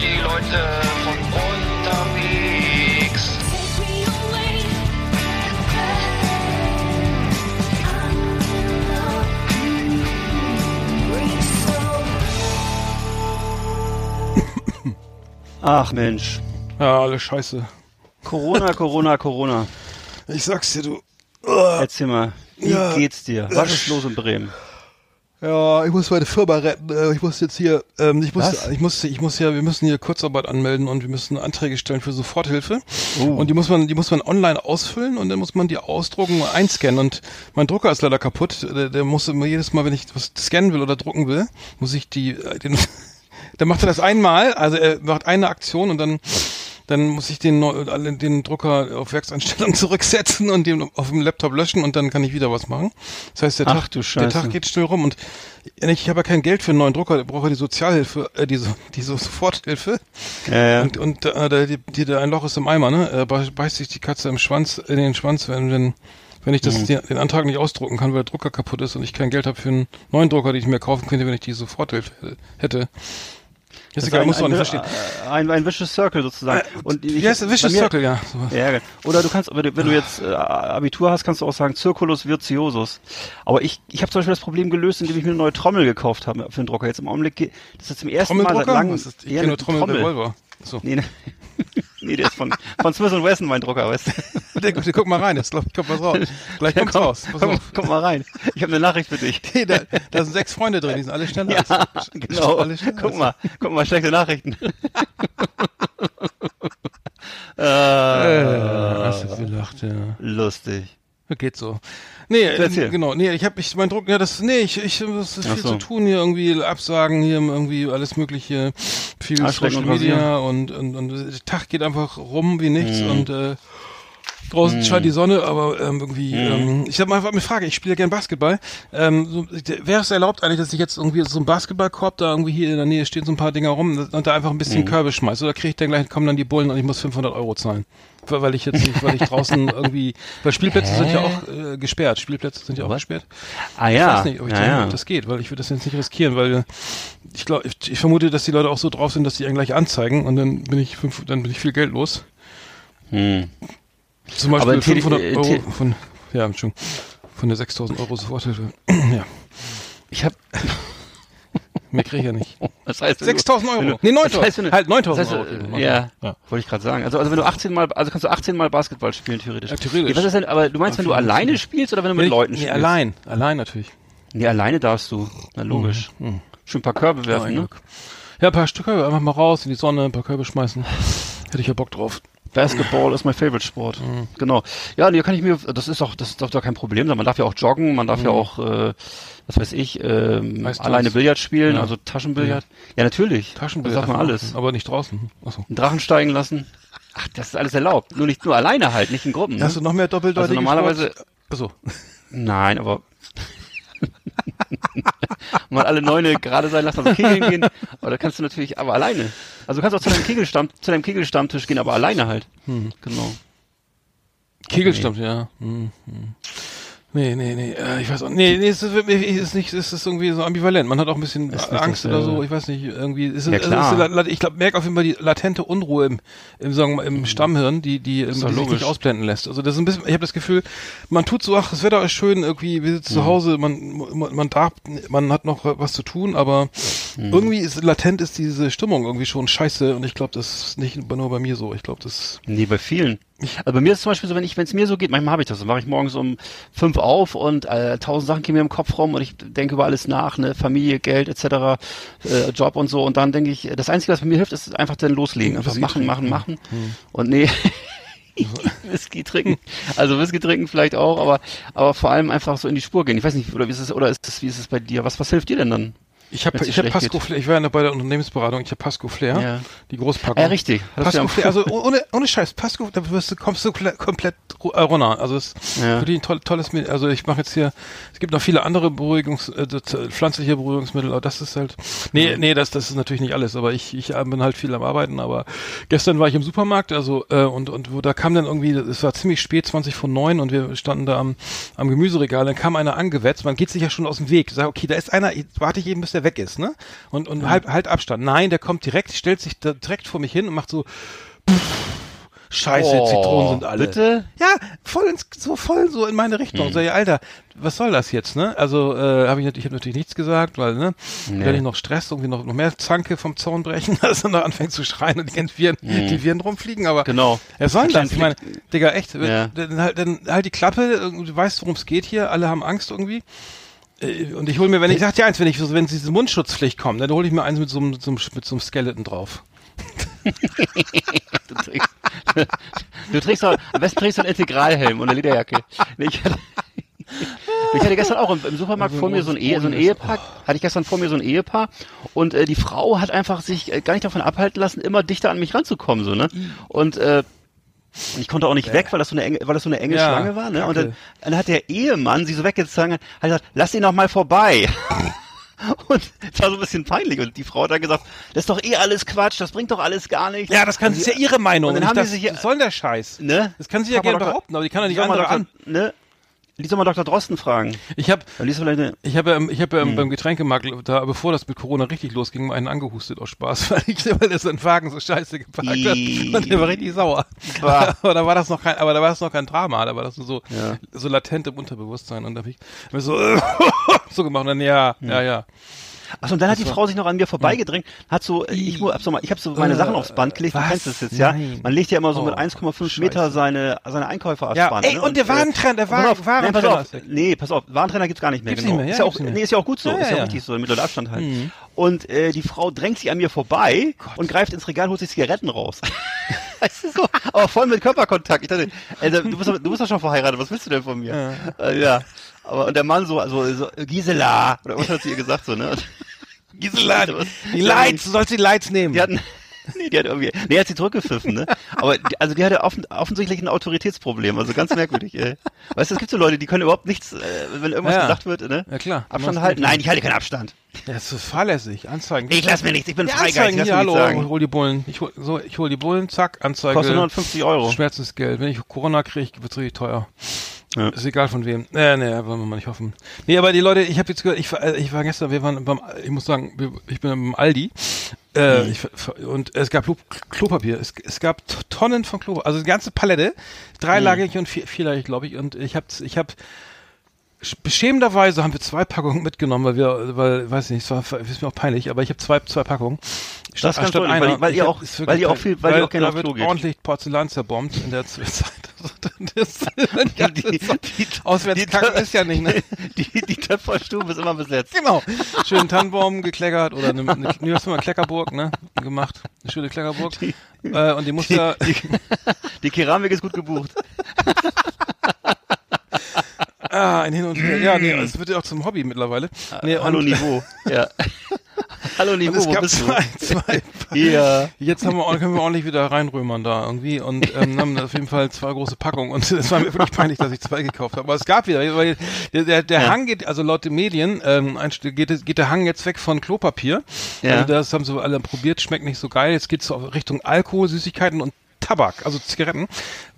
Die Leute von unterwegs. Ach Mensch. Ja, alles scheiße. Corona, Corona, Corona. Ich sag's dir, du. Erzähl mal, wie Ja. geht's dir? Was ist los in Bremen? Ja, ich muss meine Firma retten. Äh, Ich muss jetzt hier, ähm, ich muss, Was? ich muss, ich muss ja, wir müssen hier Kurzarbeit anmelden und wir müssen Anträge stellen für Soforthilfe. Oh. Und die muss man, die muss man online ausfüllen und dann muss man die ausdrucken und einscannen. Und mein Drucker ist leider kaputt. Der, der muss immer jedes Mal, wenn ich was scannen will oder drucken will, muss ich die, äh, den, dann macht er das einmal. Also er macht eine Aktion und dann dann muss ich den, den Drucker auf Werkseinstellung zurücksetzen und den auf dem Laptop löschen und dann kann ich wieder was machen. Das heißt, der, Ach, Tag, der. Tag geht schnell rum und ich habe ja kein Geld für einen neuen Drucker, ich brauche die Sozialhilfe, äh, diese, diese Soforthilfe. Ja, ja. Und, und äh, da, die, die, ein Loch ist im Eimer, ne? Äh, beißt sich die Katze im Schwanz, in den Schwanz, wenn, wenn, wenn ich das, Mhm. den, den Antrag nicht ausdrucken kann, weil der Drucker kaputt ist und ich kein Geld habe für einen neuen Drucker, den ich mir kaufen könnte, wenn ich die Soforthilfe hätte. Ist egal, muss man verstehen. ein, ein Vicious Circle sozusagen. Und ich, das? Vicious mir- Circle, ja. Ja, genau. Oder du kannst, wenn du, wenn du jetzt äh, Abitur hast, kannst du auch sagen Circulus virtuosus. Aber ich, ich habe zum Beispiel das Problem gelöst, indem ich mir eine neue Trommel gekauft habe für den Drucker. Jetzt im Augenblick, das ist zum ersten Mal seit langem. Ich kenne nur Trommel, Revolver. So. Nee, ne, nee, der ist von, von Smith Wesson, mein Drucker, weißt du? Der, der, guck mal rein, jetzt glaub kommt was raus. Gleich kommt's komm, raus. Pass komm, komm mal rein. Ich habe eine Nachricht für dich. Hey, da, da sind sechs Freunde drin, die sind alle schneller. Ja, als- genau. Alle schneller Guck als- mal, guck mal, schlechte Nachrichten. Äh, äh, hast du gelacht, ja. lustig. Geht so. Nee, äh, genau, nee, ich habe ich mein Druck, ja, das nee, ich ich das ist Ach viel so. zu tun hier irgendwie Absagen hier irgendwie alles mögliche viel Social und Media und, und und der Tag geht einfach rum wie nichts Mhm. und äh, Draußen scheint die Sonne, aber ähm, irgendwie, ähm, ich habe mal einfach eine Frage, ich spiele gerne Basketball. Ähm, so, wäre es erlaubt eigentlich, dass ich jetzt irgendwie so einen Basketballkorb, da irgendwie hier in der Nähe stehen so ein paar Dinger rum und da einfach ein bisschen Körbe schmeiße? Oder kriege ich dann gleich, kommen dann die Bullen und ich muss 500 Euro zahlen? Weil ich jetzt nicht, weil ich draußen irgendwie, weil Spielplätze sind ja auch äh, gesperrt, Spielplätze sind ja auch gesperrt. Ah Ich ja, weiß nicht, ob, ich ja, denke, ja. ob das geht, weil ich würde das jetzt nicht riskieren, weil ich glaube, ich, ich vermute, dass die Leute auch so drauf sind, dass die einen gleich anzeigen und dann bin ich fünf, dann bin ich viel Geld los. Hm. Zum Beispiel Aber Tele- 500 äh, Euro von, ja, Entschuldigung, von der 6000 Euro Soforthilfe. ja, Ich habe, mehr kriege ich ja nicht. das heißt, wenn du- 6000 wenn Euro. du- Nee, das 9000. heißt, wenn du- halt 9000 das heißt, Euro. äh, Ja, Ja. wollte ich gerade sagen. Also, also wenn du 18 mal, also kannst du 18 mal Basketball spielen theoretisch. Ja, theoretisch. Ja, was ist denn, aber du meinst, wenn du alleine Fall. spielst oder wenn du Wenn mit ich- Leuten nee, spielst? allein. Allein natürlich. Nee, alleine darfst du. Na logisch. Mhm. Schön ein paar Körbe werfen, Ein ne? Glück. Ja, ein paar Stücke, einfach mal raus in die Sonne, ein paar Körbe schmeißen. Hätte ich ja Bock drauf. Basketball ist mein Favorite Sport. Mhm. Genau. Ja, nee, kann ich mir, das ist doch, das ist doch kein Problem sein. Man darf ja auch joggen, man darf ja auch, äh, was weiß ich, ähm, Weißt alleine? Billard spielen, Ja. also Taschenbillard. Ja, natürlich. Taschenbillard. Das darf man alles. Aber nicht draußen. Achso. Einen Drachen steigen lassen. Ach, das ist alles erlaubt. Nur nicht nur alleine halt, nicht in Gruppen. Ne? Hast du noch mehr doppeldeutige Also normalerweise- Sport? Achso. Nein, aber mal alle Neune gerade sein lassen, also kegeln gehen. Aber da kannst du natürlich, aber alleine. Also du kannst auch zu deinem Kegelstamm, zu deinem Kegelstammtisch gehen, aber alleine halt. Hm. Genau. Kegelstammt, ja. Hm, hm. Nee, nee, nee, äh, ich weiß auch, nee, nee, es ist, ist nicht, es ist irgendwie so ambivalent. Man hat auch ein bisschen Ist Angst oder so, ich weiß nicht, irgendwie, ist, Ja, es ist la- la- ich glaube, merke auf jeden Fall die latente Unruhe im, im, sagen wir mal, im Stammhirn, die, die, ähm, Ist die sich nicht ausblenden lässt. Also das ist ein bisschen, ich habe das Gefühl, man tut so, ach, das Wetter ist schön, irgendwie, wir sitzen zu Hause, man, man, man darf, man hat noch was zu tun, aber irgendwie ist, latent ist diese Stimmung irgendwie schon scheiße und ich glaube, das ist nicht nur bei mir so. Ich glaube, das, Nee, bei vielen. Also bei mir ist es zum Beispiel so, wenn ich, wenn es mir so geht, manchmal habe ich das, dann mache ich morgens um fünf auf und äh, tausend Sachen gehen mir im Kopf rum und ich denke über alles nach, ne, Familie, Geld etc., äh, Job und so und dann denke ich, das Einzige, was bei mir hilft, ist einfach dann loslegen, einfach Whisky machen, machen, trinken. machen und nee, Whisky trinken, also Whisky trinken vielleicht auch, aber aber vor allem einfach so in die Spur gehen. Ich weiß nicht, oder wie ist es, oder ist es, wie ist es bei dir? Was was hilft dir denn dann? Ich habe ich hab Pasco. Flair, ich war ja bei der Unternehmensberatung, ich habe Pasco Flair, Ja. die Großpackung. Ja, richtig. Pasco ja- Flair, also ohne, ohne Scheiß, Pasco, da wirst du, kommst du komple- komplett äh, runter. Also es ist Ja. wirklich ein toll, tolles Mittel. Also ich mache jetzt hier, es gibt noch viele andere Beruhigungs, äh, äh, pflanzliche Beruhigungsmittel, aber das ist halt, nee, nee, das, das ist natürlich nicht alles, aber ich, ich bin halt viel am Arbeiten, aber gestern war ich im Supermarkt, also, äh, und, und wo da kam dann irgendwie, es war ziemlich spät, 20 vor neun und wir standen da am, am Gemüseregal, dann kam einer angewetzt, man geht sich ja schon aus dem Weg, sag, okay, da ist einer, warte ich eben, bis der weg ist, ne? Und, und halt, halt Abstand. Nein, der kommt direkt, stellt sich direkt vor mich hin und macht so, Scheiße, Oh, Zitronen sind alle. bitte? Ja, voll ins, so voll so in meine Richtung. Hm. So, ja, Alter, was soll das jetzt, ne? Also, äh, habe ich natürlich, ich habe natürlich nichts gesagt, weil, ne, Nee. wenn ich noch Stress, irgendwie noch, noch mehr Zanke vom Zaun brechen, dass er noch anfängt zu schreien und die Viren, die Viren rumfliegen, aber Hm. Genau. er soll das. Ich meine, Digga, echt, Ja. dann, halt, dann halt die Klappe, du weißt, worum es geht hier, alle haben Angst irgendwie. Äh, Und ich hole mir, wenn ich sag dir eins, wenn ich wenn diese Mundschutzpflicht kommt, dann hole ich mir eins mit so einem, so einem, mit so einem Skeleton drauf. Du trägst, du trägst doch, am besten trägst du einen Integralhelm und eine Lederjacke. Ich, hatte, ich hatte gestern auch im, im Supermarkt vor mir so ein, Ehe, so ein Ehepaar, hatte ich gestern vor mir so ein Ehepaar und äh, die Frau hat einfach sich äh, gar nicht davon abhalten lassen, immer dichter an mich ranzukommen, so, ne? Und, äh, und ich konnte auch nicht weg, weil das so eine enge, weil das so eine enge Ja, Schlange war, ne? Und dann, dann hat der Ehemann sie so weggezogen, hat gesagt, lass ihn doch mal vorbei. Und es war so ein bisschen peinlich. Und die Frau hat dann gesagt, das ist doch eh alles Quatsch, das bringt doch alles gar nichts. Ja, das kann, das ist ja ihre Meinung. Und dann haben das, sich ja- was soll denn der Scheiß? Ne? Das kann sie ja gerne behaupten, aber die kann doch nicht andere an. Ne? Lies doch mal Dr. Drosten fragen. Ich habe Ich habe ja, ich habe ja Hm. beim Getränkemarkt, da, bevor das mit Corona richtig losging, einen angehustet aus Spaß, weil ich, weil der seinen Wagen so scheiße geparkt hat und der war richtig sauer. Bah. aber da war das noch kein, aber da war das noch kein Drama, da war das nur so, Ja. so latent im Unterbewusstsein und da habe ich hab so, so gemacht und dann, ja, Hm. ja, ja. Achso, und dann hat die Frau sich noch an mir vorbeigedrängt, hat so, ich, mu- hab so ich habe so meine Äh, Sachen aufs Band gelegt, du kennst das jetzt, ja? Man legt ja immer so mit Oh, 1,5 Meter seine, seine Einkäufe aufs Ja, Band. ey, ne? und der äh, Warentrenner, der pass War- auf, nein, pass Warentrenner auf, nee, pass auf, Warentrenner gibt's gar nicht mehr, genau. ist ja, auch, nee, ist ja auch gut so, Ja, ist ja, ja. richtig so, mit Abstand halt. Mhm. Und äh, die Frau drängt sich an mir vorbei und greift ins Regal, holt sich Zigaretten raus. so, aber voll mit Körperkontakt. Ich dachte, also, du bist doch, du bist doch schon verheiratet, was willst du denn von mir? Ja. Äh, ja. Aber und der Mann so, also so, Gisela, oder was hat sie ihr gesagt so, ne? Gisela, die Lights, du sollst die Lights nehmen. Die hatten, nee, die hat irgendwie, nee, hat sie zurückgepfiffen, ne? Aber, die, also die hatte offen, offensichtlich ein Autoritätsproblem, also ganz merkwürdig, ey. Weißt du, es gibt so Leute, die können überhaupt nichts, äh, wenn irgendwas Ja. gesagt wird, ne? Ja, klar. Abstand halten? Nein, ich halte keinen Abstand. Das ist fahrlässig, Anzeigen. Ich lass mir nichts, ich bin Ja, lass hier, hallo, sagen. hol die Bullen. Ich hol, so, ich hol die Bullen, zack, Anzeige. Kostet 150 Euro. Schmerzensgeld. Wenn ich Corona kriege, wird's richtig teuer. Ja. Ist egal von wem. Äh, nee, wollen wir mal nicht hoffen. Nee, aber die Leute, ich habe jetzt gehört, ich war, äh, ich war gestern, wir waren beim, ich muss sagen, ich bin beim Aldi äh, Mhm. ich, und es gab Klo, Klopapier. Es, es gab Tonnen von Klopapier, also eine ganze Palette, dreilagig Mhm. und vier, vierlagig, glaube ich. Und ich habe, ich habe beschämenderweise haben wir zwei Packungen mitgenommen, weil wir, weil, weiß nicht, es war, ist mir auch peinlich, aber ich habe zwei, zwei Packungen. Das ist ganz toll, weil- weil Ich ihr auch- weil ihr auch viel- weil ihr auch gerne wird Klo geht. ordentlich Porzellan zerbombt in der Zeit. Das, Die- die- Auswärtskacken die- ist ja nicht, ne? Die, die Töpferstube ist immer besetzt. Genau. Schönen Tannenbaum gekleckert oder eine, eine, was haben wir, Kleckerburg, ne? Gemacht. Eine schöne Kleckerburg. äh, und die muss ja, Die Keramik ist gut gebucht. ah, ein Hin und Her. Ja, nee, es wird ja auch zum Hobby mittlerweile. Nee, Hallo Niveau. Ja. Hallo Niveau, es wo gab bist zwei, du? zwei, Ja. Jetzt haben wir, können wir ordentlich wieder reinrömern da irgendwie und ähm, haben auf jeden Fall zwei große Packungen und es war mir wirklich peinlich, dass ich zwei gekauft habe. Aber es gab wieder, weil der, der, der Ja. Hang geht, also laut den Medien, ähm, geht, geht der Hang jetzt weg von Klopapier. Ja. Also das haben sie alle probiert, schmeckt nicht so geil. Jetzt geht's so Richtung Alkohol, Süßigkeiten und Tabak, also Zigaretten.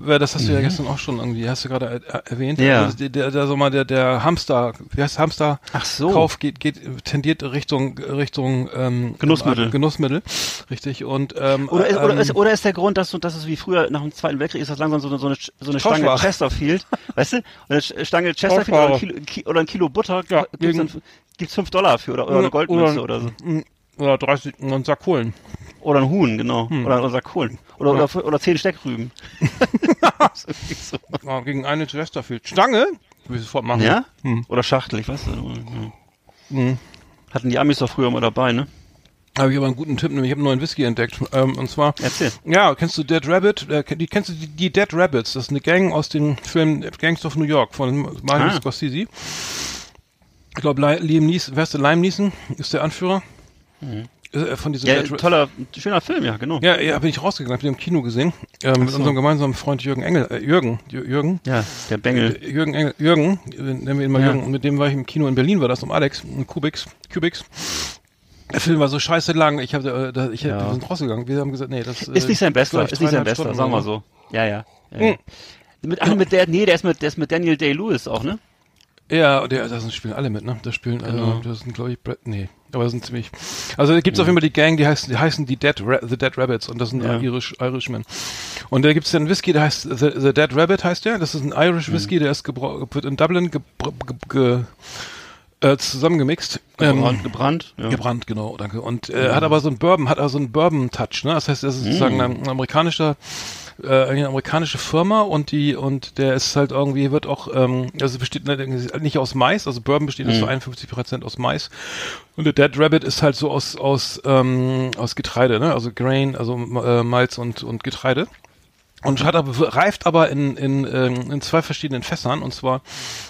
Äh, Das hast du ja gestern auch schon irgendwie, hast du gerade äh, erwähnt. Mhm. Ja. Also der, der, der, sag mal, der, der Hamster, wie heißt Hamster? Ach so. Kauf geht, geht, tendiert Richtung, Richtung, ähm, Genussmittel. Genussmittel, richtig. Und, ähm, Oder ist, oder, ähm, ist, oder ist der Grund, dass du, dass es wie früher nach dem Zweiten Weltkrieg ist, das langsam so eine, so eine, so eine Stange. Chesterfield, weißt du? Und eine Stange Chesterfield oder ein. Kilo, Ki- oder ein Kilo Butter Ja, gibt's, dann, gibt's fünf Dollar für oder, oder eine Goldmünze oder, so. Oder 30, und einen Sack Kohlen. Oder ein Huhn, genau. Hm. Oder, oder Sarkolen. Oder, oder, oder zehn Steckrüben. So. Ja, gegen eine Chesterfield. Stange? Will ich sofort machen. Ja? Hm. Oder Schachtel, ich weiß nicht. Hatten die Amis doch früher mal dabei, ne? Habe ich aber einen guten Tipp, nämlich ich habe einen neuen Whisky entdeckt. Ähm, und zwar. Erzähl. Ja, kennst du Dead Rabbit? Äh, die, kennst du die, die Dead Rabbits? Das ist eine Gang aus dem Film Gangs of New York von Martin Ah. Scorsese. Ich glaube, Liam Neeson, wer ist der? Lime Neeson ist der Anführer. Äh, von diesem Mhm. Ja, toller, schöner Film, ja, genau. Ja, ja, bin ich rausgegangen, hab den im Kino gesehen. Ähm, mit so. unserem gemeinsamen Freund Jürgen Engel, äh, Jürgen, Jür- Jürgen. Ja, der Bengel. Äh, Jürgen Engel, Jürgen, äh, nennen wir ihn mal Ja. Jürgen, mit dem war ich im Kino in Berlin, war das um Alex, um Kubix, Kubix. Der Film war so scheiße lang, ich habe, äh, da- ich, Ja. wir sind rausgegangen, wir haben gesagt, nee, das Ist nicht sein bester, ist nicht sein bester, sagen wir so. Ja, ja. Hm. Mit, ach, mit der, nee, der ist mit, der ist mit Daniel Day-Lewis auch, ne? Ja, der, da spielen alle mit, ne? Da spielen, Genau. äh, das sind, glaube ich, Brett, nee. Aber das sind ziemlich, also da gibt's auf jeden Fall die Gang, die heißen, die heißen die Dead, Ra The Dead Rabbits und das sind Ja. Irish, Irishmen. Und da gibt's dann Whisky, der heißt, The, The Dead Rabbit heißt der, das ist ein Irish Whisky, der ist wird in Dublin ge, ge, äh, zusammengemixt. Gebrannt, Ähm, gebrannt. Ja. Gebrannt, genau, danke. Und äh, hat aber so einen Bourbon, hat also einen Bourbon-Touch, ne? Das heißt, das ist sozusagen ein, ein amerikanischer, äh, eine amerikanische Firma und die und der ist halt irgendwie wird auch, ähm, also besteht nicht aus Mais, also Bourbon besteht Mhm. zu 51 Prozent aus Mais und der Dead Rabbit ist halt so aus aus ähm, aus Getreide, ne? Also Grain, also äh, Malz und und Getreide. Und hat aber, reift aber in, in, ähm, in zwei verschiedenen Fässern. Und zwar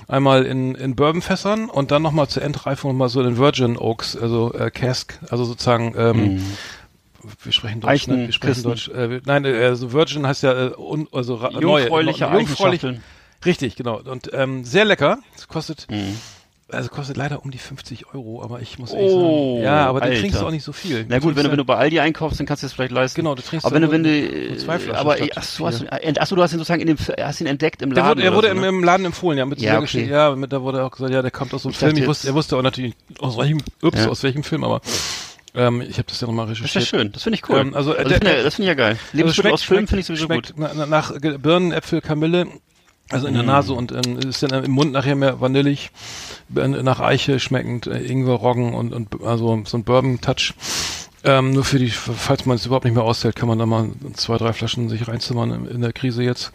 einmal in, in Bourbon-Fässern und dann nochmal zur Endreifung mal so in Virgin Oaks, also äh, Cask, also sozusagen, ähm, wir sprechen Deutsch, ne? Wir sprechen. Deutsch. Äh, nein, äh, also Virgin heißt ja äh, un, also neue, Jungfräuliche neu- jungfräulich. Richtig, genau. Und ähm, sehr lecker. Es kostet, Mhm. also kostet leider um die 50 Euro, aber ich muss Oh, ehrlich sagen, ja, aber Alter. du trinkst auch nicht so viel. Na gut, wenn du, wenn du bei Aldi einkaufst, dann kannst du es vielleicht leisten. Genau, du trinkst Aber wenn du, dann wenn nur- du, zwei Flaschen aber, statt ach so, hast du, vier. äh, ach so, du hast ihn sozusagen in dem, hast ihn entdeckt im Der Laden. wurde, er wurde so, im, ne? im Laden empfohlen, ja, mit Ja, okay. Ja, mit, da wurde auch gesagt, ja, der kommt aus so einem Ich Film. Ich wusste, er wusste auch natürlich aus welchem, ups, Ja. aus welchem Film, aber ähm, ich habe das ja nochmal Das ist ja recherchiert. schön, das finde ich cool. Ähm, also, ich der- finde, das finde ich ja geil. Lebensmittel aus Filmen finde ich sowieso gut. na- na- Nach Birnen, Äpfel, Kamille, also in der Nase und ähm, ist dann im Mund nachher mehr vanillig, äh, nach Eiche schmeckend, äh, Ingwer, Roggen und, und also so ein Bourbon-Touch. Ähm, nur für die, falls man es überhaupt nicht mehr aushält, kann man da mal zwei, drei Flaschen sich reinzimmern in, in der Krise jetzt.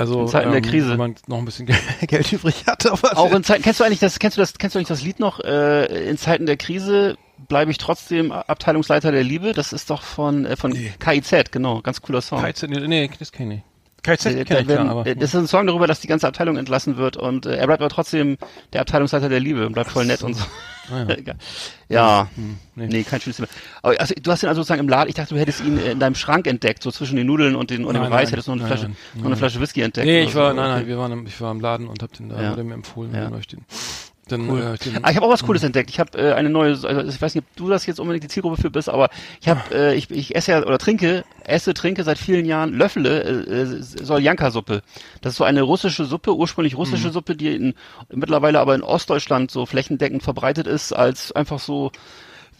Also In Zeiten der ähm, Krise. wenn man noch ein bisschen Geld übrig hat, aber Auch in Zeiten, kennst du eigentlich das, kennst du das, kennst du eigentlich das Lied noch? Äh, in Zeiten der Krise bleibe ich trotzdem Abteilungsleiter der Liebe. Das ist doch von, äh, von Nee. KIZ, genau, ganz cooler Song. KZ, nee, nee, das kenn ich. KZ Äh, kenn da ich klar, aber äh, das ist ein Song darüber, dass die ganze Abteilung entlassen wird und äh, er bleibt aber trotzdem der Abteilungsleiter der Liebe und bleibt voll nett und so. Ah, ja. Ja, nee. nee. kein schönes Thema. Aber also, du hast ihn also sozusagen im Laden, ich dachte, du hättest ihn äh, in deinem Schrank entdeckt, so zwischen den Nudeln und, den, und dem Nein, Reis, nein, hättest du noch eine nein, Flasche, noch eine Flasche Whisky entdeckt. Nee, ich war, so. nein, nein, wir waren im, ich war im Laden und hab den, da Ja. wurde mir empfohlen, Ja. den, dann, Cool. äh, den, Ah, ich habe auch was Cooles entdeckt. Ich habe äh, eine neue, also ich weiß nicht, ob du das jetzt unbedingt die Zielgruppe für bist, aber ich habe, äh, ich, ich esse ja oder trinke, esse, trinke seit vielen Jahren Löffele äh, äh, Soljanka-Suppe. Das ist so eine russische Suppe, ursprünglich russische Mhm. Suppe, die in, mittlerweile aber in Ostdeutschland so flächendeckend verbreitet ist, als einfach so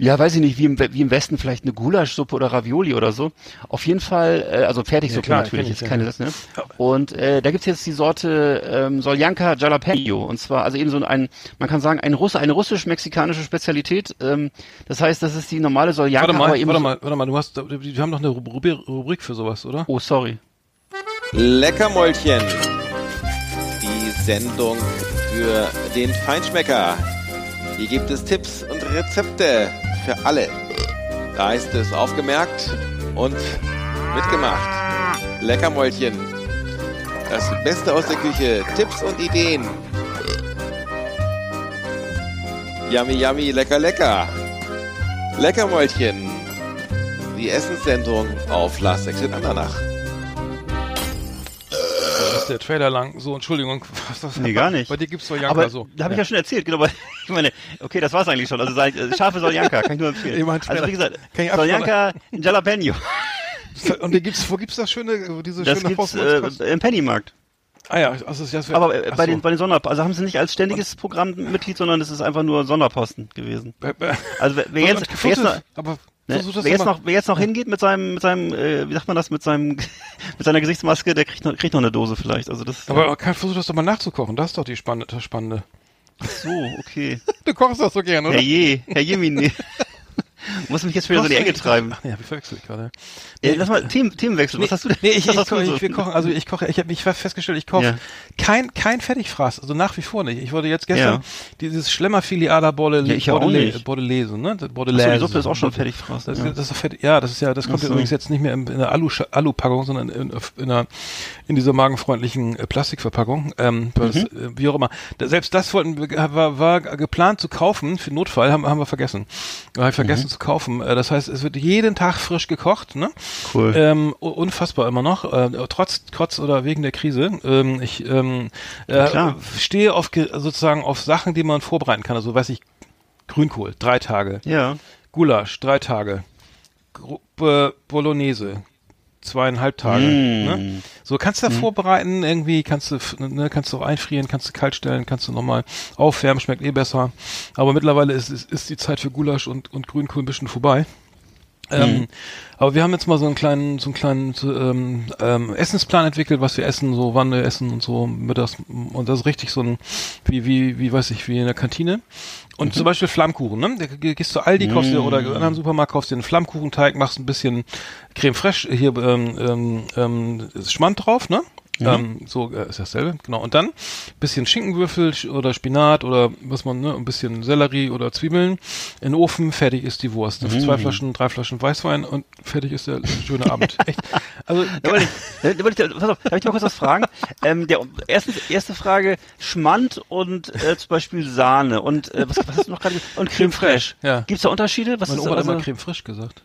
ja, weiß ich nicht, wie im, wie im Westen vielleicht eine Gulaschsuppe oder Ravioli oder so. Auf jeden Fall, äh, also Fertigsuppe Ja, klar, natürlich, ja. keine das, ne? Und äh, da gibt's jetzt die Sorte ähm, Soljanka Jalapeno. Und zwar, also eben so ein, man kann sagen, ein Russe, eine russisch-mexikanische Spezialität. Ähm, das heißt, das ist die normale Soljanka, warte mal, aber eben warte mal, warte mal, du hast, wir haben doch eine Rubrik, Rubrik für sowas, oder? Oh, sorry. Leckermäulchen. Die Sendung für den Feinschmecker. Hier gibt es Tipps und Rezepte für alle. Da ist es aufgemerkt und mitgemacht. Leckermäulchen. Das Beste aus der Küche. Tipps und Ideen. Yummy, yummy, lecker, lecker. Leckermäulchen. Die Essenssendung auf Last Exit Andernach. Da ist der Trailer lang. So, Entschuldigung. Was Nee, gar nicht. Bei dir gibt's so Janka aber so. da habe ich ja schon erzählt, genau. weil- Ich meine, okay, das war's eigentlich schon. Also äh, scharfe Soljanka, kann ich nur empfehlen. Ich mein, also wie gesagt, kann ich Soljanka Jalapeno. Und den gibt's, wo gibt's das schöne, diese Das schöne gibt's äh, im Pennymarkt. Ah ja, also das ist Aber äh, bei so. den bei den Sonder also haben sie nicht als ständiges Programmmitglied, sondern es ist einfach nur Sonderposten gewesen. Also wer, wer jetzt, wer jetzt noch, aber ne, wer jetzt doch noch wer jetzt noch hingeht mit seinem mit seinem äh, wie sagt man das mit seinem mit seiner Gesichtsmaske, der kriegt noch, kriegt noch eine Dose vielleicht. Also das Aber kann, versuch das doch mal nachzukochen. Das ist doch die Spannende. Das Spannende. so okay. Du kochst das so gern, oder? Herr Je, Herr Jemini. Muss mich jetzt wieder so in die Ecke treiben. Ach nee, hab ich verwechselt gerade. Ja, lass mal Themen, Themenwechsel. Was hast du denn? Nee, ich, was ich, koche, so? ich, wir kochen, also ich koche, ich habe mich festgestellt, ich koche Ja. kein, kein Fertigfraß, also nach wie vor nicht. Ich wollte jetzt gestern Ja. dieses Schlemmerfilet à la Borde, Ja, ich nicht. Bordelaise, ne? Achso, Bordelaise. die Suppe ist auch schon fertig fraß. Das, ja. das ist fertig. Ja, das ist ja, das kommt so. übrigens jetzt nicht mehr in, in der Alu, Alu-Packung, sondern in, in, einer, in dieser magenfreundlichen äh, Plastikverpackung. Ähm, das, Mhm. äh, wie auch immer. Selbst das wollten war, war geplant zu kaufen für Notfall, haben, haben wir vergessen. Habe ich vergessen Mhm. Zu kaufen. Äh, das heißt, es wird jeden Tag frisch gekocht, ne? Cool. Ähm, unfassbar immer noch, äh, trotz, trotz oder wegen der Krise. Ähm, ich ähm, äh, stehe auf ge- sozusagen auf Sachen, die man vorbereiten kann. Also weiß ich, Grünkohl, drei Tage. ja. Gulasch, drei Tage. Gruppe Bolognese, zweieinhalb Tage. Mm. Ne? So kannst du da vorbereiten, irgendwie kannst du, ne, kannst du auch einfrieren, kannst du kalt stellen, kannst du nochmal aufwärmen, schmeckt eh besser. Aber mittlerweile ist, ist, ist die Zeit für Gulasch und, und Grünkohl ein bisschen vorbei. Ähm, aber wir haben jetzt mal so einen kleinen, so einen kleinen ähm, ähm, Essensplan entwickelt, was wir essen, so wann wir essen und so mittags. Und das ist richtig so ein, wie, wie, wie weiß ich, wie in der Kantine. Und zum Beispiel Flammkuchen, ne? Da ge- gehst du Aldi, kaufst dir, oder in einem anderen Supermarkt, kaufst dir einen Flammkuchenteig, machst ein bisschen Creme fraiche, hier, ähm, ähm, ähm, Schmand drauf, ne? Ähm, so äh, ist dasselbe, genau. Und dann bisschen Schinkenwürfel sch- oder Spinat oder was man, ne, ein bisschen Sellerie oder Zwiebeln in den Ofen, fertig ist die Wurst. Zwei Flaschen, drei Flaschen Weißwein und fertig ist der schöne Abend. Echt. Also Da wollte ich, da wollte ich, pass auf, darf ich mal kurz was fragen? Ähm, der erste, erste Frage, Schmand und äh, zum Beispiel Sahne und äh, was, was hast du noch gerade gesagt? Und Creme Fraiche. Ja. Gibt's da Unterschiede? Was meine ist, Oma hat also, immer Creme frisch gesagt.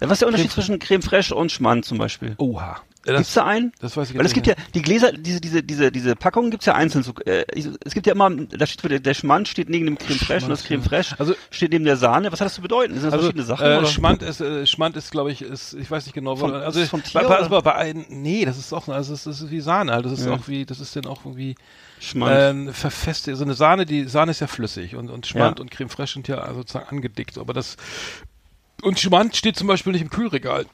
Was ist der Unterschied Creme- zwischen Creme Fraiche und Schmand zum Beispiel? Oha. Ja, Gibt's da einen? das weiß ich Weil es gibt ja, die Gläser, diese, diese, diese, diese Packungen gibt's ja einzeln. So, äh, es gibt ja immer, da steht der, der Schmand steht neben dem Creme Fraiche und das Creme Fraiche Also- steht neben der Sahne. Was hat das zu bedeuten? Sind das Also verschiedene Sachen? äh, oder? Schmand ist, äh, Schmand ist, glaube ich, ist, ich weiß nicht genau, Vom- also ist vom Tier, bei, bei, oder? bei, bei ein, nee, das ist auch, also das ist wie Sahne, halt. das ist Ja. auch wie, das ist dann auch irgendwie Schmand. ähm, verfestigt, so eine Sahne, die Sahne ist ja flüssig und und Schmand Ja. und Creme fraiche sind ja sozusagen angedickt, aber das und Schmand steht zum Beispiel nicht im Kühlregal.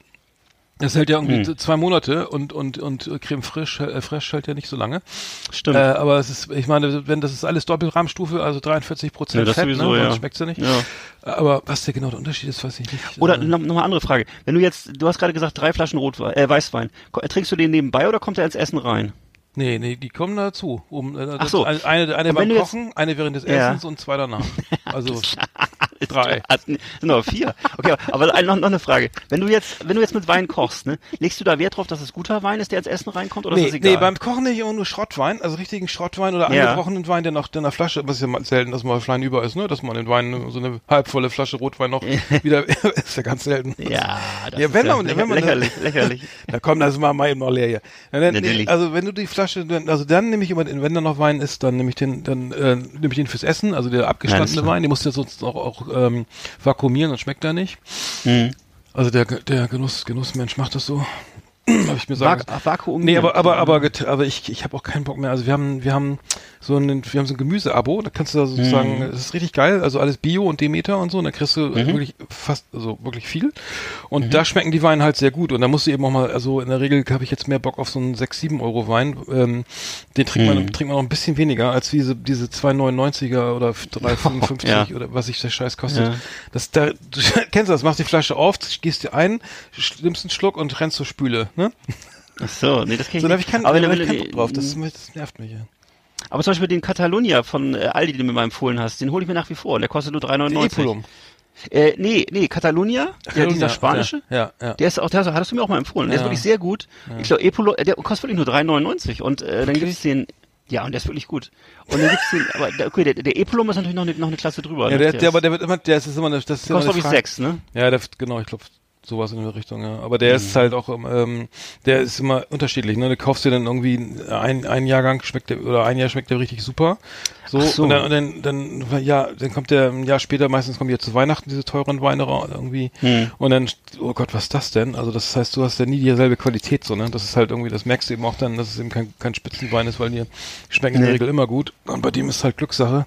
Das hält ja irgendwie Hm. zwei Monate und und und Creme fraiche äh, fraiche hält ja nicht so lange. Stimmt. Äh, aber es ist, ich meine, wenn das ist alles Doppelrahmstufe, also 43 Prozent Ja, Fett, sowieso, ne? ja. Dann schmeckt's ja nicht. Ja. Aber was der genau der Unterschied ist, weiß ich nicht. Oder Äh, noch, noch andere Frage. Wenn du jetzt, du hast gerade gesagt, drei Flaschen Rotwein, äh, Weißwein. Trinkst du den nebenbei oder kommt er ins Essen rein? Nee, nee, die kommen dazu. Um, äh, Ach so. Eine, eine Und beim du jetzt- Kochen, eine während des Ja. Essens und zwei danach. Also drei. Hast- Sind aber vier. Okay, aber noch, noch eine Frage. Wenn du jetzt, wenn du jetzt mit Wein kochst, ne, legst du da Wert drauf, dass es guter Wein ist, der ins Essen reinkommt, oder Nee, ist das egal? nee, beim Kochen nicht immer nur Schrottwein, also richtigen Schrottwein oder Ja. angebrochenen Wein, der noch in der Flasche, was ist ja selten, dass mal Flein über ist, ne? Dass man den Wein, so eine halbvolle Flasche Rotwein noch wieder, ist ja ganz selten. ja, das Ja, ist wenn ja man- lächer- wenn man- lächerlich, lächerlich. Da kommt das mal, mal eben noch leer hier. Ja, dann, Natürlich. also wenn du die Flasche, also dann nehme ich immer, den, wenn da noch Wein ist, dann nehme ich den, dann äh, nehme ich den fürs Essen, also der abgestandene klar. Wein, den musst du ja sonst auch, auch ähm, vakuumieren, dann schmeckt er nicht. Hm. Also der, der Genuss, Genussmensch macht das so. Habe ich mir sagen. Vak Vakuum. Nee, aber aber aber aber ich ich habe auch keinen Bock mehr. Also wir haben wir haben so ein wir haben so ein Gemüseabo, da kannst du da sozusagen, Mhm. das ist richtig geil, also alles Bio und Demeter und so, und da kriegst du wirklich fast also wirklich viel und Mhm. da schmecken die Weine halt sehr gut und da musst du eben auch mal also in der Regel habe ich jetzt mehr Bock auf so einen 6 7 Euro Wein, ähm, den trinkt man Mhm. trinkt man noch ein bisschen weniger als diese diese 2,99er oder 3,55 Ja. oder was sich der Scheiß kostet. Ja. Das da du kennst das, machst die Flasche auf, gehst dir ein, nimmst einen Schluck und rennst zur Spüle, ne? Ach so, nee, das kenn ich So, nicht. ich keinen, aber, wenn, du- ich keinen Bock drauf. Das, das nervt mich ja. aber zum Beispiel den Catalunya von äh, Aldi, den du mir mal empfohlen hast, den hole ich mir nach wie vor. Der kostet nur 3,99. Epulum. Äh, nee, nee, Catalunya, ja, dieser ja, spanische. Ja, ja. Der ist auch, der hattest du mir auch mal empfohlen. Der ist Ja. wirklich sehr gut. Ich glaube, Epolo, äh, der kostet wirklich nur 3,99 und äh, dann Wirklich? gibt's den, ja, und der ist wirklich gut. Und dann gibt's den, aber der, okay, der, der Epolum ist natürlich noch eine, noch eine Klasse drüber. Ja, ne? der, der, ist- aber der wird immer, der ist immer, eine- das ist immer kostet, eine Frage. sechs, ne? Ja, der, genau, ich glaube, sowas in der Richtung, ja. Aber der ist halt auch, ähm, der ist immer unterschiedlich, ne? Du kaufst dir dann irgendwie ein, ein Jahrgang schmeckt der, oder ein Jahr schmeckt der richtig super. So, so. und dann, und dann, dann, ja, dann kommt der ein Jahr später, meistens kommen die ja zu Weihnachten, diese teuren Weine raus, irgendwie. Hm. Und dann, oh Gott, was ist das denn? Also das heißt, du hast ja nie dieselbe Qualität, so, ne? Das ist halt irgendwie, das merkst du eben auch dann, dass es eben kein, kein Spitzenwein ist, weil die schmecken in der Nee. Regel immer gut. Und bei dem ist halt Glückssache.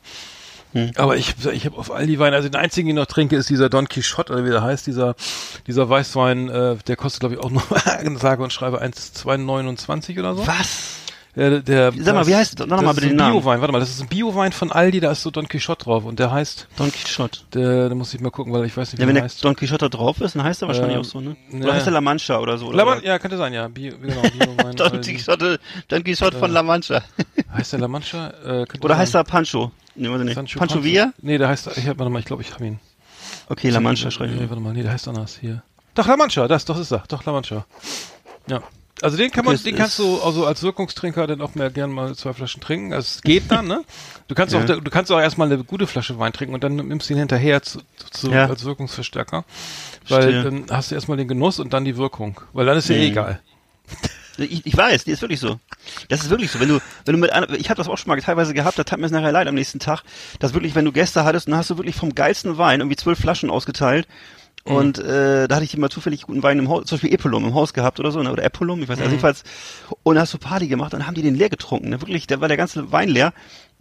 Aber ich, ich habe auf all die Weine, also den einzigen, den ich noch trinke, ist dieser Don Quixote, oder wie der heißt, dieser, dieser Weißwein, äh, der kostet, glaube ich, auch nur, sage und schreibe 1,229 oder so. Was? Der, der, Sag mal, wie heißt- das bitte ist den Namen. Biowein, warte mal, das ist ein Biowein von Aldi, da ist so Don Quixote drauf und der heißt, Don Quixote. der, da muss ich mal gucken, weil ich weiß nicht, Ja, wie wenn der der heißt. Don Quixote drauf ist, dann heißt er wahrscheinlich Ähm, auch so, ne? ja. Oder heißt er La Mancha oder so? Oder La Man ja, könnte sein, ja. Bio, genau, Biowein. Don. Quixote, Don Quixote von La Mancha. Heißt der La Mancha? Äh, Oder sein. heißt er Pancho? Nee, warte nicht. Sancho Pancho Villa? Nee, der heißt, ich warte mal, ich glaube, ich habe ihn. Okay, La Mancha schreibe ich. Nee, warte mal, nee, der heißt anders hier. Doch, La Mancha, das, doch ist er. Doch, La Mancha. Ja. Also den kann man, den kannst du also als Wirkungstrinker dann auch mehr gern mal zwei Flaschen trinken. Also es geht dann, ne? Du kannst Ja. auch, du kannst auch erstmal eine gute Flasche Wein trinken und dann nimmst du ihn hinterher zu, zu, Ja. als Wirkungsverstärker. Weil Verstehe. dann hast du erstmal den Genuss und dann die Wirkung. Weil dann ist ja eh Mhm. egal. Ich, ich weiß, die ist wirklich so. Das ist wirklich so. Wenn du, wenn du mit einer, ich habe das auch schon mal teilweise gehabt, da tat mir es nachher leid am nächsten Tag, dass wirklich, wenn du Gäste hattest, dann hast du wirklich vom geilsten Wein irgendwie zwölf Flaschen ausgeteilt. Mhm. Und äh, da hatte ich immer zufällig guten Wein im Haus, zum Beispiel Epolum im Haus gehabt oder so, ne? oder Epolum, ich weiß nicht, also Mhm. jedenfalls. Und da hast du Party gemacht und dann haben die den leer getrunken. Ne? Wirklich, da war der ganze Wein leer.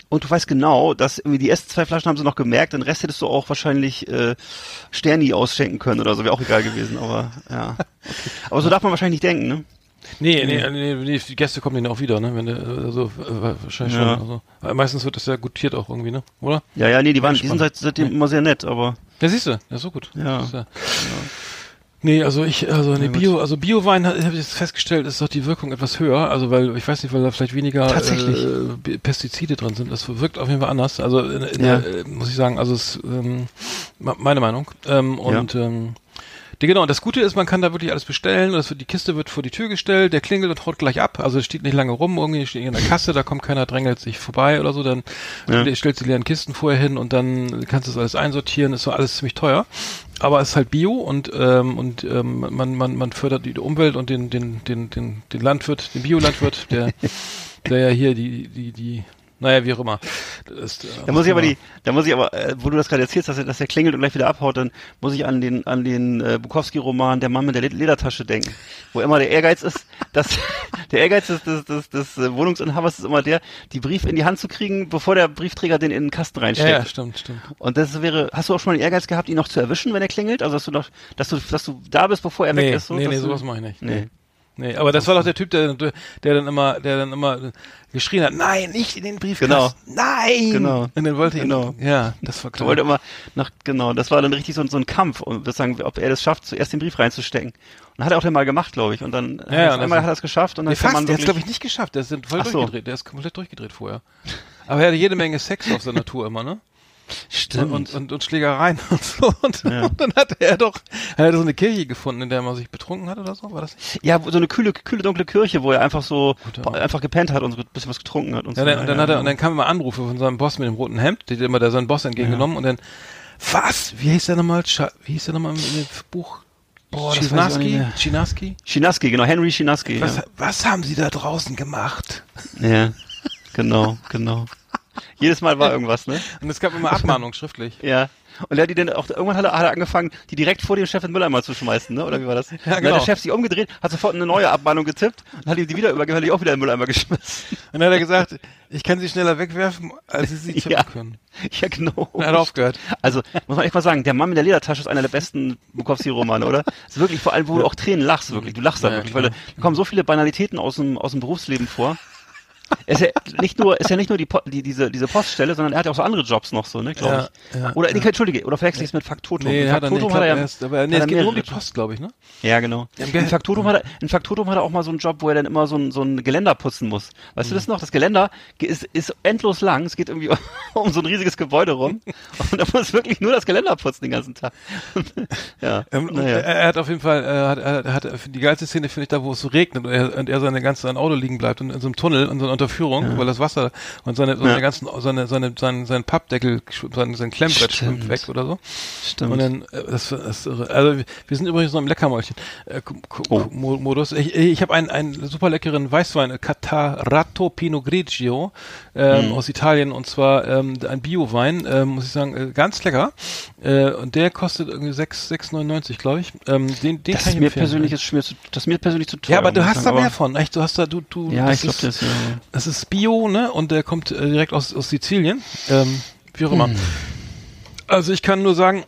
Und du weißt genau, dass irgendwie die ersten zwei Flaschen haben sie noch gemerkt, den Rest hättest du auch wahrscheinlich äh, Sterni ausschenken können oder so, wäre auch egal gewesen, aber ja. Okay. Aber so darf man wahrscheinlich nicht denken, ne? Nee, nee, nee, nee, die Gäste kommen dann auch wieder, ne? Wenn du, also, äh, wahrscheinlich Ja. schon. Also. Meistens wird das ja gutiert auch irgendwie, ne? Oder? Ja, ja, nee, die waren, die sind seit, seitdem immer sehr nett, aber Ja, siehst du, ja, so gut. Ja. Ist ja. Nee, also ich, also Ja, gut. Bio, also Biowein habe ich jetzt festgestellt, ist doch die Wirkung etwas höher. Also weil, ich weiß nicht, weil da vielleicht weniger. Äh, Pestizide drin sind. Das wirkt auf jeden Fall anders. Also in, in Ja. der, äh, muss ich sagen, also es ähm, meine Meinung. Ähm, und ähm, die, genau, und das Gute ist, man kann da wirklich alles bestellen. Das wird, die Kiste wird vor die Tür gestellt, der klingelt und haut gleich ab. Also es steht nicht lange rum, irgendwie steht in der Kasse, da kommt keiner, drängelt sich vorbei oder so. Dann Ja. du die leeren Kisten vorher hin und dann kannst du das alles einsortieren. Ist so alles ziemlich teuer. Aber es ist halt Bio und ähm, und ähm, man, man, man fördert die Umwelt und den, den, den, den, den Landwirt, den Biolandwirt, der, der ja hier die, die, die, naja, wie auch immer. Das äh, da muss ich aber die, da muss ich aber, äh, wo du das gerade erzählst, dass er, dass er klingelt und gleich wieder abhaut, dann muss ich an den, an den äh, Bukowski-Roman Der Mann mit der Led- Ledertasche denken, wo immer der Ehrgeiz ist, dass der Ehrgeiz des, des, des, des äh, Wohnungsinhabers ist immer der, die Brief in die Hand zu kriegen, bevor der Briefträger den in den Kasten Ja, reinsteckt. ja, stimmt, stimmt. Und das wäre, hast du auch schon mal den Ehrgeiz gehabt, ihn noch zu erwischen, wenn er klingelt? Also dass du noch, dass du, dass du da bist, bevor er Nee, weg ist? So, nee, nee, sowas mache ich nicht. Nee. Nee, aber das war doch der Typ, der, der dann immer, der dann immer geschrien hat, nein, nicht in den Briefkasten. Genau. Nein! Genau. Und dann wollte Genau. ihn, ja, das war klar. wollte immer nach, genau, das war dann richtig so, so ein Kampf, um zu sagen, ob er das schafft, zuerst den Brief reinzustecken. Und hat er auch dann mal gemacht, glaube ich. Und dann Ja, ja, einmal hat er es geschafft und dann Nee, kann fast, man der hat wirklich, glaube ich nicht geschafft, der ist voll Ach so. durchgedreht, der ist komplett durchgedreht vorher. Aber er hatte jede Menge Sex auf seiner Tour immer, ne? Stimmt. Und, und, und Schlägereien und so. Und, Ja. und dann hatte er doch, er hatte so eine Kirche gefunden, in der man sich betrunken hat oder so, war das nicht? ja, so eine kühle, kühle, dunkle Kirche, wo er einfach so Mann. einfach gepennt hat und so ein bisschen was getrunken hat und Ja, so. dann, und dann hat er, und dann kamen immer Anrufe von seinem Boss mit dem roten Hemd, der hat immer da seinen Boss entgegengenommen und dann, was? Wie hieß der nochmal? Wie hieß der nochmal in dem Buch? Boah, Das weiß ich auch nicht Chinaski? mehr. Chinaski? Chinaski, genau, Henry Chinaski. Was, Ja. was haben sie da draußen gemacht? ja, genau, genau. Jedes Mal war irgendwas, ne? Und es gab immer Abmahnungen schriftlich. Ja. Und er hat die dann auch, irgendwann hat er, hat er angefangen, die direkt vor dem Chef in den Mülleimer zu schmeißen, ne? Oder wie war das? Ja, genau. Dann hat der Chef sich umgedreht, hat sofort eine neue Abmahnung getippt und hat ihm die wieder übergeben, hat die auch wieder in den Mülleimer geschmissen. Und dann hat er gesagt, ich kann sie schneller wegwerfen, als sie sie tippen Ja. können. Ja, genau. Und er hat aufgehört. Also, muss man echt mal sagen, der Mann mit der Ledertasche ist einer der besten Bukowski-Romane, oder? Ist wirklich vor allem, wo du auch Tränen lachst, wirklich. Du lachst da Ja, wirklich, klar. weil da da kommen so viele Banalitäten aus dem, aus dem Berufsleben vor. Ist ja nicht nur, ist ja nicht nur die, die diese, diese Poststelle, sondern er hat ja auch so andere Jobs noch so, ne, glaube ich. ja, oder, nee, entschuldige, oder verwechsel ich es mit Faktotum? Nee, er Faktotum hat er ja, ist, aber nee, es geht nur um die Post, glaube ich, ne? ja, genau. In Faktotum, hat er, in Faktotum hat er auch mal so einen Job, wo er dann immer so ein, so ein Geländer putzen muss. Weißt Mhm. du das noch? Das Geländer ge- ist, ist endlos lang. Es geht irgendwie um so ein riesiges Gebäude rum. Und er muss wirklich nur das Geländer putzen den ganzen Tag. ja, Ähm, und naja. er, hat auf jeden Fall, äh, hat, hat, die geilste Szene finde ich da, wo es so regnet und er, und er seine ganze sein Auto liegen bleibt und in so einem Tunnel, in so einer Unterführung, weil das Wasser und seine, seine Ja. ganzen, seine, seine, sein, sein Pappdeckel, sein, sein Klemmbrett schwimmt weg oder so. Stimmt. Und dann, äh, das, das ist. Also wir- sind übrigens noch im Leckermäulchen äh, Oh. Mo- Modus. Ich, ich habe einen, einen super leckeren Weißwein, äh, Catarato Pinot Grigio ähm, Mhm. aus Italien und zwar ähm, ein Biowein, ähm, muss ich sagen, äh, ganz lecker. Äh, und der kostet irgendwie 6 6,99, glaube ich. Ähm, den, den das kann ist ich mir empfehlen. persönlich ist mir zu, das ist mir persönlich zu teuer. ja, aber du hast da mehr von. Echt, du hast da, du, du. Ja, ich das glaube ist- das. Ja. Das ist Bio, ne? Und der kommt äh, direkt aus, aus Sizilien. Ähm, wie auch immer. Hm. Also ich kann nur sagen,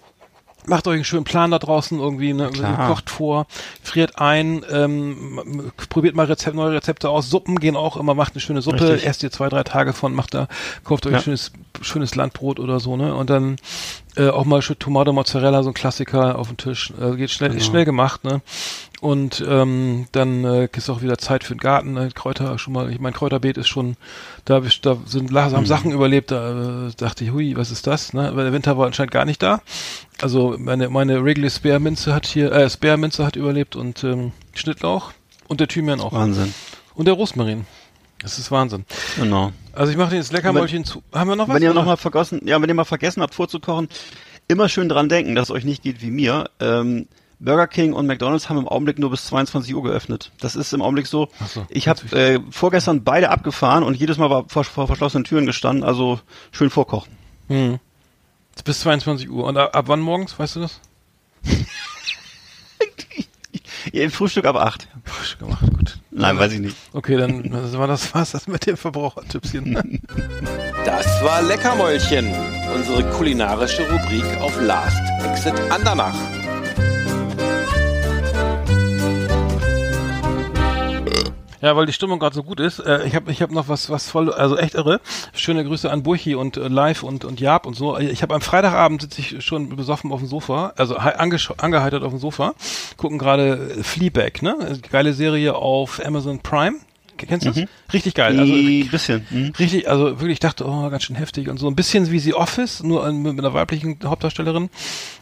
Macht euch einen schönen Plan da draußen irgendwie, ne? Klar. kocht vor, friert ein, ähm, probiert mal Rezept, neue Rezepte aus. Suppen gehen auch immer, macht eine schöne Suppe, Richtig. esst ihr zwei, drei Tage von, macht da, kauft euch Ja. ein schönes, schönes Landbrot oder so, ne? Und dann äh, auch mal Tomate Mozzarella, so ein Klassiker auf den Tisch. Äh, geht schnell, ist schnell gemacht, ne? Und ähm, dann äh, ist auch wieder Zeit für den Garten. Ne? Kräuter schon mal, ich mein Kräuterbeet ist schon, da, hab ich, da sind haben Sachen überlebt. Da äh, dachte ich, hui, was ist das? Ne? Weil der Winter war anscheinend gar nicht da. Also meine meine Wrigley Spearminze hat hier, äh, Spearminze hat überlebt und ähm, Schnittlauch und der Thymian auch Wahnsinn. und der Rosmarin. Das ist Wahnsinn. Genau. Also ich mache den jetzt Leckermäulchen zu. Haben wir noch was? Wenn ihr noch mal vergessen, ja, wenn ihr mal vergessen habt vorzukochen, immer schön dran denken, dass es euch nicht geht wie mir. Ähm, Burger King und McDonald's haben im Augenblick nur bis 22 Uhr geöffnet. Das ist im Augenblick so. So, ich habe äh, vorgestern beide abgefahren und jedes Mal war vor, vor verschlossenen Türen gestanden. Also schön vorkochen. Hm. Bis 22 Uhr. Und ab, ab wann morgens, weißt du das? Ihr Frühstück ab 8. Frisch gemacht, gut. Nein, weiß ich nicht. Okay, dann war das war's das mit dem Verbrauchertippschen. Das war Leckermäulchen, unsere kulinarische Rubrik auf Last Exit Andernach. Ja, weil die Stimmung gerade so gut ist. Äh, ich habe ich hab noch was was voll also echt irre. Schöne Grüße an Burchi und äh, Live und und Jab und so. Ich habe am Freitagabend sitze ich schon besoffen auf dem Sofa, also angeheitert auf dem Sofa, gucken gerade Fleabag, ne? Geile Serie auf Amazon Prime. Kennst du das? Richtig geil. Also Ein bisschen. Hm? Richtig, also wirklich ich dachte, oh, ganz schön heftig und so ein bisschen wie The Office, nur mit einer weiblichen Hauptdarstellerin.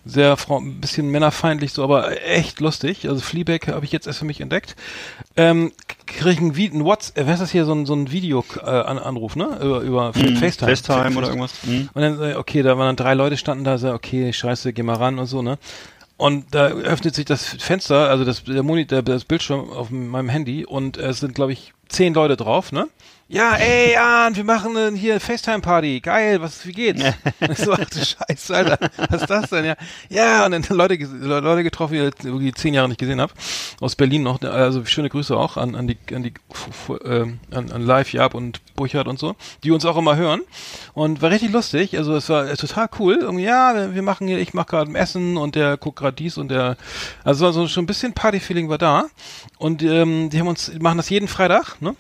Sehr ein bisschen männerfeindlich, so, aber echt lustig. Also Fleabag habe ich jetzt erst für mich entdeckt. Ähm, kriegen wie ein WhatsApp, was ist das hier, so ein, so ein Video-Anruf, ne? Über, über FaceTime. Mhm. FaceTime oder irgendwas. Hm? Und dann, äh, okay, da waren dann drei Leute standen da, so, okay, scheiße, geh mal ran und so, ne? Und da öffnet sich das Fenster, also das, der Monitor, das Bildschirm auf meinem Handy und es sind, glaube ich, zehn Leute drauf, ne? Ja, ey, Jan, wir machen hier FaceTime-Party. Geil, was, wie geht's? Und ich so, ach du Scheiße, Alter, was ist das denn? Ja, ja und dann Leute, Leute getroffen, die ich irgendwie zehn Jahre nicht gesehen habe. Aus Berlin noch. Also schöne Grüße auch an, an die, an die, ähm, an, an Live, Jab und Burchard und so, die uns auch immer hören. Und war richtig lustig. Also es war total cool. Irgendwie, ja, wir- machen hier, ich mache gerade ein Essen und der guckt gerade dies und der, also so schon ein bisschen Party-Feeling war da. Und ähm, die haben uns, machen das jeden Freitag, ne?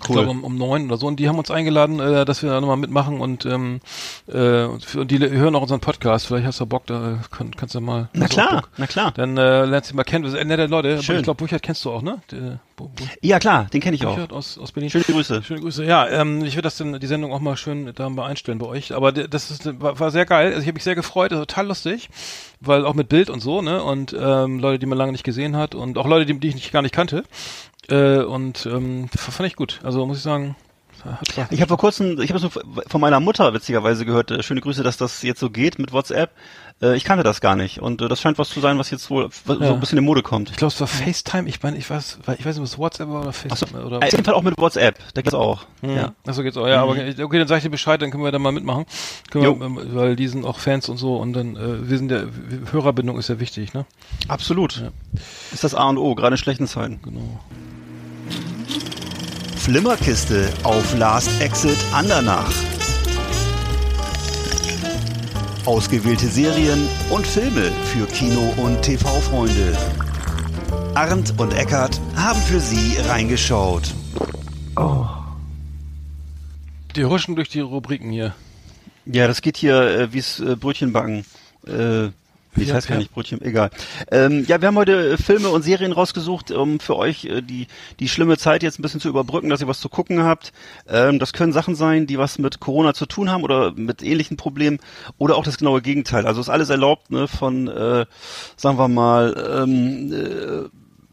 Ich glaube um, um neun oder so. Und die haben uns eingeladen, äh, dass wir da nochmal mitmachen und, ähm, äh, und für- und die hören auch unseren Podcast. Vielleicht hast du Bock, da äh, kann, kannst du mal. Na auch klar, na klar. Dann äh, lernst du mal kennen. Das sind nette Leute. Schön. Ich glaube, Burchard kennst du auch, ne? Der, Bu- Bu- Ja klar, den kenne ich auch. Burchard aus, aus Berlin. Schöne Grüße. Schöne Grüße. Ja, ähm, ich würde das dann die Sendung auch mal schön da mal einstellen bei euch. Aber das ist war, war sehr geil. Also ich habe mich sehr gefreut, also total lustig, weil auch mit Bild und so, ne? Und ähm, Leute, die man lange nicht gesehen hat und auch Leute, die, die ich nicht, gar nicht kannte. Äh, und ähm, fand ich gut. Also muss ich sagen, hat Ich habe vor kurzem, ich habe es nur von meiner Mutter witzigerweise gehört, äh, schöne Grüße, dass das jetzt so geht mit WhatsApp. Äh, ich kannte das gar nicht und äh, das scheint was zu sein, was jetzt wohl so Ja. ein bisschen in Mode kommt. Ich glaube, es war FaceTime. Ich meine, ich weiß, ich weiß nicht, was WhatsApp war oder FaceTime oder. äh, auf jeden Fall auch mit WhatsApp, da geht's auch. Mhm. Ja. Achso, geht's auch. Ja, aber okay, dann sag ich dir Bescheid, dann können wir da mal mitmachen. Wir, ähm, weil die sind auch Fans und so und dann, äh, wir sind ja, Hörerbindung ist ja wichtig, ne? Absolut. Ist das A und O, gerade in schlechten Zeiten. Genau. Flimmerkiste auf Last Exit Andernach. Ausgewählte Serien und Filme für Kino- und TV-Freunde. Arndt und Eckart haben für Sie reingeschaut. Die huschen durch die Rubriken hier. Ja, das geht hier äh, wie's äh, Brötchen backen. Äh, wie das heißt gar nicht Brötchen, egal. Ähm, ja, wir haben heute äh, Filme und Serien rausgesucht, um für euch äh, die die schlimme Zeit jetzt ein bisschen zu überbrücken, dass ihr was zu gucken habt. Ähm, das können Sachen sein, die was mit Corona zu tun haben oder mit ähnlichen Problemen oder auch das genaue Gegenteil. Also ist alles erlaubt, ne, von äh, sagen wir mal ähm, äh,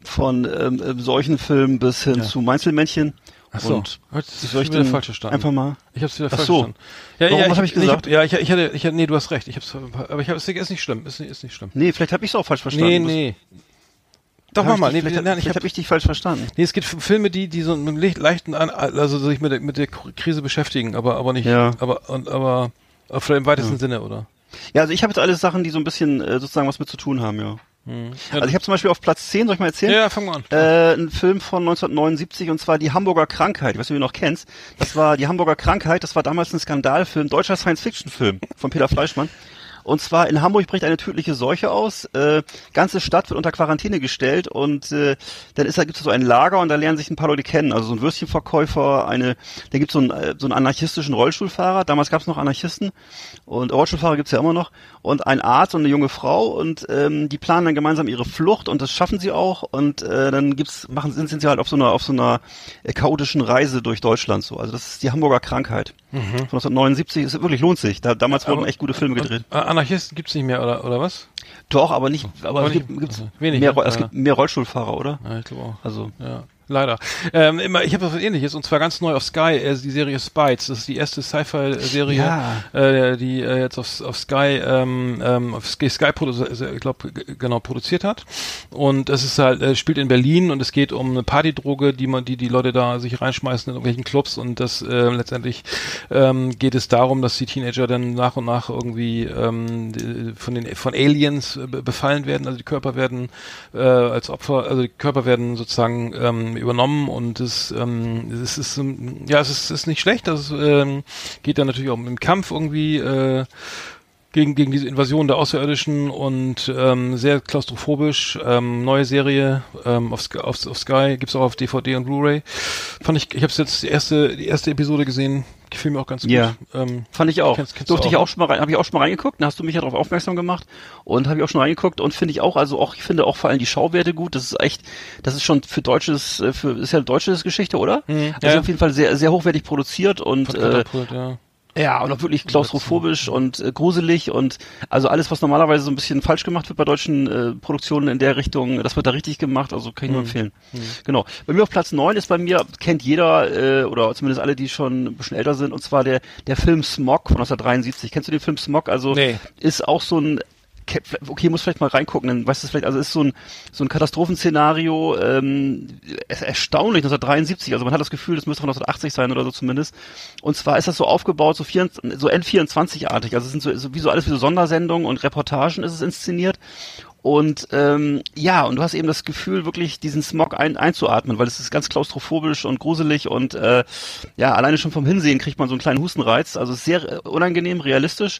von ähm, äh, solchen Filmen bis hin Ja. zu Meinzelmännchen. So. Und ist soll ich wieder falsch verstanden. einfach mal Ich hab's wieder Ach falsch so. verstanden. Ja, Warum, ja, was hab ich nee, gesagt? hab- ja, ich, ich hatte, ich hatte, nee, du hast recht. Ich hab's, aber ich hab, ist ist nicht schlimm. Ist nicht, ist nicht schlimm. Nee, vielleicht habe ich es auch falsch verstanden. Nee, Das- nee. Doch, mach ich mal. Nee, vielleicht nein, hab, ich vielleicht hab, habe ich dich falsch verstanden. nee, es gibt Filme, die, die so le- leichten, also sich mit der, mit der Krise beschäftigen, aber, aber nicht, Ja. aber, und, aber, aber vielleicht im weitesten Sinne, oder? Ja, also ich habe jetzt alles Sachen, die so ein bisschen äh, sozusagen was mit zu tun haben, ja. Ja, Also ich habe zum Beispiel auf Platz 10, soll ich mal erzählen? ja, fang mal an. Äh, ein Film von 1979 und zwar die Hamburger Krankheit. Ich weiß nicht, ob du ihn noch kennst. Das war die Hamburger Krankheit. Das war damals ein Skandalfilm, deutscher Science-Fiction-Film von Peter Fleischmann. Und zwar in Hamburg bricht eine tödliche Seuche aus. Äh, ganze Stadt wird unter Quarantäne gestellt und äh, dann ist da gibt es so ein Lager und da lernen sich ein paar Leute kennen. Also so ein Würstchenverkäufer, eine, da gibt so es äh, so einen anarchistischen Rollstuhlfahrer. Damals gab es noch Anarchisten und Rollstuhlfahrer gibt's ja immer noch und ein Arzt und eine junge Frau und ähm, die planen dann gemeinsam ihre Flucht und das schaffen sie auch und äh, dann gibt's machen sind, sind sie halt auf so einer auf so einer äh, chaotischen Reise durch Deutschland so. Also das ist die Hamburger Krankheit von 1979. Es wirklich lohnt sich. Da, damals wurden Mhm. Aber- echt gute Filme gedreht. Anarchisten gibt's nicht mehr, oder, oder was? Doch, aber nicht. Aber, aber es gibt, nicht- gibt's also wenig, mehr, ne? Es Ja. gibt mehr Rollstuhlfahrer, oder? Ja, ich glaube auch. Also Ja, leider. Ähm, immer, ich habe was ähnliches und zwar ganz neu auf Sky, äh, die Serie Spites. Das ist die erste Sci-Fi-Serie, Ja. äh, die äh, jetzt auf, auf Sky, ähm, ähm, auf Sky, Sky äh, ich glaube, genau produziert hat. Und es ist halt, äh, spielt in Berlin und es geht um eine Partydroge, die man, die die Leute da sich reinschmeißen in irgendwelchen Clubs und das äh, letztendlich ähm, geht es darum, dass die Teenager dann nach und nach irgendwie ähm, von den von Aliens äh, be- befallen werden, also die Körper werden äh, als Opfer, also die Körper werden sozusagen ähm, übernommen und es, ähm, es ist ähm, ja es ist, ist nicht schlecht, das ähm, geht dann natürlich auch im Kampf irgendwie äh, gegen, gegen diese Invasion der Außerirdischen und ähm, sehr klaustrophobisch. Ähm, neue Serie ähm, auf, Sky, auf, auf Sky, gibt's auch auf DVD und Blu-ray. Fand ich, ich habe jetzt die erste, die erste Episode gesehen, gefiel mir auch ganz Ja. gut. Ähm, Fand ich auch. Kennst- kennst du Durfte auch, ich auch schon mal rein, habe ich auch schon mal reingeguckt, dann hast du mich ja darauf aufmerksam gemacht und habe ich auch schon reingeguckt und finde ich auch, also auch, ich finde auch vor allem die Schauwerte gut. Das ist echt, das ist schon für deutsches, äh, für, ist ja deutsches Geschichte, oder? Mhm, Also ja. auf jeden Fall sehr, sehr hochwertig produziert und, äh, ja. Ja, und auch wirklich klaustrophobisch und äh, gruselig und also alles, was normalerweise so ein bisschen falsch gemacht wird bei deutschen äh, Produktionen in der Richtung, das wird da richtig gemacht, also kann ich nur empfehlen. Genau. Bei mir auf Platz neun ist bei mir, kennt jeder, äh, oder zumindest alle, die schon ein bisschen älter sind, und zwar der, der Film Smog von 1973. Kennst du den Film Smog? Also Nee. ist auch so ein okay, muss vielleicht mal reingucken, dann weißt du vielleicht, also ist so ein, so ein Katastrophenszenario, ähm, erstaunlich, 1973, also man hat das Gefühl, das müsste von 1980 sein oder so zumindest. Und zwar ist das so aufgebaut, so, 24, so N24-artig, also es sind so, so wie so alles wie so Sondersendungen und Reportagen ist es inszeniert. Und ähm, ja, und du hast eben das Gefühl, wirklich diesen Smog ein, einzuatmen, weil es ist ganz klaustrophobisch und gruselig und äh, ja, alleine schon vom Hinsehen kriegt man so einen kleinen Hustenreiz. Also sehr äh, unangenehm, realistisch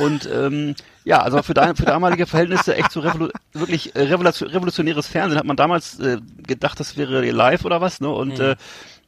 und ähm, ja, also für, da, für damalige Verhältnisse echt so revolu wirklich äh, revolution revolutionäres Fernsehen. Hat man damals äh, gedacht, das wäre live oder was, ne? Und äh,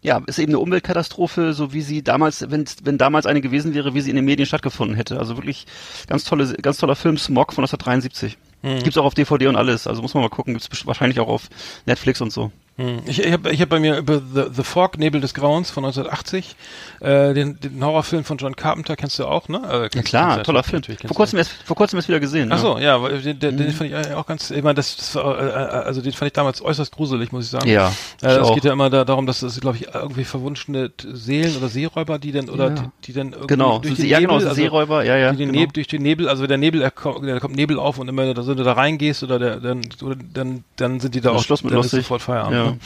ja, ist eben eine Umweltkatastrophe, so wie sie damals, wenn, wenn damals eine gewesen wäre, wie sie in den Medien stattgefunden hätte. Also wirklich ganz tolle, ganz toller Film, Smog von 1973. Gibt's auch auf DVD und alles, also muss man mal gucken, gibt's wahrscheinlich auch auf Netflix und so. Hm. Ich, ich habe ich hab bei mir über The, The Fog, Nebel des Grauens von 1980, äh, den, den Horrorfilm von John Carpenter kennst du auch, ne? Äh, Ja klar, du toller Film. Vor kurzem erst, vor kurzem erst wieder gesehen. Ach ja. so, ja, weil den, den, den fand ich äh, auch ganz, ich meine, das, das war, äh, also den fand ich damals äußerst gruselig, muss ich sagen. Ja, Äh, es auch. geht ja immer da, darum, dass es, glaube ich, irgendwie verwunschene Seelen oder Seeräuber, die dann, oder Ja. die, die dann irgendwie Genau, durch so, den ja Nebel, genau, so also Seeräuber, ja, ja. die den genau. Nebel, durch den Nebel, also wenn der Nebel, er kommt, da kommt Nebel auf und immer, da, wenn du da reingehst oder der, dann, oder dann, dann sind die da auch, Schluss mit dann ist lustig. sofort Feierabend. Ne?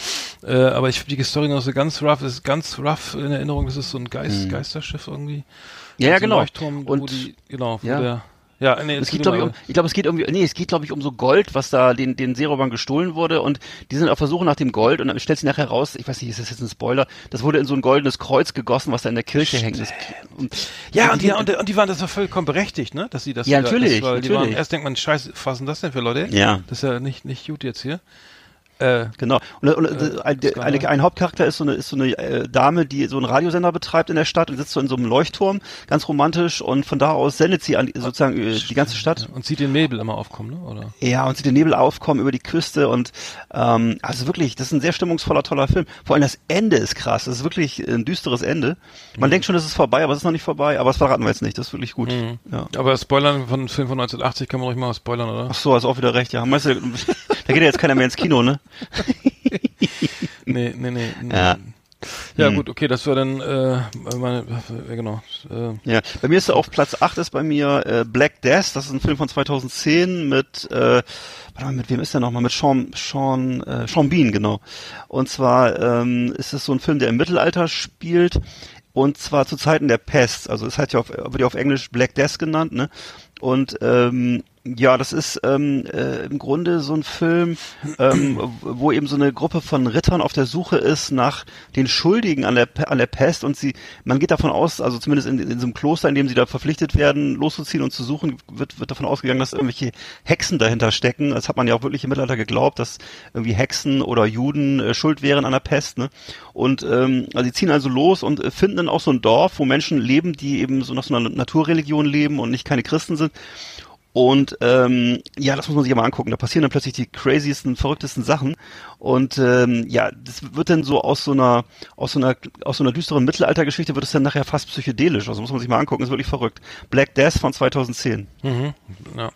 Äh, aber ich die Story noch so ganz rough, ist ganz rough in Erinnerung, das ist so ein Geist, Geisterschiff irgendwie. Ja, ja, genau. Leuchtturm, Und- die, genau, Ja. der, ja, nee, Es geht, glaube ich, um, ich glaube, es geht irgendwie, nee, es geht, glaube ich, um so Gold, was da den, den Seeräubern gestohlen wurde und die sind auf der Suche nach dem Gold und dann stellt sich nachher raus, ich weiß nicht, ist das jetzt ein Spoiler, das wurde in so ein goldenes Kreuz gegossen, was da in der Kirche hängt. Das, und, Ja, und die, und, und die waren das war vollkommen berechtigt, ne? Dass sie das Ja, natürlich, Das, weil die waren, natürlich. erst denkt man, scheiße, was sind das denn für Leute? Ja. Das ist ja nicht, nicht gut jetzt hier. Äh, Genau. Und, und Äh, ein, Skandal. eine, ein Hauptcharakter ist so eine, ist so eine äh, Dame, die so einen Radiosender betreibt in der Stadt und sitzt so in so einem Leuchtturm, ganz romantisch und von da aus sendet sie an sozusagen äh, die ganze Stadt. und sieht den Nebel immer aufkommen, ne? Oder? Ja, und sieht den Nebel aufkommen über die Küste und ähm, also wirklich, das ist ein sehr stimmungsvoller, toller Film. Vor allem das Ende ist krass. Das ist wirklich ein düsteres Ende. Man denkt schon, es ist vorbei, aber es ist noch nicht vorbei. Aber das verraten wir jetzt nicht. Das ist wirklich gut. Ja. Aber Spoilern von einem Film von 1980 kann man ruhig mal spoilern, oder? Ach so, hast auch wieder recht. Ja, meinst du, da geht ja jetzt keiner mehr ins Kino, ne? Nee, nee, nee. nee. Ja. Ja, Hm. gut, okay, das war dann, äh, meine, äh, genau. Äh, Ja, bei mir ist auf Platz 8 ist bei mir äh, Black Death, das ist ein Film von 2010 mit, äh, warte mal, mit wem ist der nochmal? Mit Sean, Sean, äh, Sean Bean, genau. Und zwar ähm, ist es so ein Film, der im Mittelalter spielt und zwar zu Zeiten der Pest. Also es hat ja auf, wird ja auf Englisch Black Death genannt, ne? Und ähm, Ja, das ist ähm, äh, im Grunde so ein Film, ähm, wo eben so eine Gruppe von Rittern auf der Suche ist nach den Schuldigen an der an der Pest und sie, man geht davon aus, also zumindest in, in so einem Kloster, in dem sie da verpflichtet werden, loszuziehen und zu suchen, wird wird davon ausgegangen, dass irgendwelche Hexen dahinter stecken. Das hat man ja auch wirklich im Mittelalter geglaubt, dass irgendwie Hexen oder Juden äh, schuld wären an der Pest. Ne? Und ähm, also sie ziehen also los und äh, finden dann auch so ein Dorf, wo Menschen leben, die eben so nach so einer Naturreligion leben und nicht keine Christen sind. Und ähm, ja, das muss man sich ja mal angucken. Da passieren dann plötzlich die craziesten, verrücktesten Sachen. Und ähm, ja, das wird dann so aus so einer, aus so einer, aus so einer düsteren Mittelaltergeschichte wird es dann nachher fast psychedelisch. Also muss man sich mal angucken, ist wirklich verrückt. Black Death von 2010. Ja.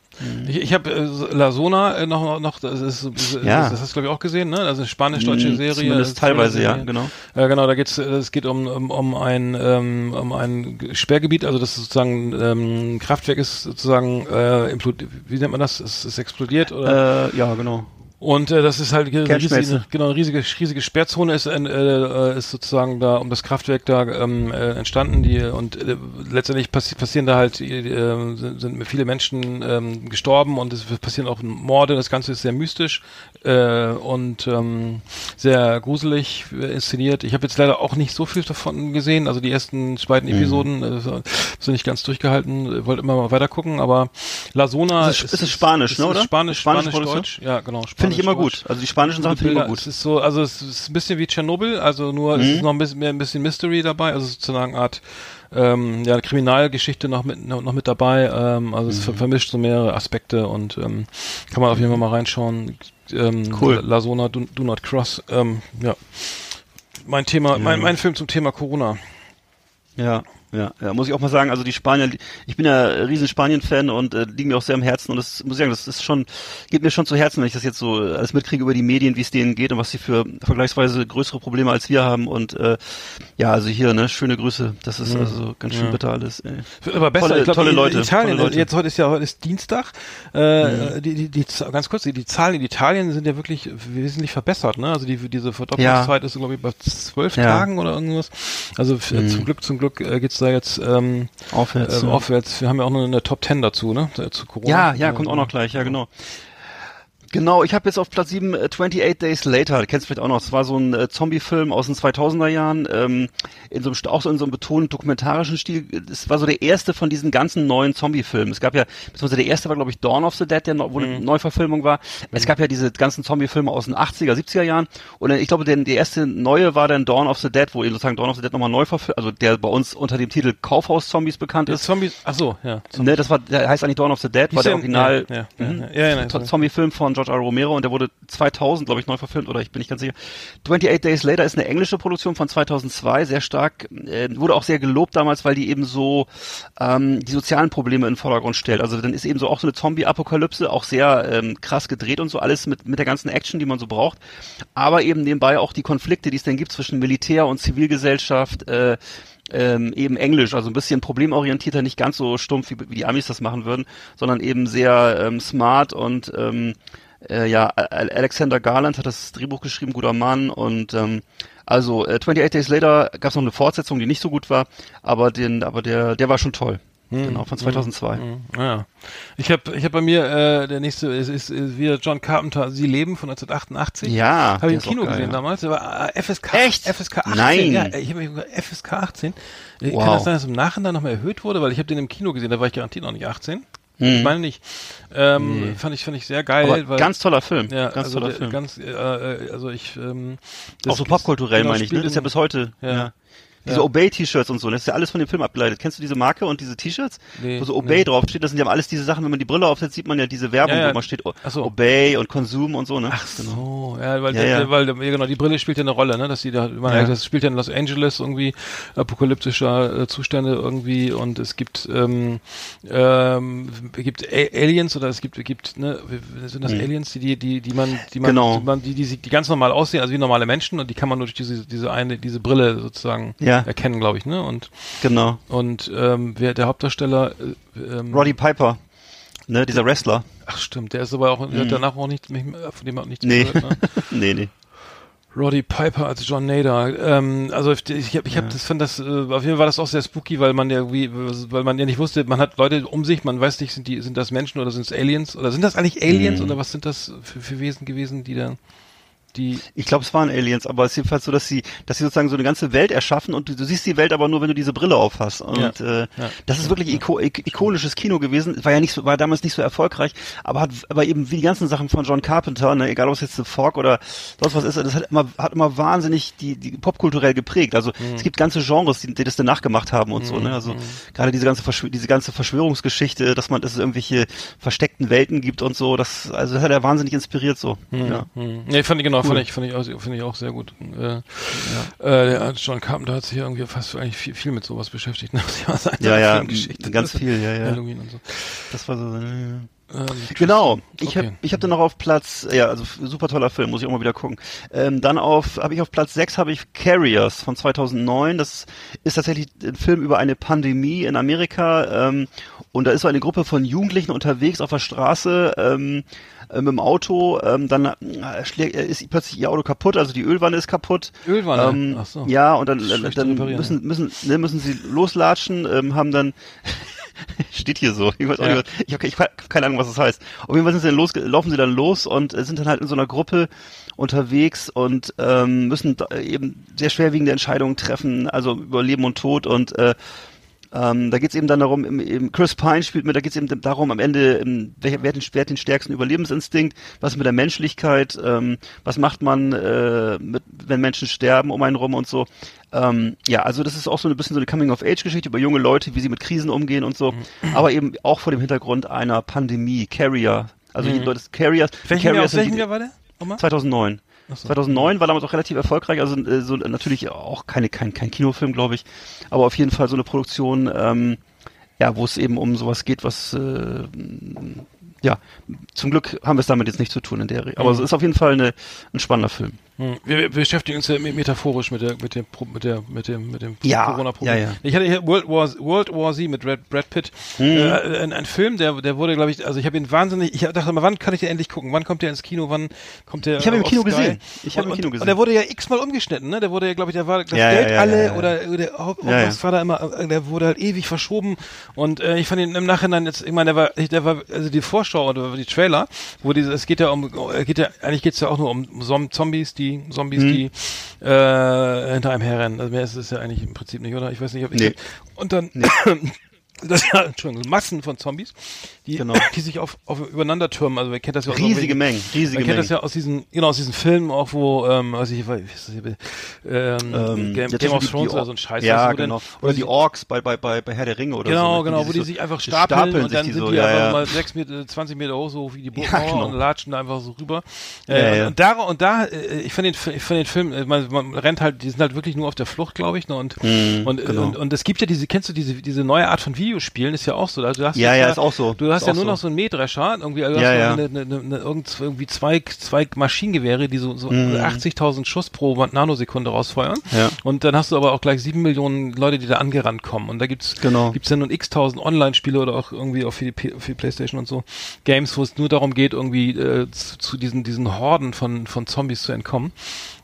Ich, ich habe äh, La Zona äh, noch, noch das, ist, das, Ja. das hast du glaube ich auch gesehen, ne? Also spanisch-deutsche Mm, Serie. zumindest teilweise, ja, Serie. genau. Äh, genau, da geht's, äh, es geht um, um, um ein ähm, um ein Sperrgebiet, also das ist sozusagen ähm, Kraftwerk ist sozusagen äh, wie nennt man das? Es ist explodiert oder? Äh, ja, genau. Und äh, das ist halt eine riesige, genau, eine riesige, riesige Sperrzone ist, äh, äh, ist sozusagen da um das Kraftwerk da ähm, äh, entstanden. Die und äh, letztendlich passi passieren da halt äh, sind, sind viele Menschen ähm, gestorben und es passieren auch Morde. Das Ganze ist sehr mystisch äh, und ähm, sehr gruselig äh, inszeniert. Ich habe jetzt leider auch nicht so viel davon gesehen. Also die ersten beiden Mhm. Episoden äh, sind nicht ganz durchgehalten. Wollte immer mal weiter gucken, aber La Zona Es ist- es ist Spanisch, ne, ist oder? Spanisch, Spanisch, Produktion? Deutsch. Ja, genau. Finde ich immer gut. Also die spanischen Sachen finde ich immer Es gut. ist so, also es ist ein bisschen wie Tschernobyl, also nur es Mhm. ist noch ein bisschen mehr ein bisschen Mystery dabei, also sozusagen eine Art ähm, ja, Kriminalgeschichte noch mit noch noch mit dabei. Ähm, also Mhm. es ver vermischt so mehrere Aspekte und ähm, kann man auf jeden Fall mal reinschauen. Ähm, Cool. La Zona, Do, Do Not Cross. Ähm, ja. Mein Thema, mein, mein Film zum Thema Corona. Ja, ja, ja, muss ich auch mal sagen, also die Spanier, ich bin ja riesen Spanien-Fan und äh, liegen mir auch sehr am Herzen und das muss ich sagen, das ist schon, geht mir schon zu Herzen, wenn ich das jetzt so alles mitkriege über die Medien, wie es denen geht und was sie für vergleichsweise größere Probleme als wir haben und äh, ja, also hier, ne, schöne Grüße, das ist also ganz schön Ja. bitter alles. Ey. Aber besser. Tolle- ich glaub, tolle Leute, Italien, tolle Leute. jetzt heute ist ja heute ist Dienstag. Äh, die, die, die, ganz kurz, die, die Zahlen in Italien sind ja wirklich wesentlich verbessert. Ne? Also die, diese Verdopplungszeit ist glaube ich bei zwölf Ja. Tagen oder irgendwas. Also f- zum Glück, zum Glück äh, geht's da jetzt ähm, Aufwärts. ja. aufwärts. Wir haben ja auch noch eine Top Ten dazu, ne? Da- Zu Corona. Ja, ja, kommt auch noch gleich, ja, genau. Genau, ich habe jetzt auf Platz 7 äh, 28 Days Later, kennst du vielleicht auch noch, das war so ein äh, Zombie-Film aus den 2000er Jahren, ähm, in so einem, auch so in so einem betont dokumentarischen Stil. Es war so der erste von diesen ganzen neuen Zombie-Filmen. Es gab ja, beziehungsweise der erste war, glaube ich, Dawn of the Dead, der noch, wo eine Neuverfilmung war. Es gab ja diese ganzen Zombie-Filme aus den 80er, 70er Jahren. Und äh, ich glaube, der, der erste neue war dann Dawn of the Dead, wo eben sozusagen Dawn of the Dead nochmal neu verfilmt, also der bei uns unter dem Titel Kaufhaus-Zombies bekannt ist. Zombies, ach so, ja. Ne, das war, der heißt eigentlich Dawn of the Dead, war Hieß der der- Original ja, ja, mhm, ja, ja, ja, To- ja. Zombie-Film von George R. Romero und der wurde 2000, glaube ich, neu verfilmt oder ich bin nicht ganz sicher. 28 Days Later ist eine englische Produktion von 2002, sehr stark, äh, wurde auch sehr gelobt damals, weil die eben so ähm, die sozialen Probleme in den Vordergrund stellt. Also dann ist eben so auch so eine Zombie-Apokalypse, auch sehr ähm, krass gedreht und so alles mit mit der ganzen Action, die man so braucht, aber eben nebenbei auch die Konflikte, die es dann gibt zwischen Militär und Zivilgesellschaft. Äh, ähm, eben Englisch, also ein bisschen problemorientierter, nicht ganz so stumpf, wie, wie die Amis das machen würden, sondern eben sehr ähm, smart und ähm, äh, ja, Alexander Garland hat das Drehbuch geschrieben, guter Mann und ähm, also äh, 28 Days Later gab es noch eine Fortsetzung, die nicht so gut war, aber den, aber der, der war schon toll. Genau, von 2002. Mhm. Ja. Ich habe ich hab bei mir, äh, der nächste ist, ist, ist wieder John Carpenter, Sie leben von 1988. Ja, Habe ich im Kino geil, gesehen ja. damals. War äh, FSK. Echt? FSK 18. Nein. Ja, ich habe FSK 18. Äh, Wow. Kann das sein, dass im Nachhinein nochmal erhöht wurde? Weil ich habe den im Kino gesehen, da war ich garantiert noch nicht 18. Ich meine nicht. Ähm, Fand ich fand ich sehr geil, Mhm. Aber weil ganz toller Film, ja, ganz also toller der, Film. ganz äh, äh, also ich ähm, auch so popkulturell genau, meine ich, ne? ist ja bis heute. Ja. Ja. Diese Ja. Obey-T-Shirts und so, das ist ja alles von dem Film abgeleitet. Kennst du diese Marke und diese T-Shirts? Nee, wo so Obey nee. draufsteht, das sind ja alles diese Sachen, wenn man die Brille aufsetzt, sieht man ja diese Werbung, Ja, ja. wo man steht, o- Ach so. Obey und Konsum und so, ne? Ach so, ja, weil, Ja, weil genau, die Brille spielt ja eine Rolle, ne, dass die da, man, das spielt ja in Los Angeles irgendwie apokalyptischer äh, Zustände irgendwie und es gibt ähm, ähm, es gibt A Aliens oder es gibt gibt ne, sind das Aliens, die die die die man die man. Genau. die, man die, die die ganz normal aussehen, also wie normale Menschen und die kann man nur durch diese diese eine diese Brille sozusagen Ja. Erkennen, glaube ich, ne und Genau. und ähm, wer der Hauptdarsteller äh, ähm, Roddy Piper, ne, dieser Wrestler. ach stimmt, der ist aber auch hat danach auch nicht, nicht von dem nichts Mhm. Nee. gehört, ne? nee, nee. Roddy Piper als John Nader. Ähm, also ich, ich habe ich hab das fand das äh, auf jeden Fall war das auch sehr spooky, weil man ja irgendwie weil man ja nicht wusste, man hat Leute um sich, man weiß nicht, sind die sind das Menschen oder sind es Aliens oder sind das eigentlich Aliens Mhm. oder was sind das für, für Wesen gewesen, die da die Ich glaube, es waren Aliens, aber es ist jedenfalls so, dass sie, dass sie sozusagen so eine ganze Welt erschaffen und du, du siehst die Welt aber nur, wenn du diese Brille aufhast. Und Ja. äh, Ja. das ist wirklich iko ik ikonisches Kino gewesen. War ja nicht so, war damals nicht so erfolgreich, aber hat aber eben wie die ganzen Sachen von John Carpenter, ne, egal ob es jetzt The Fog oder sonst was ist, das hat immer, hat immer wahnsinnig die, die popkulturell geprägt. Also Mhm. es gibt ganze Genres, die, die das danach gemacht haben und so. Ne? Also gerade diese ganze Verschw diese ganze Verschwörungsgeschichte, dass man, dass es irgendwelche versteckten Welten gibt und so. Das, also das hat er wahnsinnig inspiriert so. Ja. Hm. Nee, fand ich genau, Cool. fand ich, fand ich auch, finde ich auch sehr gut. Äh, äh, der John Carpenter hat sich ja irgendwie fast eigentlich viel, viel mit sowas beschäftigt. Ne? Ja, ja, ganz viel, ja, ja. Halloween und so. Das war so. äh, Ähm, Genau. Ich Okay. habe ich hab dann noch auf Platz, ja, also super toller Film, muss ich auch mal wieder gucken. Ähm, dann auf habe ich auf Platz 6 habe ich Carriers von 2009. Das ist tatsächlich ein Film über eine Pandemie in Amerika ähm, und da ist so eine Gruppe von Jugendlichen unterwegs auf der Straße ähm, äh, mit dem Auto, ähm, dann äh, schlägt, äh, ist plötzlich ihr Auto kaputt, also die Ölwanne ist kaputt. Ölwanne? Ähm, Ach so. Ja, und dann, zu dann müssen müssen ne, müssen sie loslatschen, ähm, haben dann steht hier so. Ich weiß auch Ja. nicht, ich habe ich hab keine Ahnung, was das heißt. Auf jeden Fall sind sie dann los, laufen sie dann los und äh, sind dann halt in so einer Gruppe unterwegs und ähm, müssen eben sehr schwerwiegende Entscheidungen treffen, also über Leben und Tod und äh, ähm, da geht es eben dann darum, im, im Chris Pine spielt mit, da geht es eben darum, am Ende, ähm, wer, wer, hat den, wer den stärksten Überlebensinstinkt, was ist mit der Menschlichkeit, ähm, was macht man, äh, mit, wenn Menschen sterben um einen rum und so. Ähm, ja, also das ist auch so ein bisschen so eine Coming-of-Age-Geschichte über junge Leute, wie sie mit Krisen umgehen und so, aber eben auch vor dem Hintergrund einer Pandemie, Carrier. Also die Leute, Carriers, welchen Carriers Jahr, aus sind welchem die- Jahr war der? Nochmal? 2009. So. 2009 war damals auch relativ erfolgreich, also äh, so natürlich auch keine kein kein Kinofilm, glaube ich, aber auf jeden Fall so eine Produktion, ähm, ja, wo es eben um sowas geht, was äh, ja, zum Glück haben wir es damit jetzt nicht zu tun in der, Re- aber es ist auf jeden Fall eine, ein spannender Film. Hm. Wir, beschäftigen uns ja me- metaphorisch mit der mit dem mit der mit dem mit dem Ja, Corona-Problem. ja, ja. Ich hatte hier World War World War Z mit Brad, Brad Pitt, Mhm. äh, ein, ein Film, der der wurde, glaube ich, also ich habe ihn wahnsinnig, ich dachte mal, wann kann ich den endlich gucken? Wann kommt der ins Kino? Wann kommt der? Ich habe ihn im auf Kino Sky? gesehen. Ich habe im Kino gesehen. Und der wurde ja x-mal umgeschnitten, ne? Der wurde ja, glaube ich, der war das Ja, Geld alle oder oder Haupt- Ja, ja. was war da immer, äh, der wurde halt ewig verschoben und äh, ich fand ihn im Nachhinein jetzt, ich meine, der war, der war, also die Vorschau oder die Trailer, wo diese, es geht ja um, äh, geht ja, eigentlich geht's ja auch nur um Zom- Zombies, die Zombies, Mhm. die äh, hinter einem herrennen. Also mehr ist es ja eigentlich im Prinzip nicht, oder? Ich weiß nicht, ob ich Nee. und dann das ja, Entschuldigung, Massen von Zombies, die, Genau. die sich auf, auf übereinander türmen. Also man kennt das ja aus Riesige Mengen, riesige Man kennt Mengen. das ja aus diesen, genau, aus diesen Filmen auch, wo, ähm, weiß ich, hier, ähm, Ähm, Game, ja, Game of Thrones oder so ein Scheiß. Ja, wo genau. Dann, wo Oder die Orks bei, bei, bei, bei Herr der Ringe oder Genau, so. ne? genau, wo die so- sich einfach die stapeln, und dann die sind so, die ja, einfach ja. mal sechs Meter, 20 Meter hoch, so wie die Ja, Burgmauer genau. und latschen da einfach so rüber. Ja, Äh, ja. Und da, und da, äh, ich finde den, ich finde den Film, äh, man, man rennt halt, die sind halt wirklich nur auf der Flucht, glaube ich, ne, und, Mhm, und, genau. und, und es gibt ja diese, kennst du diese, diese neue Art von Videospielen, ist ja auch so, also du hast Ja, jetzt ja, ist auch so. Du hast Ist ja nur so. noch so einen Mähdrescher, irgendwie, also du Ja, hast ja. Eine, eine, eine, eine, irgend- irgendwie zwei, zwei Maschinengewehre, die so, so Mhm. 80.000 Schuss pro Nanosekunde rausfeuern. Ja. Und dann hast du aber auch gleich sieben Millionen Leute, die da angerannt kommen. Und da gibt's Genau. gibt's ja nun x-tausend Online-Spiele oder auch irgendwie auch für die, P- für die Playstation und so Games, wo es nur darum geht, irgendwie äh, zu, zu diesen, diesen Horden von, von Zombies zu entkommen.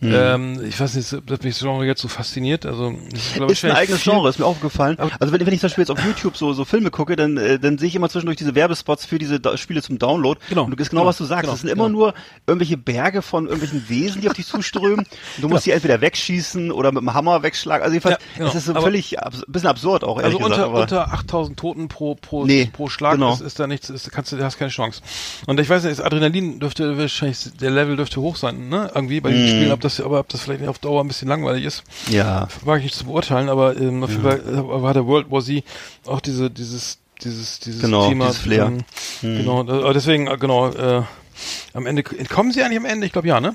Mhm. Ähm, ich weiß nicht, ob mich das Genre jetzt so fasziniert. Also, ich glaube, ist ein eigenes Genre, ist mir aufgefallen. Also wenn, wenn ich zum Beispiel jetzt auf YouTube so, so Filme gucke, dann, äh, dann sehe ich immer zwischendurch diese Werbespots für diese da Spiele zum Download. Genau, Und du ist genau, genau, was du sagst. genau, das sind immer genau. nur irgendwelche Berge von irgendwelchen Wesen, die auf dich zuströmen. Und du musst die entweder wegschießen oder mit dem Hammer wegschlagen. Also jedenfalls, Ja, genau. es ist so Aber- völlig abs ein bisschen absurd auch, Also unter, gesagt. Unter 8000 Toten pro, pro, Nee, pro Schlag genau. ist, ist da nichts, ist, kannst du, hast keine Chance. Und ich weiß nicht, das Adrenalin dürfte wahrscheinlich, der Level dürfte hoch sein, ne? Irgendwie bei Mhm. den Spielen, ob das, aber ob das vielleicht auf Dauer ein bisschen langweilig ist. ja. Mag ich nicht zu beurteilen, aber ähm, auf jeden Fall äh, war der World War Z auch diese, dieses, dieses, dieses Genau, Thema. dieses Flair. ähm, Genau, deswegen, genau, äh, am Ende, kommen sie eigentlich am Ende? Ich glaube ja, ne?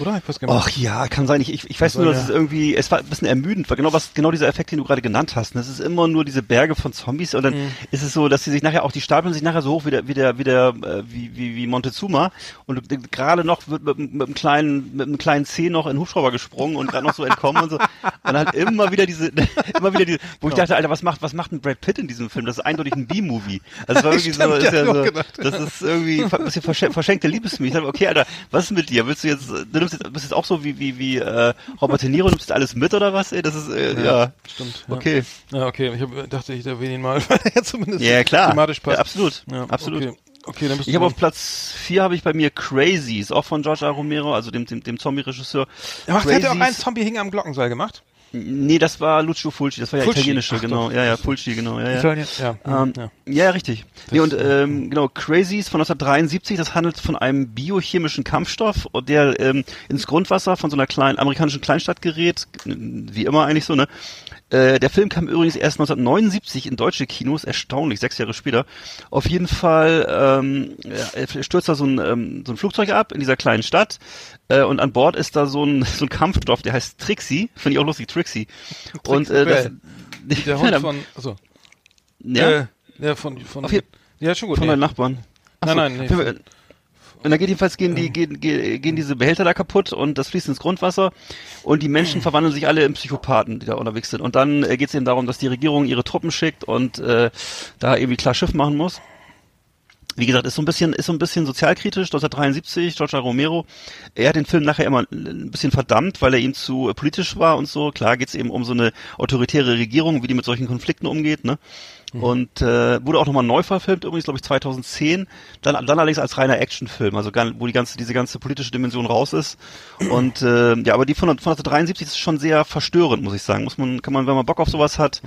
Oder? Ich weiß gar nicht. Ach ja, kann sein. Ich, ich, ich weiß soll nur, dass der- es irgendwie, es war ein bisschen ermüdend, weil genau was, genau dieser Effekt, den du gerade genannt hast. ne? Es ist immer nur diese Berge von Zombies und dann Mhm. ist es so, dass sie sich nachher auch, die stapeln sich nachher so hoch wie der, wie der, wie der, äh, wie, wie, wie Montezuma und gerade noch wird mit, mit, einem kleinen, mit einem kleinen Zeh noch in den Hubschrauber gesprungen und gerade noch so entkommen und so. Und halt immer wieder diese, immer wieder diese, wo ich Genau. dachte, Alter, was macht, was macht ein Brad Pitt in diesem Film? Das ist eindeutig ein B-Movie. Also es war irgendwie so, ist ja, ja so, das ist irgendwie ein bisschen versch verschen- verschenkte sage, okay, Alter, was ist mit dir? Willst du jetzt, du nimmst jetzt, bist jetzt auch so wie, wie, wie, äh, Robert De Niro, nimmst alles mit oder was, ey? Das ist, äh, ja. Stimmt. Ja. Okay. Ja, okay. Ich hab, dachte, ich erwähne ihn mal, weil er zumindest Ja, klar. thematisch passt. Ja, absolut. Ja, absolut. Okay, okay dann bist Ich habe auf Platz 4 habe ich bei mir Crazies, auch von George A. Romero, also dem, dem, dem Zombie-Regisseur. Ja, macht, hat er auch einen Zombie hing am Glockenseil gemacht? Nee, das war Lucio Fulci, das war ja Fulci. italienische, Ach genau. doch. Ja, ja, Fulci, genau. Ja, ja. Italien- ja. Ähm, ja. ja. ja, richtig. Nee, und ähm, genau, Crazies von 1973, das handelt von einem biochemischen Kampfstoff, der ähm, ins Grundwasser von so einer kleinen amerikanischen Kleinstadt gerät, wie immer eigentlich so, ne? Äh, der Film kam übrigens erst 1979 in deutsche Kinos, erstaunlich, sechs Jahre später. Auf jeden Fall ähm, ja, stürzt da so ein, ähm, so ein Flugzeug ab in dieser kleinen Stadt äh, und an Bord ist da so ein, so ein Kampfstoff, der heißt Trixie, finde ich auch lustig, Trixie. Und äh, das, Der Hund von, also, ja, äh, der von, von, Auf je- ja, schon gut. von nee. deinen Nachbarn. Ach Nein, nein, nee. Und dann geht jedenfalls gehen die gehen, gehen, gehen diese Behälter da kaputt und das fließt ins Grundwasser und die Menschen verwandeln sich alle in Psychopathen, die da unterwegs sind. Und dann äh, geht es eben darum, dass die Regierung ihre Truppen schickt und äh, da irgendwie klar Schiff machen muss. Wie gesagt, ist so ein bisschen, ist so ein bisschen sozialkritisch. 1973, George. Romero. Er hat den Film nachher immer ein bisschen verdammt, weil er ihm zu äh, politisch war und so. Klar geht es eben um so eine autoritäre Regierung, wie die mit solchen Konflikten umgeht, ne? Und äh, wurde auch nochmal neu verfilmt, übrigens, glaube ich, 2010. Dann, dann allerdings als reiner Actionfilm, also wo die ganze, diese ganze politische Dimension raus ist. Und äh, ja, aber die von, von 1973 ist schon sehr verstörend, muss ich sagen. Muss man, kann man, wenn man Bock auf sowas hat,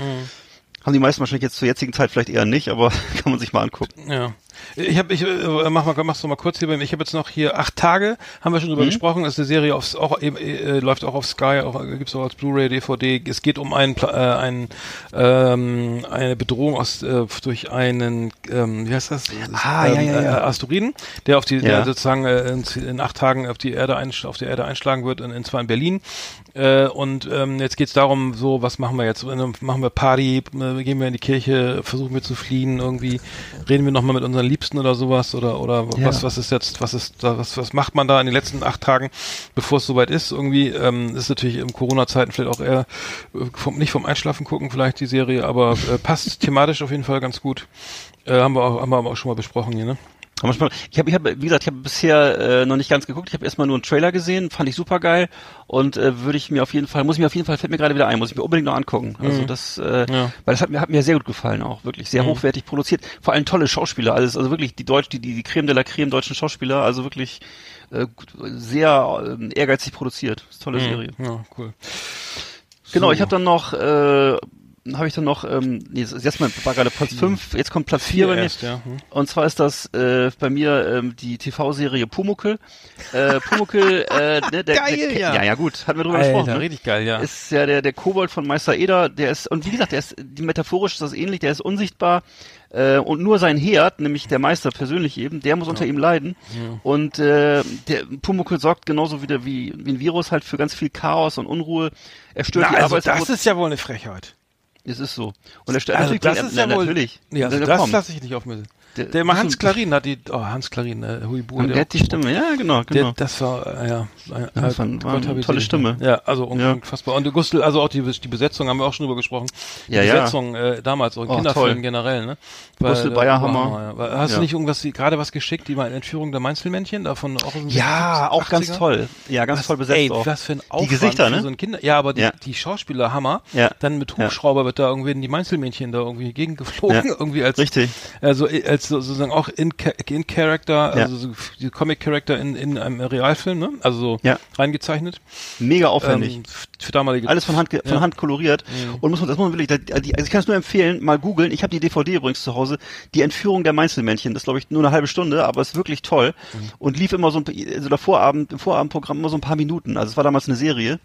haben die meisten wahrscheinlich jetzt zur jetzigen Zeit vielleicht eher nicht, aber kann man sich mal angucken. Ja. Ich habe, ich äh, mach mal, mach's doch mal kurz hier. bei mir. Ich habe jetzt noch hier acht Tage, haben wir schon Mhm. drüber gesprochen. Das ist eine Serie auf, auch äh, läuft auch auf Sky, auch äh, gibt's auch als Blu-ray, DVD. Es geht um einen, äh, einen ähm, eine Bedrohung aus äh, durch einen, ähm, wie heißt das? Ah, ähm, ja, ja, ja. Äh, Asteroiden, der auf die, der Ja. sozusagen äh, in, in acht Tagen auf die Erde einsch auf der Erde einschlagen wird, in, in zwar in Berlin. Äh, und ähm, jetzt geht's darum, so was machen wir jetzt? Machen wir Party? Gehen wir in die Kirche? Versuchen wir zu fliehen? Irgendwie reden wir nochmal mit unseren Liebsten oder sowas? Oder oder Ja. was was ist jetzt? Was ist da? Was was macht man da in den letzten acht Tagen, bevor es soweit ist? Irgendwie ähm, ist natürlich in Corona-Zeiten vielleicht auch eher äh, vom, nicht vom Einschlafen gucken vielleicht die Serie, aber äh, passt thematisch auf jeden Fall ganz gut. Äh, haben wir auch haben wir aber auch schon mal besprochen hier, ne? Ich habe, ich hab, wie gesagt, ich habe bisher äh, noch nicht ganz geguckt. Ich habe erstmal nur einen Trailer gesehen, fand ich super geil und äh, würde ich mir auf jeden Fall, muss ich mir auf jeden Fall, fällt mir gerade wieder ein, muss ich mir unbedingt noch angucken. Also das, äh, Ja. weil das hat mir, hat mir sehr gut gefallen auch, wirklich sehr hochwertig produziert. Vor allem tolle Schauspieler, alles, also wirklich die Deutsch, die, die, die Creme de la Creme deutschen Schauspieler, also wirklich äh, sehr äh, ehrgeizig produziert. Das ist eine tolle Serie. Ja, cool. Genau, So. ich habe dann noch, äh, habe ich dann noch, ähm, nee, das- erstmal war gerade Platz 5, jetzt kommt Platz 4 bei mir. erst, ja. Hm. Und zwar ist das äh, bei mir ähm, die TV-Serie Pumuckel. Äh, Pumuckel, äh, ne, der, Geil, der, ja. ja. Ja, gut, hatten wir drüber Alter, gesprochen. Ne? richtig geil, ja. Ist ja der, der Kobold von Meister Eder, der ist, und wie gesagt, der ist, die metaphorisch ist das ähnlich, der ist unsichtbar, äh, und nur sein Herd, nämlich der Meister persönlich eben, der muss unter ihm leiden. Und äh, der Pumuckel sorgt genauso wieder wie, wie ein Virus halt für ganz viel Chaos und Unruhe. Er stört Na, die also Arbeitsproz- das ist ja wohl eine Frechheit. Es ist so. Und er stört Also das ist ja wohl, natürlich. Ja, also das komm. lasse ich nicht auf mir. Der- Der, bist Hans Klarin hat die, oh Hans Klarin, äh, Huibu. Und der hat die Stimme, ja, genau, Der, genau. das war, äh, ja, äh, das war- Gott war eine tolle Stimme. Ja, also un- Ja. unfassbar. Und Gustl, also auch die, die Besetzung haben wir auch schon drüber gesprochen. Die Ja, ja. Besetzung äh, damals, auch in Oh, Kinderfilmen toll. generell, ne? Gustl äh, Bayerhammer. ja. Weil- Hast Ja. du nicht irgendwas, die- gerade was geschickt, die mal Entführung der Mainzelmännchen, davon auch Ja, 70er, auch ganz 80er? toll. Ja, ganz Was- toll besetzt ey, auch. was für ein Aufwand Gesichter, für ne? So ein Kinder ja, aber die, Ja. die Schauspieler Hammer. Ja. Dann mit Ja. Hubschrauber wird da irgendwie in die Mainzelmännchen da irgendwie gegengeflogen, Ja. irgendwie als Richtig. also äh, als so- sozusagen auch in, in Character, Ja. also so die Comic Character in, in einem Realfilm, ne? Also so Ja. reingezeichnet. Mega aufwendig. Ähm, für damalige Alles von Hand, von Ja. Hand koloriert. Und muss man, das muss man wirklich, also ich kann es nur empfehlen, mal googeln. Ich habe die DVD übrigens zu Hause. Die Entführung der Mainzelmännchen. Das glaube ich nur eine halbe Stunde, aber ist wirklich toll. Und lief immer so ein, also der Vorabend, im Vorabendprogramm immer so ein paar Minuten. Also es war damals eine Serie.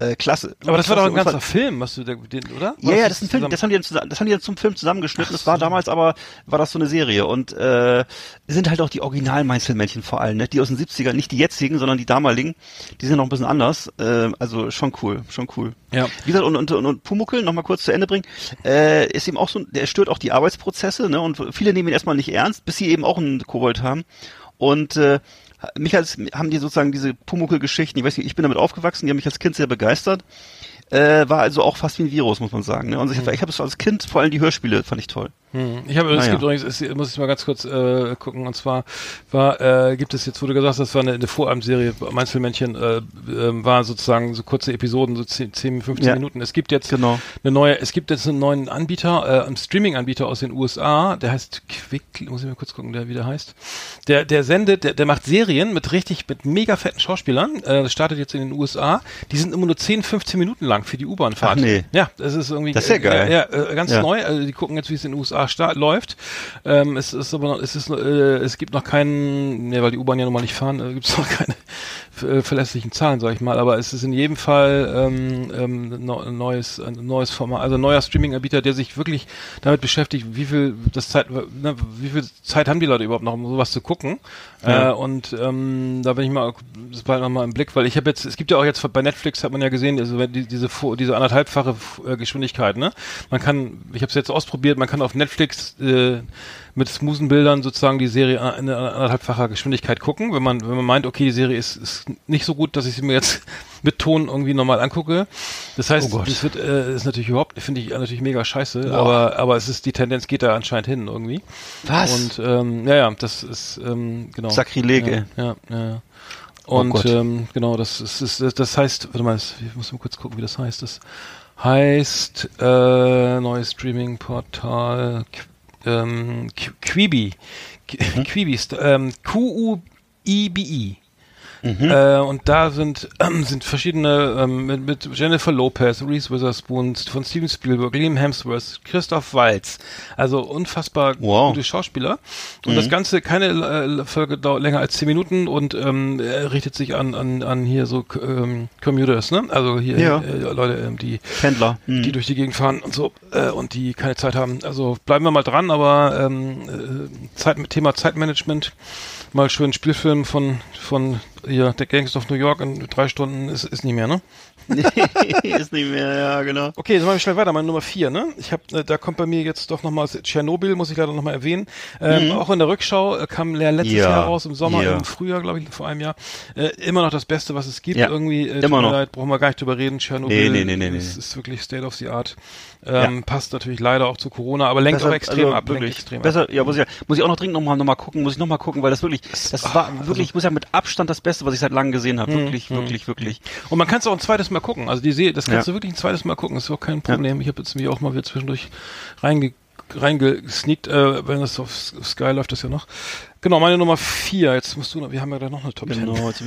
Äh, klasse. Aber das war doch ein Klasse. Ganzer Film, was du da, den, oder? Ja, ja, das ist ein Film, das haben die dann, das haben die dann zum Film zusammengeschnitten. Das war damals aber, war das so eine Serie. Und äh, sind halt auch die originalen Mainzelmännchen vor allem, ne? Die aus den 70ern, nicht die jetzigen, sondern die damaligen. Die sind noch ein bisschen anders. Äh, also schon cool, schon cool. Ja. Wie gesagt, und, und, und, und Pumuckel, noch mal kurz zu Ende bringen, äh, ist eben auch so, der stört auch die Arbeitsprozesse, ne? Und viele nehmen ihn erstmal nicht ernst, bis sie eben auch einen Kobold haben. Und äh, mich als, haben die sozusagen diese Pumuckel-Geschichten, ich weiß nicht, ich bin damit aufgewachsen, die haben mich als Kind sehr begeistert. Äh, war also auch fast wie ein Virus, muss man sagen. Ne? Und ich, ich habe es als Kind, vor allem die Hörspiele, fand ich toll. Hm. Ich habe, es Naja. gibt übrigens, es, muss ich mal ganz kurz äh, gucken, und zwar war, äh, gibt es jetzt, wo du gesagt hast, das war eine, eine Vorabendserie, Mainzelmännchen, äh, äh, war sozusagen so kurze Episoden, so 10, 10 15 Ja. Minuten. Es gibt jetzt Genau. eine neue, es gibt jetzt einen neuen Anbieter, äh, einen Streaming-Anbieter aus den USA, der heißt Quick, muss ich mal kurz gucken, der wie der heißt. Der, der sendet, der, der macht Serien mit richtig, mit mega fetten Schauspielern, äh, das startet jetzt in den USA, die sind immer nur 10, 15 Minuten lang für die U-Bahn-Fahrt. Nee. Ja, das ist irgendwie, Das ist ja geil. Äh, ja, äh, ganz Ja. neu, also die gucken jetzt, wie es in den USA sta- läuft. Ähm, es ist aber noch, es ist, äh, es gibt noch keinen, ne, weil die U-Bahn ja nun mal nicht fahren, äh, gibt es noch keine äh, verlässlichen Zahlen, sag ich mal. Aber es ist in jedem Fall ähm, ähm, no, ein neues, ein neues Format, also ein neuer Streaming-Anbieter, der sich wirklich damit beschäftigt, wie viel das Zeit, ne, wie viel Zeit haben die Leute überhaupt noch, um sowas zu gucken. Ja. Äh, und ähm, da bin ich mal, das bald noch mal im Blick, weil ich habe jetzt, es gibt ja auch jetzt bei Netflix hat man ja gesehen, also die, diese diese anderthalbfache äh, Geschwindigkeit, ne? Man kann, ich habe es jetzt ausprobiert, man kann auf Netflix äh, mit smoothen Bildern sozusagen die Serie in anderthalbfacher Geschwindigkeit gucken, wenn man wenn man meint, okay, die Serie ist, ist nicht so gut, dass ich sie mir jetzt mit Ton irgendwie normal angucke. Das heißt, Oh das wird äh, ist natürlich überhaupt, finde ich natürlich mega scheiße, aber aber es ist die Tendenz geht da anscheinend hin irgendwie. Was? Und ähm, ja, ja, das ist ähm, genau. Sakrileg. Ja, ja, ja. Oh Und Gott. ähm, genau, das ist, ist das, das heißt, warte mal, das- ich muss mal kurz gucken, wie das heißt. Das heißt äh, neues Streaming-Portal ähm, Qu- Quibi. Qu- Mhm. Quibi ist ähm, Q-U-I-B-I. Äh, und da sind ähm, sind verschiedene ähm, mit, mit Jennifer Lopez, Reese Witherspoon, von Steven Spielberg, Liam Hemsworth, Christoph Waltz. Also unfassbar Wow. gute Schauspieler. Und das Ganze keine äh, Folge dauert länger als zehn Minuten und ähm, richtet sich an an an hier so ähm, Commuters, ne? Also hier Ja. äh, Leute, ähm, die Pendler. die Mhm. durch die Gegend fahren und so äh, und die keine Zeit haben. Also bleiben wir mal dran, aber ähm, äh, Zeit, Thema Zeitmanagement, mal schön Spielfilm von von hier der Gangs of New York in drei Stunden ist, ist nicht mehr, ne? ist nicht mehr, ja, genau. Okay, dann machen wir schnell weiter. Meine Nummer vier, ne? Ich habe, äh, da kommt bei mir jetzt doch nochmal Tschernobyl, muss ich leider nochmal erwähnen. Ähm, Auch in der Rückschau äh, kam ja letztes Mhm. Ja, Jahr raus, im Sommer, ja. im Frühjahr, glaube ich, vor einem Jahr. Äh, immer noch das Beste, was es gibt. Ja, Irgendwie, äh, immer tut mir noch. leid, brauchen wir gar nicht drüber reden. Tschernobyl Nee, nee, nee, nee, ist, nee. ist wirklich State of the Art. Ähm, Passt natürlich leider auch zu Corona, aber lenkt auch extrem ab. Also Wirklich. extrem ab. Besser, ja, muss ich, muss ich auch noch dringend nochmal noch mal gucken, muss ich noch mal gucken, weil das wirklich, das war wirklich, ich muss sagen, mit Abstand das Beste, was ich seit langem gesehen habe. Wirklich, wirklich, wirklich. Und man kann es auch ein zweites Mal gucken. Also die Serie, das kannst Ja. du wirklich ein zweites Mal gucken. Das ist auch kein Problem. Ich habe jetzt mich auch mal wieder zwischendurch reinge reingesneakt, äh, wenn das auf Sky läuft, das ja noch. Genau, meine Nummer vier. Jetzt musst du noch, wir haben ja da noch eine Top Ten. Genau, jetzt,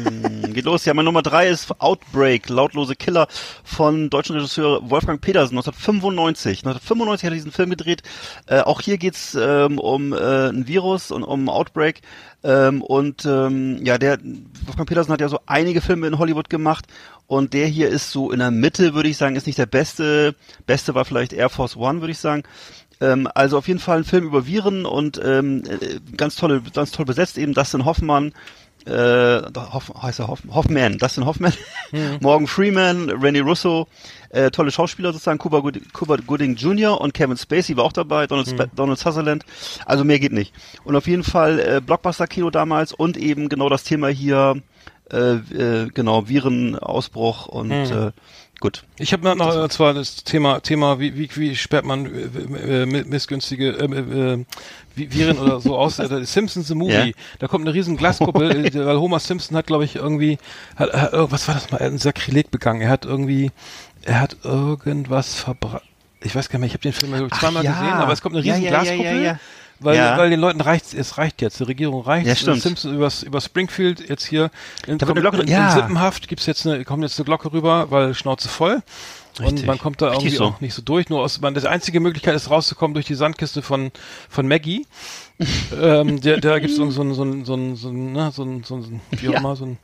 geht los. Ja, meine Nummer drei ist Outbreak, lautlose Killer von deutschen Regisseur Wolfgang Petersen, 1995. 1995 hat er diesen Film gedreht. Äh, auch hier geht's ähm, um äh, ein Virus und um Outbreak. Ähm, und ähm, ja, der Wolfgang Petersen hat ja so einige Filme in Hollywood gemacht und der hier ist so in der Mitte, würde ich sagen, ist nicht der beste. Beste war vielleicht Air Force One, würde ich sagen. Ähm, also auf jeden Fall ein Film über Viren und ähm, äh, ganz tolle, ganz toll besetzt eben Dustin Hoffmann, äh, Hoff, heißt er Hoff, Hoffman, Dustin Hoffman, Morgan Freeman, Randy Russo, äh, tolle Schauspieler sozusagen, Cuba, Good, Cuba Gooding Jr. und Kevin Spacey war auch dabei, Donald, Sp Donald Sutherland, also mehr geht nicht. Und auf jeden Fall äh, Blockbuster-Kino damals und eben genau das Thema hier, äh, äh, genau, Virenausbruch und äh, gut. Ich habe noch, noch zwar das Thema, Thema wie, wie, wie sperrt man äh, äh, missgünstige äh, äh, Vi- Viren oder so aus. Äh, Simpsons the Movie. Ja. Da kommt eine riesen Glaskuppel, äh, weil Homer Simpson hat, glaube ich, irgendwie, hat, hat, äh, was war das mal, er hat ein Sakrileg begangen. Er hat irgendwie, er hat irgendwas verbrannt. Ich weiß gar nicht mehr, ich habe den Film zweimal ja. gesehen, aber es kommt eine riesen ja, Glaskuppel. Weil, Ja. weil den Leuten reicht es reicht jetzt, die Regierung reicht. Ja, stimmt. Simpson übers, über Springfield jetzt hier in, eine Glocke- in, ja. in Sippenhaft gibt's jetzt eine, kommt jetzt eine Glocke rüber, weil Schnauze voll. Und Richtig. man kommt da Richtig irgendwie so. auch nicht so durch. Nur aus, man, das einzige Möglichkeit ist rauszukommen durch die Sandkiste von, von Maggie. ähm, der, da gibt's so, ein- so, ein- so, ein- so, ein- so, ein- ne, so, ein- so, ein- wie auch Ja. immer, so ein,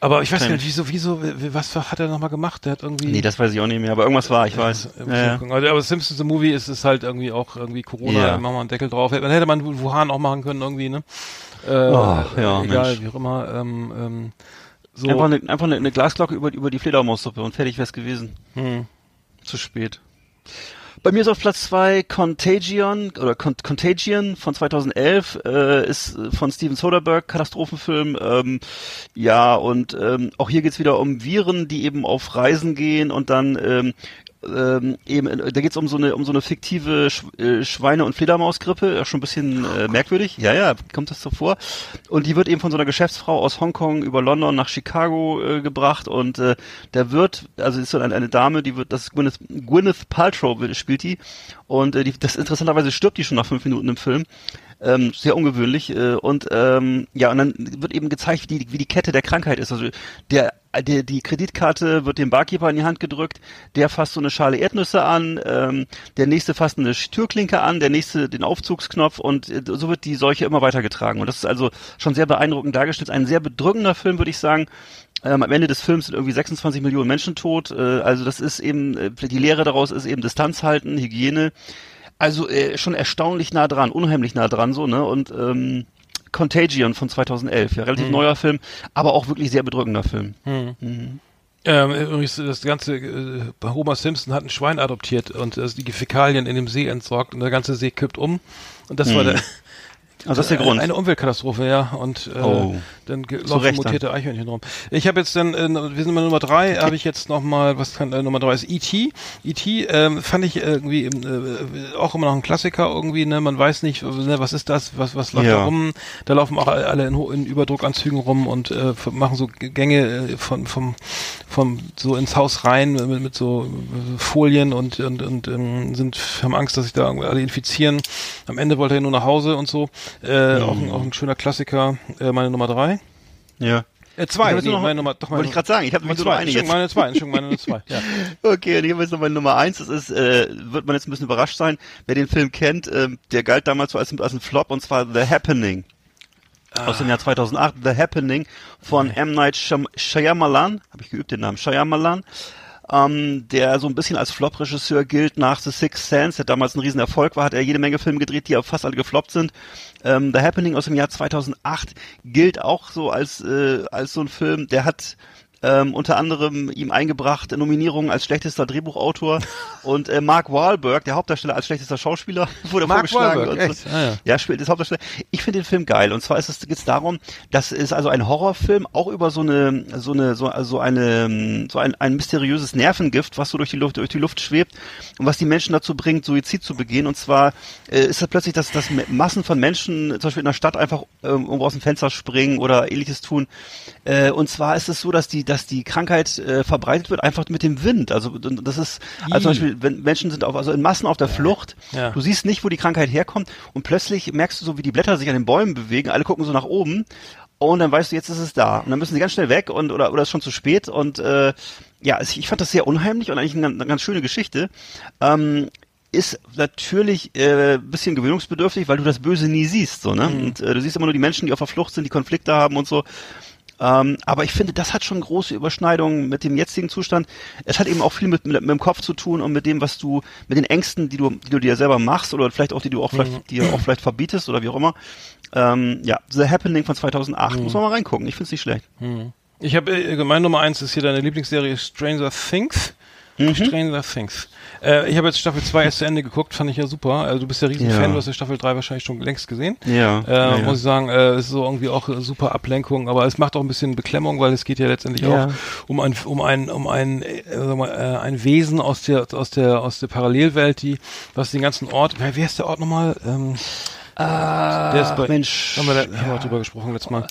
aber ich weiß gar nicht, wieso, wieso, was hat er nochmal gemacht? Der hat irgendwie. Nee, das weiß ich auch nicht mehr, aber irgendwas war, ich weiß. Ja, ja. Aber Simpsons the Movie ist es halt irgendwie auch irgendwie Corona, Ja. machen wir einen Deckel drauf. Dann hätte man Wuhan auch machen können irgendwie, ne? Äh, Ach, ja, egal, Mensch. wie auch immer. Ähm, ähm, so. Einfach, eine, einfach eine, eine Glasglocke über, über die Fledermaussuppe und fertig wär's gewesen. Hm. Zu spät. Bei mir ist auf Platz zwei Contagion oder Con Contagion von 2011 äh, ist von Steven Soderbergh Katastrophenfilm. Ähm, ja und ähm, auch hier geht's wieder um Viren, die eben auf Reisen gehen und dann ähm, ähm, eben, äh, da geht's um so eine um so eine fiktive Sch äh, Schweine- und Fledermausgrippe, schon ein bisschen äh, merkwürdig. Ja, ja, kommt das so vor. Und die wird eben von so einer Geschäftsfrau aus Hongkong über London nach Chicago äh, gebracht und äh, der wird, also ist so eine, eine Dame, die wird, das ist Gwyneth, Gwyneth Paltrow spielt die und äh, die, das interessanterweise stirbt die schon nach fünf Minuten im Film. Ähm, sehr ungewöhnlich äh, und ähm, ja und dann wird eben gezeigt, wie die, wie die Kette der Krankheit ist. Also der, der die Kreditkarte wird dem Barkeeper in die Hand gedrückt, der fasst so eine Schale Erdnüsse an, ähm, der nächste fasst eine Türklinke an, der nächste den Aufzugsknopf und äh, so wird die Seuche immer weitergetragen. Und das ist also schon sehr beeindruckend dargestellt. Ein sehr bedrückender Film, würde ich sagen. Ähm, am Ende des Films sind irgendwie 26 Millionen Menschen tot. Äh, also das ist eben, äh, die Lehre daraus ist eben Distanz halten, Hygiene. Also äh, schon erstaunlich nah dran, unheimlich nah dran so, ne? Und ähm, Contagion von 2011, ja, relativ neuer Film, aber auch wirklich sehr bedrückender Film. Ähm, übrigens, das ganze, äh, Homer Simpson hat ein Schwein adoptiert und äh, die Fäkalien in dem See entsorgt und der ganze See kippt um. Und das war der, Also das ist der Grund. Eine Umweltkatastrophe, ja. Und äh, Oh. dann laufen mutierte Eichhörnchen rum. Ich habe jetzt dann, äh, wir sind bei Nummer drei, habe ich jetzt noch mal, was kann, äh, Nummer drei ist E.T. E.T. Ähm, fand ich irgendwie äh, auch immer noch ein Klassiker irgendwie, ne? Man weiß nicht, ne, was ist das, was, was läuft Ja. da rum. Da laufen auch alle in, in Überdruckanzügen rum und äh, machen so Gänge äh, von, vom, vom so ins Haus rein mit, mit so äh, Folien und, und, und ähm, sind, haben Angst, dass sich da alle infizieren. Am Ende wollte er nur nach Hause und so. Äh, auch, ein, auch ein schöner Klassiker, äh, meine Nummer drei. Ja. Äh, zwei, Ich nee, noch- meine Nummer, doch meine Wollte ich gerade sagen, ich habe nämlich nur eine Entschuldigung, jetzt. meine zwei, Entschuldigung, meine Nummer zwei, ja. Okay, und ich habe jetzt noch meine Nummer eins. Das ist, äh, wird man jetzt ein bisschen überrascht sein, wer den Film kennt. ähm, der galt damals so als, als ein Flop und zwar The Happening. Aus dem Jahr 2008, The Happening von M. Night Shyam- Shyamalan, habe ich geübt den Namen, Shyamalan, ähm, der so ein bisschen als Flop-Regisseur gilt nach The Sixth Sense, der damals ein Riesenerfolg war, hat er jede Menge Filme gedreht, die aber fast alle gefloppt sind. Ähm, The Happening aus dem Jahr 2008 gilt auch so als, äh, als so ein Film, der hat ähm, unter anderem ihm eingebracht Nominierungen als schlechtester Drehbuchautor und äh, Mark Wahlberg, der Hauptdarsteller als schlechtester Schauspieler, wurde Mark vorgeschlagen. Wahlberg, und so. echt? Ah, ja. Ja, spielt das Hauptdarsteller. Ich finde den Film geil. Und zwar ist es geht's darum, das ist also ein Horrorfilm, auch über so eine, so eine, so also eine, so ein, ein mysteriöses Nervengift, was so durch die Luft, durch die Luft schwebt und was die Menschen dazu bringt, Suizid zu begehen. Und zwar äh, ist das plötzlich, dass, dass Massen von Menschen, zum Beispiel in der Stadt, einfach ähm, irgendwo aus dem Fenster springen oder ähnliches tun. Äh, und zwar ist es so, dass die, dass die Krankheit äh, verbreitet wird einfach mit dem Wind. Also das ist, also zum. Beispiel, wenn Menschen sind auf, also in Massen auf der Flucht, Ja. du siehst nicht, wo die Krankheit herkommt und plötzlich merkst du so, wie die Blätter sich an den Bäumen bewegen, alle gucken so nach oben und dann weißt du, jetzt ist es da. Und dann müssen sie ganz schnell weg und oder oder ist schon zu spät und äh, ja, ich fand das sehr unheimlich und eigentlich eine, ganz- eine ganz schöne Geschichte. Ähm, ist natürlich äh, bisschen gewöhnungsbedürftig, weil du das Böse nie siehst, so ne? Und äh, du siehst immer nur die Menschen, die auf der Flucht sind, die Konflikte haben und so. Ähm, aber ich finde, das hat schon große Überschneidungen mit dem jetzigen Zustand. Es hat eben auch viel mit, mit, mit dem Kopf zu tun und mit dem, was du, mit den Ängsten, die du, die du dir selber machst oder vielleicht auch, die du auch vielleicht, dir auch vielleicht verbietest oder wie auch immer. Ähm, ja, The Happening von 2008. Muss man mal reingucken. Ich finde es nicht schlecht. Ich habe äh, meine Nummer eins ist hier deine Lieblingsserie Stranger Things. Mhm. Stranger Things. Äh, ich habe jetzt Staffel 2 erst zu Ende geguckt, fand ich ja super. Also du bist ja riesen Ja. Fan, du hast ja Staffel 3 wahrscheinlich schon längst gesehen. Ja, Äh, ja, ja. Muss ich sagen, äh, ist so irgendwie auch super Ablenkung, aber es macht auch ein bisschen Beklemmung, weil es geht ja letztendlich Ja. auch um ein um ein um ein äh, sag mal, äh, ein Wesen aus der aus der aus der Parallelwelt, die was den ganzen Ort. Wer, wer ist der Ort nochmal? Ähm, der ist bei, Ah, Mensch. Haben wir, da, haben wir drüber gesprochen letztes Mal.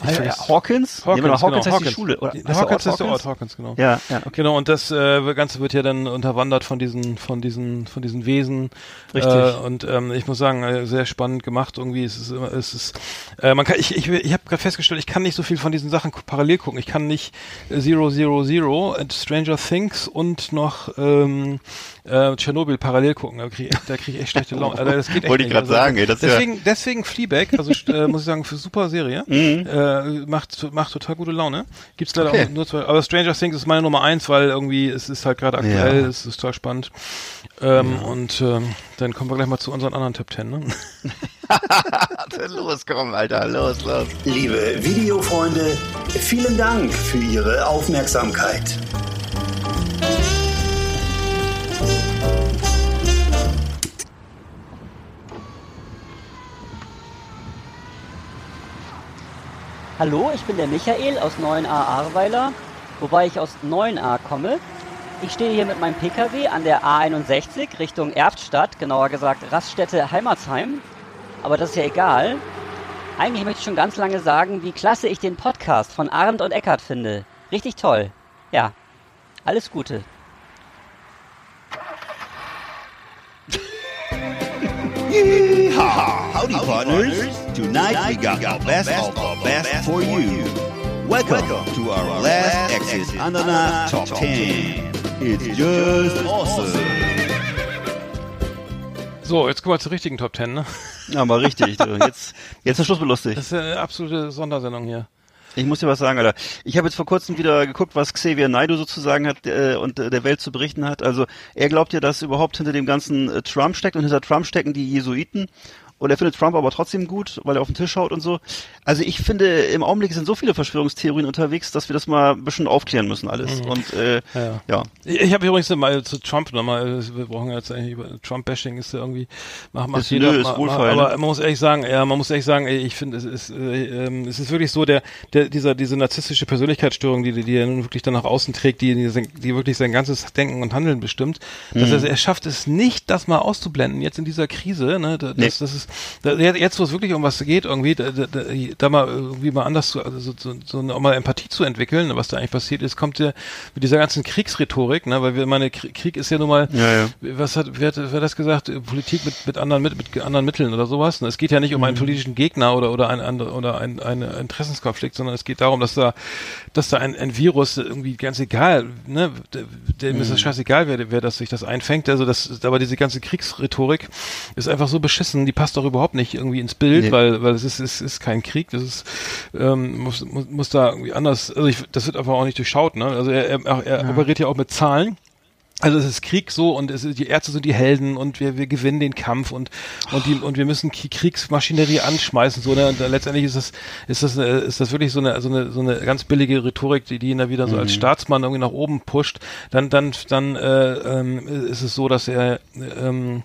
Hawkins? Hawkins, nee, aber Hawkins genau, heißt die Schule. Oder Hawkins Ort ist der Ort, Hawkins, genau. Ja, ja, okay. Genau, und das äh, Ganze wird ja dann unterwandert von diesen, von diesen, von diesen Wesen. Richtig. Äh, und ähm, ich muss sagen, äh, sehr spannend gemacht. Irgendwie ist es immer, es ist, äh, man kann, ich, ich, ich habe gerade festgestellt, ich kann nicht so viel von diesen Sachen parallel gucken. Ich kann nicht äh, Zero Zero Zero, äh, Stranger Things und noch ähm, äh, Tschernobyl parallel gucken. Da kriege krieg ich echt schlechte Laune. Also, das geht echt Wollte ich nicht. grad sagen, ey, das ist ja- deswegen, deswegen Fleabag, also äh, muss ich sagen, für super Serie. Äh, macht, macht total gute Laune. Gibt's leider Mhm. Okay. auch nur zwei. Aber Stranger Things ist meine Nummer eins, weil irgendwie es ist halt gerade aktuell, Ja. es ist total spannend. Ähm, Und ähm, dann kommen wir gleich mal zu unseren anderen Top Ten. Ne? los, komm, Alter, los, los. Liebe Videofreunde, vielen Dank für Ihre Aufmerksamkeit. Hallo, ich bin der Michael aus 9a Ahrweiler, wobei ich aus 9a komme. Ich stehe hier mit meinem Pkw an der A61 Richtung Erftstadt, genauer gesagt Raststätte Heimatsheim. Aber das ist ja egal. Eigentlich möchte ich schon ganz lange sagen, wie klasse ich den Podcast von Arndt und Eckart finde. Richtig toll. Ja, alles Gute. Yeehaw! Howdy, partners. Tonight we got the best of the best for you. Welcome to our last Exit Ananas Top 10. It's just awesome. So, jetzt kommen wir zur richtigen Top Ten, ne? Aber richtig, du. jetzt, jetzt ist Schluss mit lustig. Das ist eine absolute Sondersendung hier. Ich muss dir was sagen, Alter. Ich habe jetzt vor kurzem wieder geguckt, was Xavier Naidoo sozusagen hat äh, und äh, der Welt zu berichten hat. Also er glaubt ja, dass überhaupt hinter dem ganzen äh, Trump steckt und hinter Trump stecken die Jesuiten. Und er findet Trump aber trotzdem gut, weil er auf den Tisch haut und so. Also ich finde, im Augenblick sind so viele Verschwörungstheorien unterwegs, dass wir das mal ein bisschen aufklären müssen alles. Und äh, Ja. ja. Ich, ich habe übrigens mal zu Trump nochmal, äh, wir brauchen jetzt eigentlich über Trump-Bashing ist ja irgendwie, macht, macht Ist- jeder, nö, ist ma- ma- wohlfeil, aber ne? man muss ehrlich sagen, ja, man muss ehrlich sagen, ich finde, es ist, äh, ähm, es ist wirklich so, der, der, dieser, diese narzisstische Persönlichkeitsstörung, die, die er nun wirklich dann nach außen trägt, die, die, die wirklich sein ganzes Denken und Handeln bestimmt, dass Mhm. er, er schafft es nicht, das mal auszublenden, jetzt in dieser Krise, ne, da- das, Nee. das ist, jetzt, wo es wirklich um was geht, irgendwie, da, da, da, mal irgendwie mal anders zu, also so, so, so auch mal Empathie zu entwickeln, was da eigentlich passiert ist, kommt ja mit dieser ganzen Kriegsrhetorik, ne, weil wir meine Krie- Krieg ist ja nun mal, Ja, ja. was hat, wer hat, wer hat das gesagt, Politik mit mit anderen mit, mit anderen Mitteln oder sowas. Ne? Es geht ja nicht um einen politischen Gegner oder oder ein oder ein ein Interessenskonflikt, sondern es geht darum, dass da dass da ein, ein Virus irgendwie ganz egal, ne, dem ist es scheißegal, wer wer das sich das einfängt. Also das, aber diese ganze Kriegsrhetorik ist einfach so beschissen, die passt doch überhaupt nicht irgendwie ins Bild, Nee. weil weil es ist es ist kein Krieg, das ist ähm, muss, muss muss da irgendwie anders. Also ich, das wird einfach auch nicht durchschaut, ne? Also er er, er operiert ja auch mit Zahlen. Also es ist Krieg so und es ist, die Ärzte sind die Helden und wir, wir gewinnen den Kampf und und die und wir müssen Kriegsmaschinerie anschmeißen so ne und letztendlich ist das ist das äh, ist das wirklich so eine so eine so eine ganz billige Rhetorik die die ihn da wieder so als Staatsmann irgendwie nach oben pusht dann dann dann äh, ähm, ist es so dass er ähm,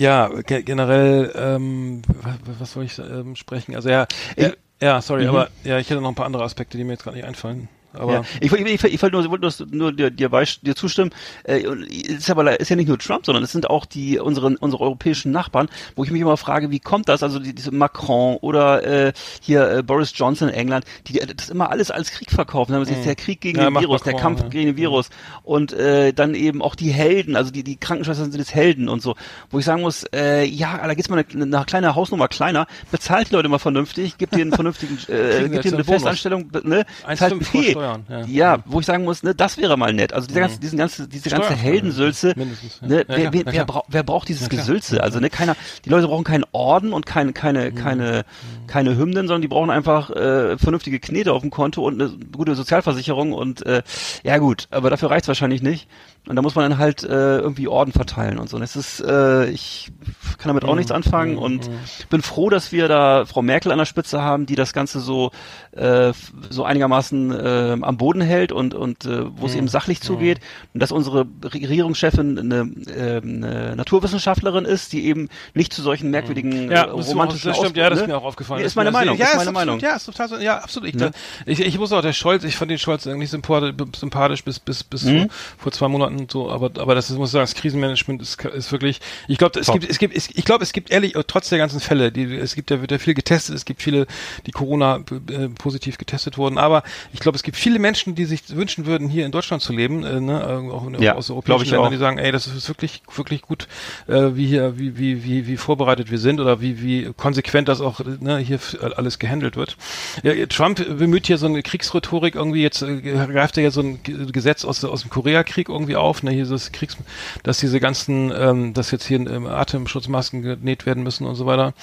ja ge generell ähm, was, was soll ich ähm, sprechen? Also er, er ja sorry aber ja ich hätte noch ein paar andere Aspekte die mir jetzt gerade nicht einfallen aber ja. Ich, ich, ich, ich wollte nur, wollte nur, nur dir, dir, dir zustimmen. Äh, ist aber ist ja nicht nur Trump, sondern es sind auch die unsere unsere europäischen Nachbarn, wo ich mich immer frage, wie kommt das? Also die, diese Macron oder äh, hier äh, Boris Johnson in England, die, die das immer alles als Krieg verkaufen. Dann sie jetzt der Krieg gegen Ja, den Virus, der Macron, Kampf ja. gegen den Virus und äh, dann eben auch die Helden, also die die Krankenschwestern sind jetzt Helden und so, wo ich sagen muss, äh, ja, da geht's mal eine, eine kleine Hausnummer kleiner, bezahlt die Leute mal vernünftig, gibt denen einen vernünftigen, äh, gibt denen eine. Festanstellung, ne? 1,5 Zahlt Buffet. Steuern, ja. ja, wo ich sagen muss, ne, das wäre mal nett. Also diese ganze, diesen ganze, diese ganze Heldensülze, ja. ne, wer, wer, wer, braucht, wer braucht dieses. Gesülze? Also ne, keiner, die Leute brauchen keinen Orden und keine, Mhm. keine, keine, keine Hymnen, sondern die brauchen einfach äh, vernünftige Knete auf dem Konto und eine gute Sozialversicherung und äh, ja gut, aber dafür reicht's wahrscheinlich nicht. Und da muss man dann halt äh, irgendwie Orden verteilen und so. Und es ist, äh, ich kann damit Mhm. auch nichts anfangen und bin froh, dass wir da Frau Merkel an der Spitze haben, die das Ganze so äh, so einigermaßen äh, am Boden hält und und äh, wo Mhm. es eben sachlich zugeht und dass unsere Regierungschefin eine, äh, eine Naturwissenschaftlerin ist, die eben nicht zu solchen merkwürdigen Mhm. Ja, äh, romantischen das stimmt, ja, das ist ne? mir auch aufgefallen. Nee, Das ist meine Meinung, Ja, ist ist meine absolut, Meinung. Ja, ist total, so- ja, absolut. Ich, Ne? ich, ich muss auch der Scholz, ich fand den Scholz eigentlich sympathisch, sympathisch bis bis bis Mhm. vor, vor zwei Monaten so, aber aber das ist, muss ich sagen, das Krisenmanagement ist, ist wirklich. Ich glaube, es Top. gibt es gibt es, ich glaube, es gibt ehrlich trotz der ganzen Fälle, die es gibt ja wird ja viel getestet, es gibt viele, die Corona äh, positiv getestet wurden, aber ich glaube, es gibt viele Menschen, die sich wünschen würden, hier in Deutschland zu leben, äh, ne, äh, auch in, Ja, aus europäischen ich Ländern, auch. die sagen, ey, das ist wirklich wirklich gut, äh, wie hier wie wie wie wie vorbereitet wir sind oder wie wie konsequent das auch ne, hier alles gehandelt wird. Ja, Trump bemüht hier so eine Kriegsrhetorik irgendwie jetzt äh, greift er ja so ein Gesetz aus aus dem Koreakrieg irgendwie auf, ne, das Kriegs dass diese ganzen ähm, dass jetzt hier ähm, Atemschutzmasken genäht werden müssen und so weiter.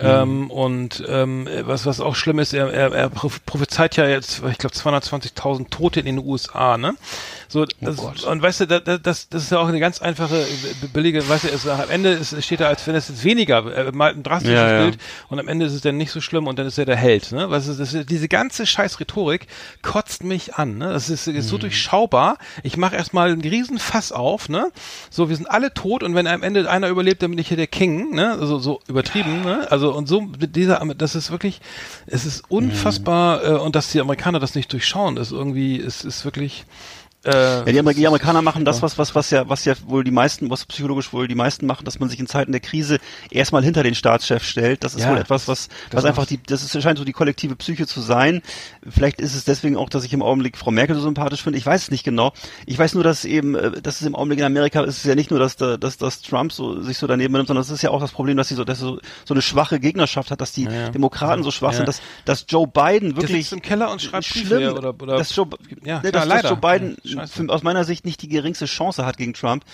Ähm, und ähm, was was auch schlimm ist, er, er, er proph- prophezeit ja jetzt, ich glaube 220.000 Tote in den USA, ne? So das, Gott. und weißt du, da, da, das das ist ja auch eine ganz einfache äh, billige, weißt du, es, am Ende ist, steht da, als wenn es jetzt weniger, er malt ein drastisches Ja, ja. Bild und am Ende ist es dann nicht so schlimm und dann ist er der Held, ne? Weißt du, das diese ganze scheiß Rhetorik kotzt mich an, ne? Das ist, ist Mhm. so durchschaubar. Ich mache erstmal einen Riesenfass auf, ne? So, wir sind alle tot und wenn am Ende einer überlebt, dann bin ich hier der King, ne? Also so übertrieben, ne? Also und so mit dieser, das ist wirklich, es ist unfassbar äh, und dass die Amerikaner das nicht durchschauen, ist irgendwie, es ist wirklich. Äh, Ja, die, Amer die Amerikaner machen das, was, was, was ja, was ja wohl die meisten, was psychologisch wohl die meisten machen, dass man sich in Zeiten der Krise erstmal hinter den Staatschef stellt. Das ist Ja, wohl etwas, was, was einfach die, das ist, scheint so die kollektive Psyche zu sein. Vielleicht ist es deswegen auch, dass ich im Augenblick Frau Merkel so sympathisch finde. Ich weiß es nicht genau. Ich weiß nur, dass eben, äh, dass es im Augenblick in Amerika ist es ja nicht nur, dass, da, dass, dass Trump so, sich so daneben nimmt, sondern es ist ja auch das Problem, dass sie so, dass sie so, so eine schwache Gegnerschaft hat, dass die ja. Demokraten so schwach sind, dass, dass Joe Biden der wirklich sitzt im Keller und schreibt schlimm, oder, oder dass Joe, ja, klar, dass, leider. dass Joe Biden scheiße. aus meiner Sicht nicht die geringste Chance hat gegen Trump,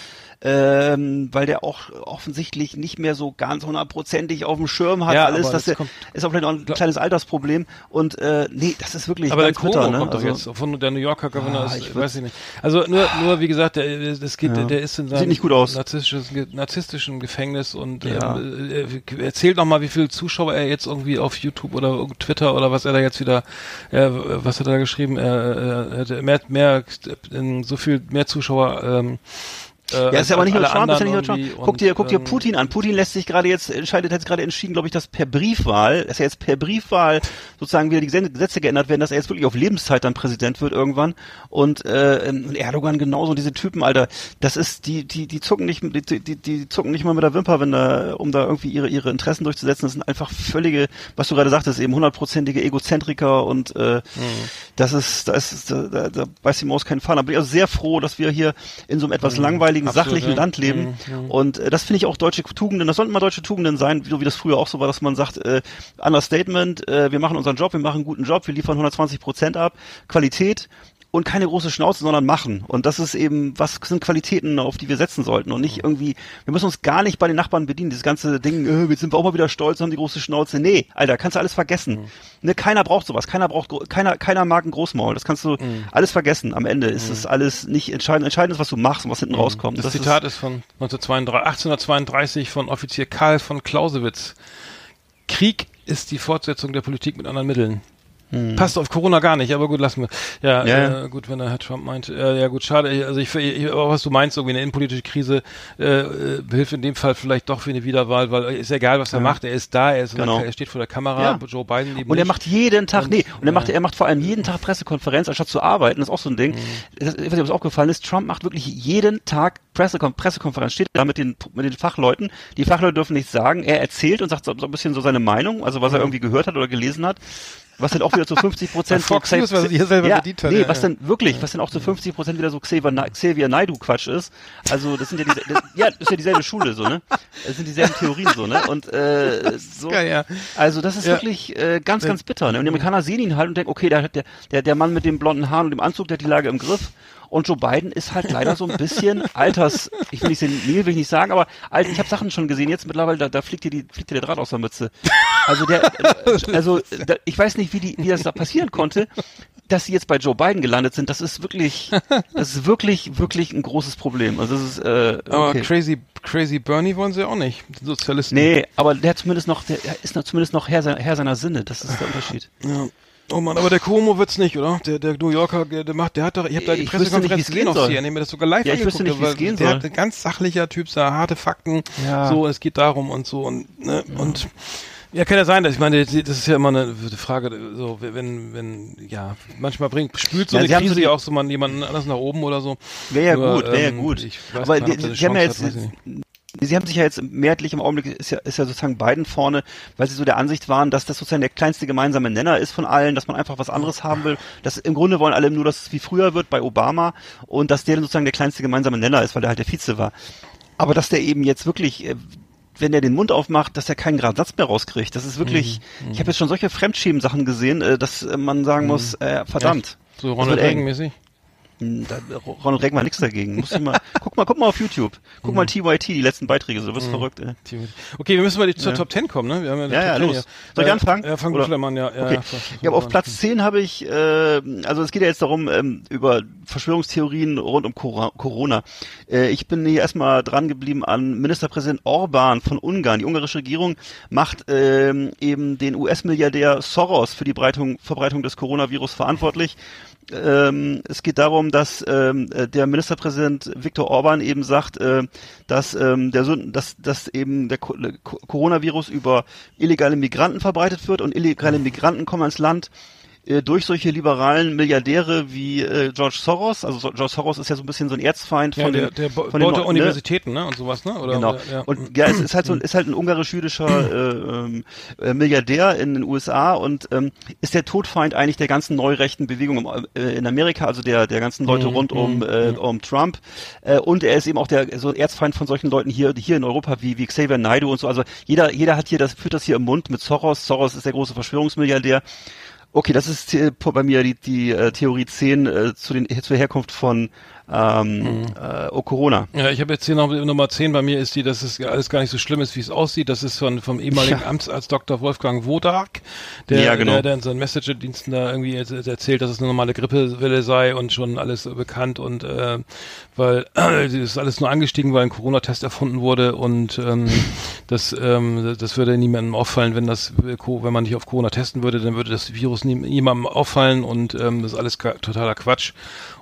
ähm, weil der auch offensichtlich nicht mehr so ganz hundertprozentig auf dem Schirm hat Ja, alles. Das das der, ist auch vielleicht auch ein kleines Altersproblem und äh, nee, das ist wirklich Aber der. Cuomo Ne? kommt doch Also, jetzt von der New Yorker Governor, Ah, ist, ich weiß ich nicht. Also nur, nur wie gesagt, der, das geht, Ja. der ist in seinem nicht gut aus. narzisstischen, narzisstischen Gefängnis und Ja. ähm, äh, erzählt noch mal, wie viele Zuschauer er jetzt irgendwie auf YouTube oder Twitter oder was er da jetzt wieder, äh, was hat er da geschrieben, er, er hätte mehr, mehr, äh, so viel mehr Zuschauer. Ähm, äh, Ja, ist ja aber nicht nur Trump, ist ja nicht nur Trump. Guck dir, guck dir ähm, Putin an. Putin lässt sich gerade jetzt, entscheidet, hat gerade entschieden, glaube ich, dass per Briefwahl, dass er jetzt per Briefwahl sozusagen wieder die Gesetze geändert werden, dass er jetzt wirklich auf Lebenszeit dann Präsident wird irgendwann. Und, äh, und Erdogan genauso, diese Typen, Alter, das ist, die, die, die zucken nicht, die, die, die zucken nicht mal mit der Wimper, wenn da, um da irgendwie ihre, ihre Interessen durchzusetzen. Das sind einfach völlige, was du gerade sagtest, eben hundertprozentige Egozentriker und äh, das ist, da ist, da, da, da beißt die Maus keinen Faden. Bin ich also sehr froh, dass wir hier in so einem etwas langweiligen, Absolut, sachlichen ja. Land leben. Und äh, das finde ich auch deutsche Tugenden, das sollten mal deutsche Tugenden sein, so wie das früher auch so war, dass man sagt, äh, Understatement, äh, wir machen unseren Job, wir machen einen guten Job, wir liefern 120 Prozent ab, Qualität und keine große Schnauze, sondern machen. Und das ist eben, was sind Qualitäten, auf die wir setzen sollten und nicht irgendwie, wir müssen uns gar nicht bei den Nachbarn bedienen, dieses ganze Ding, äh, jetzt sind wir auch mal wieder stolz, haben die große Schnauze. Nee, Alter, kannst du alles vergessen. Ne, keiner braucht sowas, keiner braucht, keiner, keiner mag ein Großmaul, das kannst du alles vergessen. Am Ende ist es alles nicht entscheidend, entscheidend ist, was du machst und was hinten rauskommt. Das, Zitat ist, von 1932, 1832 von Offizier Karl von Clausewitz. Krieg ist die Fortsetzung der Politik mit anderen Mitteln. Passt auf Corona gar nicht, aber gut, lassen wir. Ja, Hm. Ja. Äh, gut, wenn der Herr Trump meint. Äh, ja, gut, schade. Also ich, ich aber was du meinst, irgendwie eine innenpolitische Krise äh, äh, hilft in dem Fall vielleicht doch für eine Wiederwahl, weil ist egal, was er macht. Er ist da, er, ist Genau. er steht vor der Kamera. Ja. Joe Biden eben Und er macht jeden Tag, Und- nee, und er macht, er macht vor allem jeden Tag Pressekonferenz, anstatt zu arbeiten, das ist auch so ein Ding. Mhm. Das, ich weiß nicht, ob es aufgefallen ist, Trump macht wirklich jeden Tag Pressekon Pressekonferenz, steht da mit den, mit den Fachleuten. Die Fachleute dürfen nichts sagen, er erzählt und sagt so, so ein bisschen so seine Meinung, also was er irgendwie gehört hat oder gelesen hat. Was dann auch wieder zu 50 Prozent Fox News, was hier selber ja, bedient hat, Nee, ja, was ja. dann wirklich, was dann auch zu 50 Prozent wieder so Xavier, Na- Xavier Naidu Quatsch ist. Also das sind ja diese, das, ja, das ist ja dieselbe Schule so, ne? Das sind dieselben Theorien so, ne? Und äh, so. Ja. Also das ist wirklich äh, ganz, ganz bitter. Ne? Und die Amerikaner sehen ihn halt und denken, okay, der, der, der, Mann mit den blonden Haaren und dem Anzug, der hat die Lage im Griff. Und Joe Biden ist halt leider so ein bisschen alters, ich will nicht senil, will ich nicht sagen, aber alt, ich habe Sachen schon gesehen, jetzt mittlerweile, da, da fliegt dir die, fliegt dir der Draht aus der Mütze. Also der, also da, ich weiß nicht, wie die, wie das da passieren konnte, dass sie jetzt bei Joe Biden gelandet sind. Das ist wirklich, das ist wirklich, wirklich ein großes Problem. Also das ist, äh, Aber okay. Crazy, Crazy Bernie wollen sie auch nicht. Sozialisten. Nee, aber der zumindest noch, der ist noch zumindest noch Herr, seiner- Herr seiner Sinne. Das ist der Unterschied. Ja. Oh Mann, aber der Cuomo wird's nicht, oder? Der, der New Yorker, der, macht, der hat doch, ich habe da die Pressekonferenz gesehen auf. CNN, mir das sogar live Ja, ich wüsste nicht, wie's weil gehen der soll. hat ein ganz sachlicher Typ, da harte Fakten, Ja. so, es geht darum und so und, ne, und, ja, kann ja sein, dass ich meine, das ist ja immer eine Frage, so, wenn, wenn, ja, manchmal bringt, spült so Ja, eine Krise so die- ja auch so mal jemanden anders nach oben oder so. Wäre ja Nur, gut, wäre ja ähm, gut. ich weiß Aber gar die, Sie haben ja jetzt, Sie haben sich ja jetzt mehrheitlich im Augenblick ist ja, ist ja sozusagen Biden vorne, weil sie so der Ansicht waren, dass das sozusagen der kleinste gemeinsame Nenner ist von allen, dass man einfach was anderes haben will. Das im Grunde wollen alle nur, dass es wie früher wird bei Obama und dass der dann sozusagen der kleinste gemeinsame Nenner ist, weil der halt der Vize war. Aber dass der eben jetzt wirklich äh, wenn er den Mund aufmacht, dass er keinen gerade Satz mehr rauskriegt. Das ist wirklich, Mhm, ich habe jetzt schon solche Fremdschämen-Sachen gesehen, äh, dass äh, man sagen muss, äh, verdammt. So das Ronald wird Da, Ronald Reagan war nichts dagegen. Muss ich mal, guck mal, guck mal auf YouTube. Guck Mhm. mal TYT, die letzten Beiträge, so wirst verrückt. Ey. Okay, wir müssen mal zur Ja. Top 10 kommen, ne? Wir haben ja, Ja, ja, 10 los. hier. Soll ich Äh, anfangen? Ja, fang Oder? du an, ja. ja, Okay. ja, Ja, aber auf Platz 10 habe ich, äh, also es geht ja jetzt darum, ähm, über Verschwörungstheorien rund um Corona. Äh, ich bin hier erstmal dran geblieben an Ministerpräsident Orban von Ungarn. Die ungarische Regierung macht ähm, eben den US-Milliardär Soros für die Breitung, Verbreitung des Coronavirus verantwortlich. Ähm, es geht darum, dass ähm, äh, der Ministerpräsident Viktor Orban eben sagt, äh, dass ähm, der dass, dass eben der Co Co- Coronavirus über illegale Migranten verbreitet wird und illegale Migranten kommen ans Land äh, durch solche liberalen Milliardäre wie äh, George Soros. Also so- George Soros ist ja so ein bisschen so ein Erzfeind Ja, von der, den, der ba- von den ne? Universitäten, ne? Und sowas, ne? Oder, Genau. Oder, ja. Und ja, es ist halt so, ist halt ein ungarisch-jüdischer äh, ähm, äh, Milliardär in den USA und ähm, ist der Todfeind eigentlich der ganzen neurechten Bewegung äh, in Amerika, also der der ganzen Leute Mhm, rund um äh, um Trump. Äh, und er ist eben auch der so ein Erzfeind von solchen Leuten hier hier in Europa wie wie Xavier Naidoo und so. Also jeder jeder hat hier das führt das hier im Mund mit Soros. Soros ist der große Verschwörungsmilliardär. Okay, das ist äh, bei mir die, die äh, Theorie 10 äh, zu den, zur Herkunft von ähm, äh, oh, Corona. Ja, ich habe jetzt hier noch Nummer 10 bei mir ist die, dass es alles gar nicht so schlimm ist, wie es aussieht. Das ist von vom ehemaligen Ja. Amtsarzt Dr. Wolfgang Wodak, der, Ja, genau. der, der in seinen Messenger-Diensten da irgendwie jetzt- jetzt erzählt, dass es eine normale Grippewelle sei und schon alles bekannt und äh, weil es ist alles nur angestiegen, weil ein Corona-Test erfunden wurde und ähm, das ähm, das würde niemandem auffallen, wenn das wenn man nicht auf Corona testen würde, dann würde das Virus nie, niemandem auffallen und ähm, das ist alles totaler Quatsch.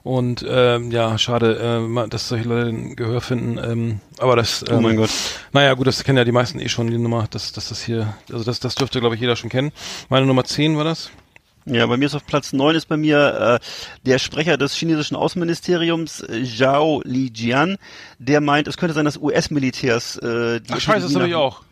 Und ähm, ja, schade, äh, dass solche Leute ein Gehör finden. Ähm, aber das, ähm, Oh mein Gott. naja, gut, das kennen ja die meisten eh schon, die Nummer, dass, dass das hier, also das, das dürfte, glaube ich, jeder schon kennen. Meine Nummer 10 war das. Ja, bei mir ist auf Platz 9 ist bei mir äh, der Sprecher des chinesischen Außenministeriums, äh, Zhao Lijian, der meint, es könnte sein, dass US-Militärs äh, die Ach scheiße, das habe ich auch.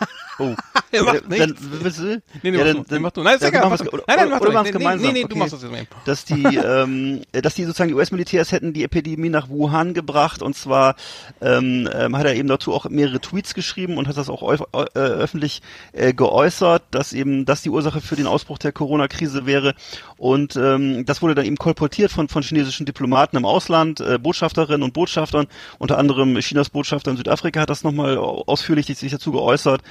Oh. Er macht Äh, nichts. Dann, du? Nee, nee, ja, dann, du. Nee, mach du. Nein, ist egal, du. oder, Nein, nein, mach oder du. nee, gemeinsam. nee, nee, du okay. machst das jetzt mal. Dass die, ähm, äh, dass die sozusagen die US-Militärs hätten die Epidemie nach Wuhan gebracht und zwar ähm, ähm, hat er eben dazu auch mehrere Tweets geschrieben und hat das auch äh, öffentlich äh, geäußert, dass eben das die Ursache für den Ausbruch der Corona-Krise wäre und ähm, das wurde dann eben kolportiert von von chinesischen Diplomaten im Ausland, äh, Botschafterinnen und Botschaftern, unter anderem Chinas Botschafter in Südafrika hat das nochmal ausführlich sich dazu geäußert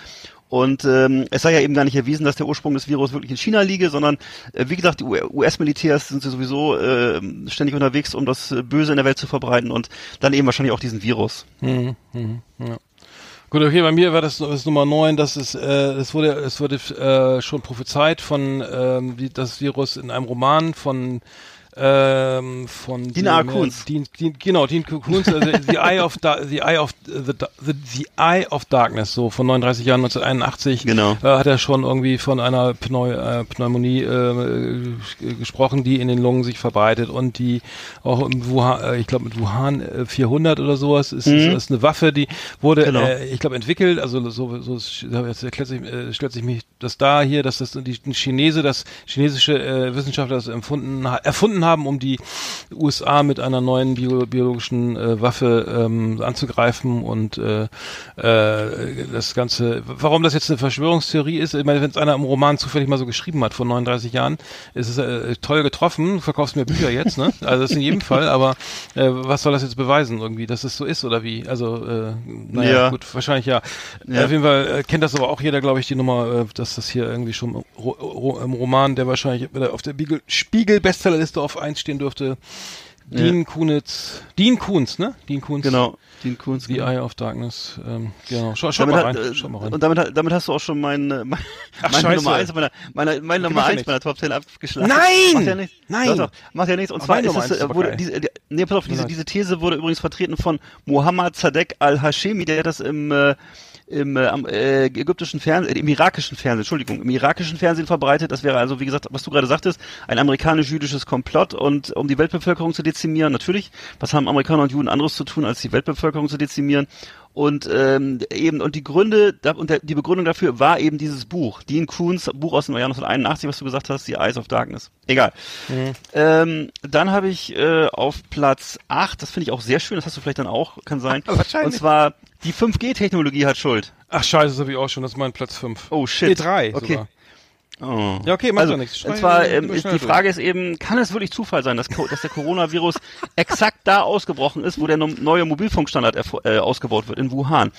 und ähm, es sei ja eben gar nicht erwiesen, dass der Ursprung des Virus wirklich in China liege, sondern äh, wie gesagt, die US-Militärs sind sowieso äh, ständig unterwegs, um das äh, Böse in der Welt zu verbreiten und dann eben wahrscheinlich auch diesen Virus. Mhm, mhm, ja. Gut, okay, bei mir war das, das Nummer 9, das ist, äh, es wurde, es wurde äh, schon prophezeit von ähm, wie das Virus in einem Roman von ähm, von dem, äh, Dean, genau, Dean Koontz, also The Eye of da The Eye of the, the, the Eye of Darkness, so von 39 Jahren 1981. Genau. Da hat er schon irgendwie von einer Pneu, äh, Pneumonie äh, gesprochen, die in den Lungen sich verbreitet und die auch im Wuhan, äh, ich glaube mit Wuhan äh, 400 oder sowas ist, ist, ist eine Waffe, die wurde, Genau. äh, ich glaube entwickelt, also so, so jetzt erklärt sich, äh, stellt sich mich das da hier, dass das die ein Chinese, das chinesische äh, Wissenschaftler das empfunden, ha- haben, um die USA mit einer neuen bio, biologischen äh, Waffe ähm, anzugreifen und äh, äh, das Ganze, warum das jetzt eine Verschwörungstheorie ist, ich meine, wenn es einer im Roman zufällig mal so geschrieben hat vor 39 Jahren, ist es äh, toll getroffen, du verkaufst mir Bücher jetzt, ne? Also das in jedem Fall, aber äh, was soll das jetzt beweisen irgendwie, dass es so ist oder wie? Also, äh, naja, Ja. gut, wahrscheinlich ja. Ja. Auf jeden Fall äh, kennt das aber auch jeder, glaube ich, die Nummer, äh, dass das hier irgendwie schon im, Ro Ro im Roman, der wahrscheinlich auf der Spiegel- Spiegel-Bestsellerliste auf 1 stehen dürfte, Dean Kunitz, Dean Kunz, ne? Dean Kunz. Genau, Dean Koontz. The genau. Eye of Darkness. Ähm, genau. Schau, schau mal rein. äh, Schau mal rein. Und damit, damit hast du auch schon mein, äh, mein, Ach, meine scheiße. Nummer 1 meiner, meiner, meine Nummer macht ja 1 nichts. meiner Top 10 abgeschlagen. Nein! Macht ja nichts. Nein! Doch, doch, macht ja nichts. Und Aber zwar meine ist es, äh, wurde, geil. diese, die, nee, pass auf, diese, diese These wurde übrigens vertreten von Mohammed Sadek al-Hashemi, der hat das im, äh, im äh, äh, ägyptischen Fernsehen, äh, im irakischen Fernsehen, Entschuldigung, im irakischen Fernsehen verbreitet. Das wäre also, wie gesagt, was du gerade sagtest, ein amerikanisch-jüdisches Komplott und um die Weltbevölkerung zu dezimieren. Natürlich, was haben Amerikaner und Juden anderes zu tun, als die Weltbevölkerung zu dezimieren? Und ähm, eben und die Gründe da, und der, die Begründung dafür war eben dieses Buch, Dean Koons Buch aus dem Jahr 1981, was du gesagt hast, The Eyes of Darkness. Egal. Ähm, dann habe ich äh, auf Platz 8, das finde ich auch sehr schön, das hast du vielleicht dann auch, kann sein. Wahrscheinlich. Und zwar die 5G-Technologie hat Schuld. Ach scheiße, das habe ich auch schon. Das ist mein Platz 5. Oh shit. Nee, drei Okay. sogar. Oh. Ja, okay, macht also, doch nichts. Und Schnell- zwar ähm, ist die Frage ist eben, kann es wirklich Zufall sein, dass, dass der Coronavirus exakt da ausgebrochen ist, wo der neue Mobilfunkstandard äh, ausgebaut wird, in Wuhan.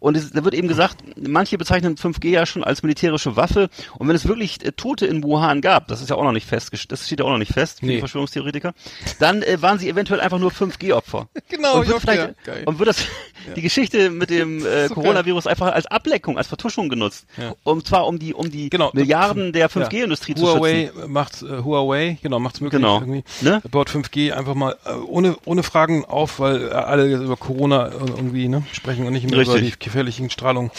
Und es, da wird eben gesagt, manche bezeichnen 5G ja schon als militärische Waffe. Und wenn es wirklich äh, Tote in Wuhan gab, das ist ja auch noch nicht fest, das steht ja auch noch nicht fest, Nee. die Verschwörungstheoretiker, dann äh, waren sie eventuell einfach nur 5G-Opfer. Genau, und wird vielleicht, ja. Und wird das, die Geschichte mit dem äh, Coronavirus einfach als Ableckung, als Vertuschung genutzt. Ja. Und zwar um die, um die Genau. Milliarden der Ja. 5G-Industrie zu Huawei schützen. macht äh, Huawei, genau, macht's möglich Genau. irgendwie. Ne? Baut 5G einfach mal äh, ohne ohne Fragen auf, weil äh, alle jetzt über Corona äh, irgendwie ne, sprechen und nicht mehr über die Richtig. gefährlichen Strahlungen.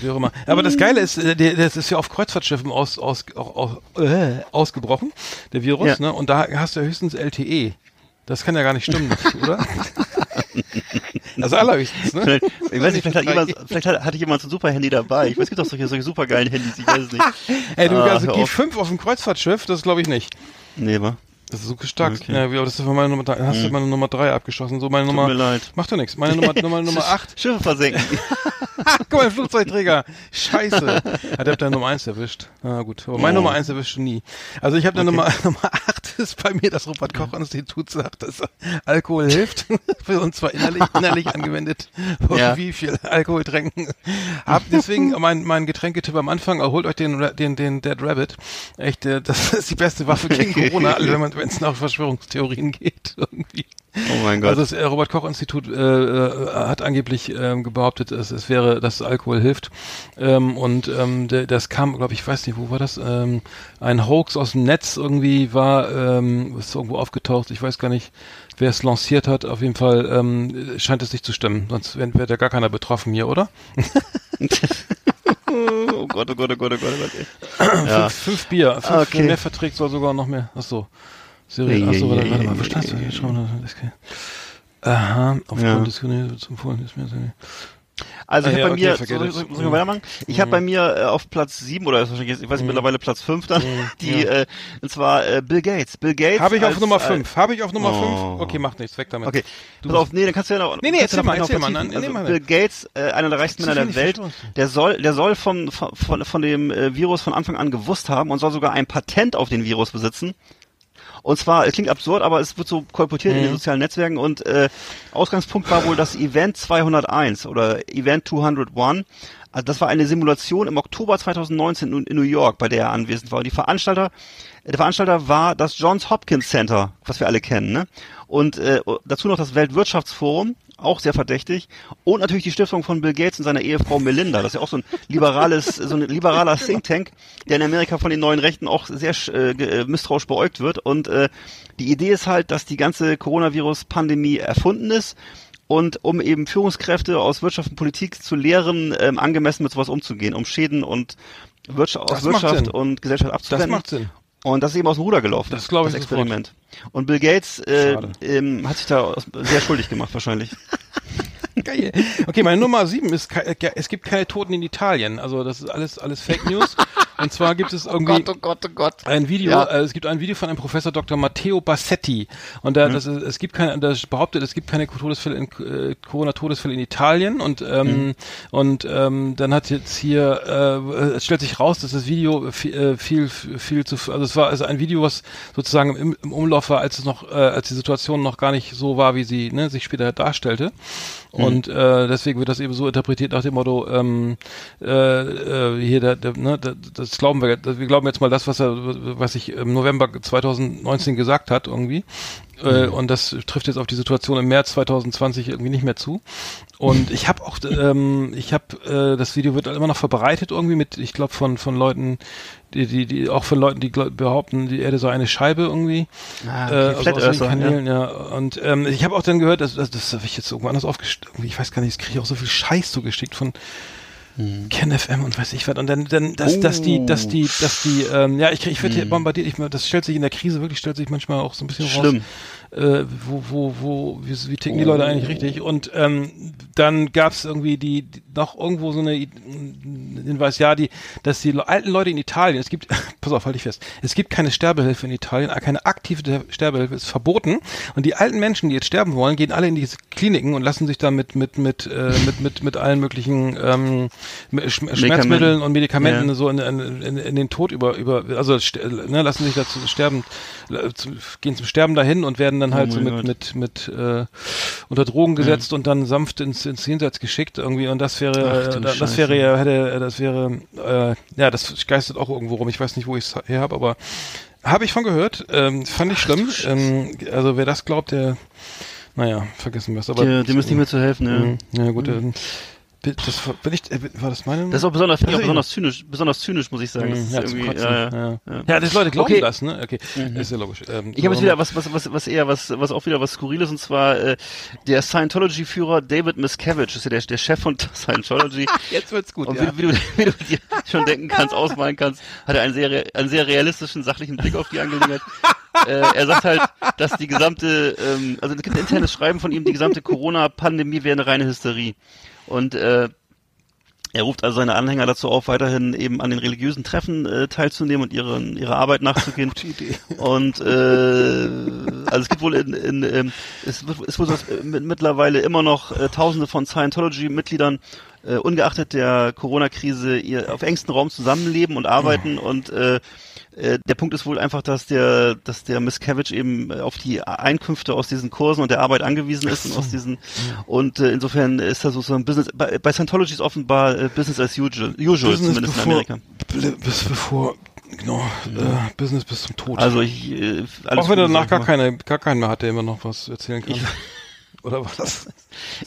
Wie auch immer. Aber das Geile ist, äh, der, das ist ja auf Kreuzfahrtschiffen aus, aus, auch, äh, ausgebrochen, der Virus, Ja. ne? Und da hast du ja höchstens LTE. Das kann ja gar nicht stimmen, oder? Also allerhöchstens, ne? Ich weiß nicht, vielleicht hat jemand, vielleicht hat, hatte jemand so ein super Handy dabei. Ich weiß, es gibt doch solche, solche supergeilen Handys, ich weiß es nicht. Ey, du, Ah, also hör auf. G5 auf dem Kreuzfahrtschiff, das glaube ich nicht. Nee, wa? Das ist so stark. Okay. Ja, wie, aber das ist meine Nummer drei. Hast du meine Nummer drei abgeschossen? So meine Nummer. mir leid. Macht doch nichts. Meine Nummer, Nummer, Nummer acht. Schiffe versenken. Guck mal, ein Flugzeugträger. Scheiße. Hat er Nummer eins erwischt. Na gut. Aber meine Oh. Nummer eins erwischt du nie. Also ich habe eine Nummer, Nummer acht ist bei mir das Robert-Koch-Institut sagt, dass Alkohol hilft. Für uns zwar innerlich, innerlich angewendet. Ja. Wie viel Alkohol tränken. Hab deswegen mein, mein Getränketipp am Anfang, holt euch den, den, den Dead Rabbit. Echt, äh, das ist die beste Waffe gegen Corona, wenn man, wenn es nach Verschwörungstheorien geht. Irgendwie. Oh mein Gott. Also das äh, Robert Koch Institut äh, äh, hat angeblich ähm, behauptet, es, es wäre, dass Alkohol hilft. Ähm, und ähm, der, das kam, glaube ich, weiß nicht, wo war das? Ähm, ein Hoax aus dem Netz irgendwie war, ähm, ist irgendwo aufgetaucht. Ich weiß gar nicht, wer es lanciert hat. Auf jeden Fall ähm, scheint es nicht zu stimmen. Sonst wäre wär da gar keiner betroffen hier, oder? oh Gott, oh Gott, oh Gott, oh Gott, oh Gott. Ja. Fünf, fünf Bier. Fünf, Okay. Wer mehr verträgt, soll sogar noch mehr. Ach so. Serie. Ach so, warte, warte mal. Wo standst du? Schau mal. das kann- Aha, aufgrund Ja. des Gesundheits- empfohlen ist mir so- Also ich Ah, habe ja, bei mir, okay, soll, it. soll, soll ich mal weitermachen? Ich habe bei mir äh, auf Platz sieben oder ich weiß nicht, mittlerweile Platz fünf dann, die, ja. äh, und zwar äh, Bill Gates. Bill Gates. Habe ich auf als, Nummer äh, 5. Habe ich auf Nummer 5? Oh. Okay, macht nichts. Weg damit. Okay, Du pass auf, nee, dann kannst du ja noch. Nee, nee, erzähl mal, erzähl mal, nein, nee, Also mal. Bill Gates, äh, einer der reichsten Männer der Welt, der soll, der soll von, von, von, von dem äh, Virus von Anfang an gewusst haben und soll sogar ein Patent auf den Virus besitzen. Und zwar, es klingt absurd, aber es wird so kolportiert in den Mhm. sozialen Netzwerken und äh, Ausgangspunkt war wohl das Event 201 oder Event 201. Also das war eine Simulation im Oktober 2019 in, New York, bei der er anwesend war. Und die Veranstalter, der Veranstalter war das Johns Hopkins Center, was wir alle kennen, ne? Und äh, dazu noch das Weltwirtschaftsforum, auch sehr verdächtig. Und natürlich die Stiftung von Bill Gates und seiner Ehefrau Melinda. Das ist ja auch so ein liberales, so ein liberaler Think Tank, der in Amerika von den neuen Rechten auch sehr äh, äh, misstrauisch beäugt wird. Und äh, die Idee ist halt, dass die ganze Coronavirus-Pandemie erfunden ist. Und um eben Führungskräfte aus Wirtschaft und Politik zu lehren, ähm, angemessen mit sowas umzugehen, um Schäden und Wirtschaft, aus Das Wirtschaft und Gesellschaft Das abzuwenden. macht Sinn. Und das ist eben aus dem Ruder gelaufen. Das glaube ich Das sofort. Experiment. Und Bill Gates äh, ähm, hat sich da aus, sehr schuldig gemacht wahrscheinlich. Geil. Okay, meine Nummer 7 ist, ke- äh, es gibt keine Toten in Italien. Also das ist alles, alles Fake News. Und zwar gibt es irgendwie Gott, oh Gott. ein Video, Ja. äh, es gibt ein Video von einem Professor Dr. Matteo Bassetti. Und da, das ist, es gibt keine, das behauptet, es gibt keine Todesfälle in, äh, Corona-Todesfälle in Italien. Und, ähm, und ähm, dann hat jetzt hier, äh, es stellt sich raus, dass das Video viel, äh, viel, viel zu, also es war also ein Video, was sozusagen im, im Umlauf war, als es noch, äh, als die Situation noch gar nicht so war, wie sie ne, sich später darstellte. Und äh, deswegen wird das eben so interpretiert nach dem Motto, ähm, äh, äh, hier, der, der, ne, der, das glauben wir, wir glauben jetzt mal das, was er, was ich im November 2019 gesagt hat, irgendwie. Äh, und das trifft jetzt auf die Situation im März 2020 irgendwie nicht mehr zu. Und ich habe auch, ähm, ich habe, äh, das Video wird immer noch verbreitet irgendwie mit, ich glaube von von Leuten, die die die auch von Leuten, die glaub, behaupten, die Erde sei eine Scheibe irgendwie. Ah, okay. Äh, also Flat aus den Kanälen, ja. Und ähm, ich habe auch dann gehört, dass, dass, das habe ich jetzt irgendwo anders aufgestellt, ich weiß gar nicht, ich kriege auch so viel Scheiß zugeschickt von Ken FM und weiß ich was. Und dann, dann dass, dass die, dass die, dass die, ähm, ja, ich, ich werde hier bombardiert. Ich, das stellt sich in der Krise wirklich, stellt sich manchmal auch so ein bisschen Schlimm. raus. Äh, wo, wo, wo, wie, wie ticken die Leute eigentlich richtig? Und ähm, dann gab es irgendwie die, die noch irgendwo so eine Hinweis, ja, die, dass die alten Leute in Italien, es gibt, pass auf, halte ich fest, es gibt keine Sterbehilfe in Italien, keine aktive Sterbehilfe ist verboten. Und die alten Menschen, die jetzt sterben wollen, gehen alle in diese Kliniken und lassen sich dann mit mit mit äh, mit mit mit allen möglichen ähm, Sch- Schmerzmitteln und Medikamenten Ja. so in, in, in, den Tod über über also ne, lassen sich dazu sterben äh, gehen zum Sterben dahin und werden dann halt Oh so mit Gott. mit mit äh, unter Drogen gesetzt und dann sanft ins, ins Jenseits geschickt irgendwie und das wäre Ach, äh, das Scheiße. wäre ja hätte äh, das wäre äh, ja das geistert auch irgendwo rum ich weiß nicht wo ich es her habe aber habe ich von gehört ähm, fand ich schlimm ähm, also wer das glaubt der Naja, vergessen wir es. Aber Die, die müssen nicht mehr zu helfen, ja. Mhm. Ja, gut. äh, Das bin ich, äh, war das meine? Das ist auch besonders, finde ich auch besonders zynisch, besonders zynisch, muss ich sagen. Das Mhm, ist ja, zum irgendwie, Kotzen. ja, ja. ja. das Leute glauben Okay. das, ne? Okay, ist ja logisch. Ähm, Ich habe jetzt wieder was, was, was, was eher was, was auch wieder was Skurriles und zwar äh, der Scientology-Führer David Miscavige, ist ja der, der Chef von Scientology. Jetzt wird's gut, Und ja. wie, wie, du, wie du dir schon denken kannst, ausmalen kannst, hat er einen sehr, einen sehr realistischen, sachlichen Blick auf die Angelegenheit. äh, er sagt halt, dass die gesamte, ähm, also es gibt ein internes Schreiben von ihm, die gesamte Corona-Pandemie wäre eine reine Hysterie. Und äh, er ruft also seine Anhänger dazu auf, weiterhin eben an den religiösen Treffen äh, teilzunehmen und ihren, ihrer Arbeit nachzugehen. Und äh, also es gibt wohl in, in ähm, es wird ist wohl so, dass mit, mittlerweile immer noch äh, Tausende von Scientology-Mitgliedern äh, ungeachtet der Corona-Krise ihr auf engstem Raum zusammenleben und arbeiten und äh, der Punkt ist wohl einfach, dass der, dass der Miscavige eben äh, auf die Einkünfte aus diesen Kursen und der Arbeit angewiesen ist und aus diesen und äh, insofern ist da so so ein Business bei, bei Scientology ist offenbar äh, Business as usual, usual Business zumindest in bevor, Amerika. Bl- bis bevor, genau, äh, Business bis zum Tod. Also ich äh, alles auch wenn er danach gar ich keine, gar keinen mehr hat, der immer noch was erzählen kann. Oder war das?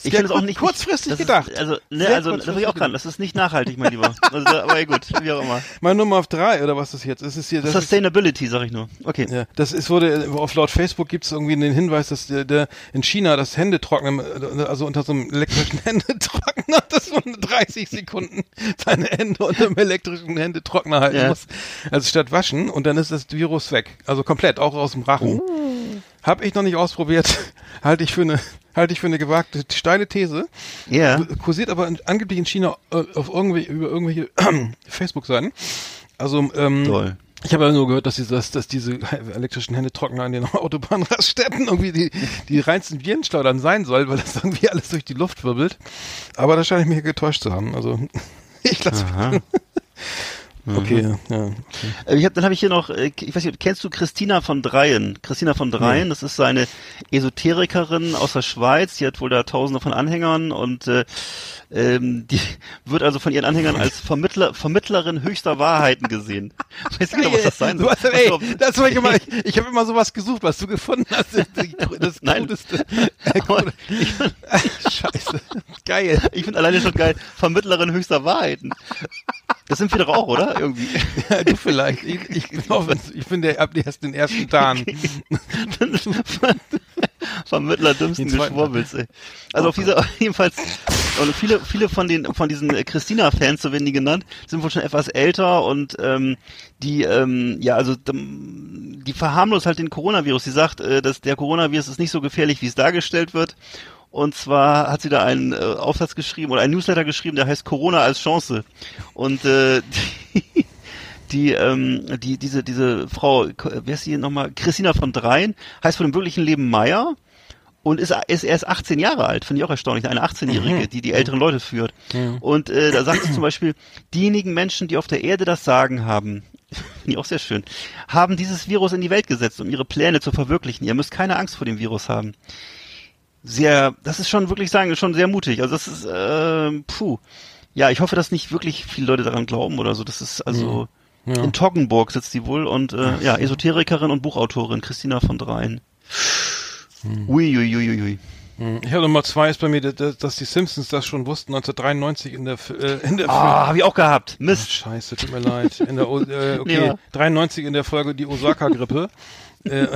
Ich finde es auch nicht kurzfristig das gedacht. Ist, also, ne, Sehr also das kurzfristig ich auch kann. Das ist nicht nachhaltig, mein Lieber. Also, aber gut, wie auch immer. Meine Nummer auf drei, oder was ist jetzt? Es ist hier, das ist, Sustainability, sag ich nur. Okay. ja, das ist, wurde, auf laut Facebook gibt es irgendwie den Hinweis, dass der, der in China das Händetrocknen, also unter so einem elektrischen Händetrockner, das man 30 Sekunden seine Hände unter dem elektrischen Händetrockner halten Ja. muss. Also statt waschen und dann ist das Virus weg. Also komplett, auch aus dem Rachen. Hab ich noch nicht ausprobiert. Halte ich für eine, halte ich für eine gewagte, steile These. Ja. Kursiert aber angeblich in China äh, auf irgendwelche, über irgendwelche Facebook-Seiten. Also, ähm, Toll. ich habe ja nur gehört, dass diese, dass, dass diese elektrischen Händetrockner an den Autobahnraststätten irgendwie die, die reinsten Virenschleudern sein soll, weil das irgendwie alles durch die Luft wirbelt. Aber da scheine ich mich getäuscht zu haben. Also, ich lasse Okay, ja. Äh, Ich hab, dann habe ich hier noch, äh, ich weiß nicht, kennst du Christina von Dreien? Christina von Dreien, das ist eine Esoterikerin aus der Schweiz, die hat wohl da tausende von Anhängern und äh, ähm, die wird also von ihren Anhängern als Vermittler, Vermittlerin höchster Wahrheiten gesehen. Weiß nicht, was das sein Du soll. hast, ey, das war ich immer, ich, ich habe immer sowas gesucht, was du gefunden hast. Das, das Nein. Ich, Scheiße. Geil. ich finde alleine schon geil, Vermittlerin höchster Wahrheiten. Das sind wir doch auch, oder? Irgendwie. Ja, du vielleicht. Ich, ich, glaube, ich bin der ab erst den ersten Tagen. Vermittler dümmsten Geschwurbels, ey. Also auf dieser, jedenfalls, und viele, viele von den, von diesen äh, Christina-Fans, so werden die genannt, sind wohl schon etwas älter und, ähm, die, ähm, ja, also, die verharmlost halt den Coronavirus. Sie sagt, äh, dass der Coronavirus ist nicht so gefährlich, wie es dargestellt wird. Und zwar hat sie da einen äh, Aufsatz geschrieben oder einen Newsletter geschrieben, der heißt Corona als Chance. Und äh, die, die, ähm, die, diese, diese Frau, wer ist sie nochmal? Christina von Dreien, heißt von dem wirklichen Leben Meier und ist, ist erst 18 Jahre alt, finde ich auch erstaunlich, eine 18-Jährige, die die älteren Leute führt. Und äh, da sagt sie zum Beispiel, diejenigen Menschen, die auf der Erde das Sagen haben, finde ich auch sehr schön, haben dieses Virus in die Welt gesetzt, um ihre Pläne zu verwirklichen. Ihr müsst keine Angst vor dem Virus haben. Sehr, das ist schon wirklich sagen, schon sehr mutig. Also das ist, äh, puh. Ja, ich hoffe, dass nicht wirklich viele Leute daran glauben oder so. Das ist also in Toggenburg sitzt die wohl und äh, ja, Esoterikerin und Buchautorin Christina von Dreien. Ui, ui, ui, ui, ui. Ich habe Nummer zwei ist bei mir, dass die Simpsons das schon wussten, 1993 in der, äh, in der Ah, habe ich auch gehabt. Mist. Scheiße, tut mir leid. In der, äh, okay, Ja. 93 in der Folge die Osaka-Grippe. äh,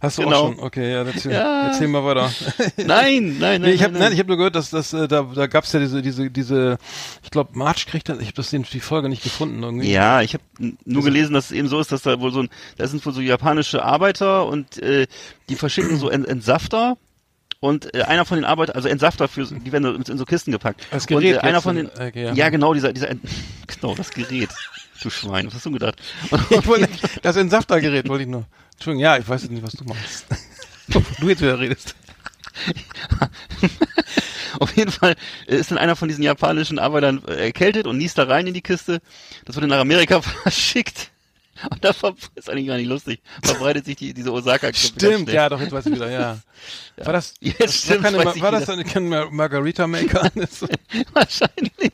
hast du Genau. auch schon? Okay, ja, erzähl, Ja. erzähl mal weiter. Nein, nein, nein. Nee, ich habe nein, ich hab nur gehört, dass das äh, da da gab's ja diese diese diese ich glaube March kriegt das, ich habe das den, die Folge nicht gefunden irgendwie. Ja, ich habe nur gelesen, dass es eben so ist, dass da wohl so ein, da sind wohl so japanische Arbeiter und äh, die verschicken so Ent Entsafter und äh, einer von den Arbeitern, also Entsafter für, die werden in so Kisten gepackt. Das und Gerät äh, einer von den, okay, ja. ja genau dieser dieser, genau das Gerät. Du Schwein, was hast du gedacht? Wollte, das Entsaftergerät wollte ich nur. Entschuldigung, ja, ich weiß jetzt nicht, was du machst. du jetzt wieder redest. Auf jeden Fall ist dann einer von diesen japanischen Arbeitern äh, erkältet und niest da rein in die Kiste. Das wird nach Amerika verschickt. Und da ist eigentlich gar nicht lustig. Verbreitet sich die, diese ganz Stimmt, ja, doch, jetzt weiß ich wieder, ja. War das, Jetzt das stimmt, war, keine, war das dann kein Mar- Margarita Maker? Wahrscheinlich.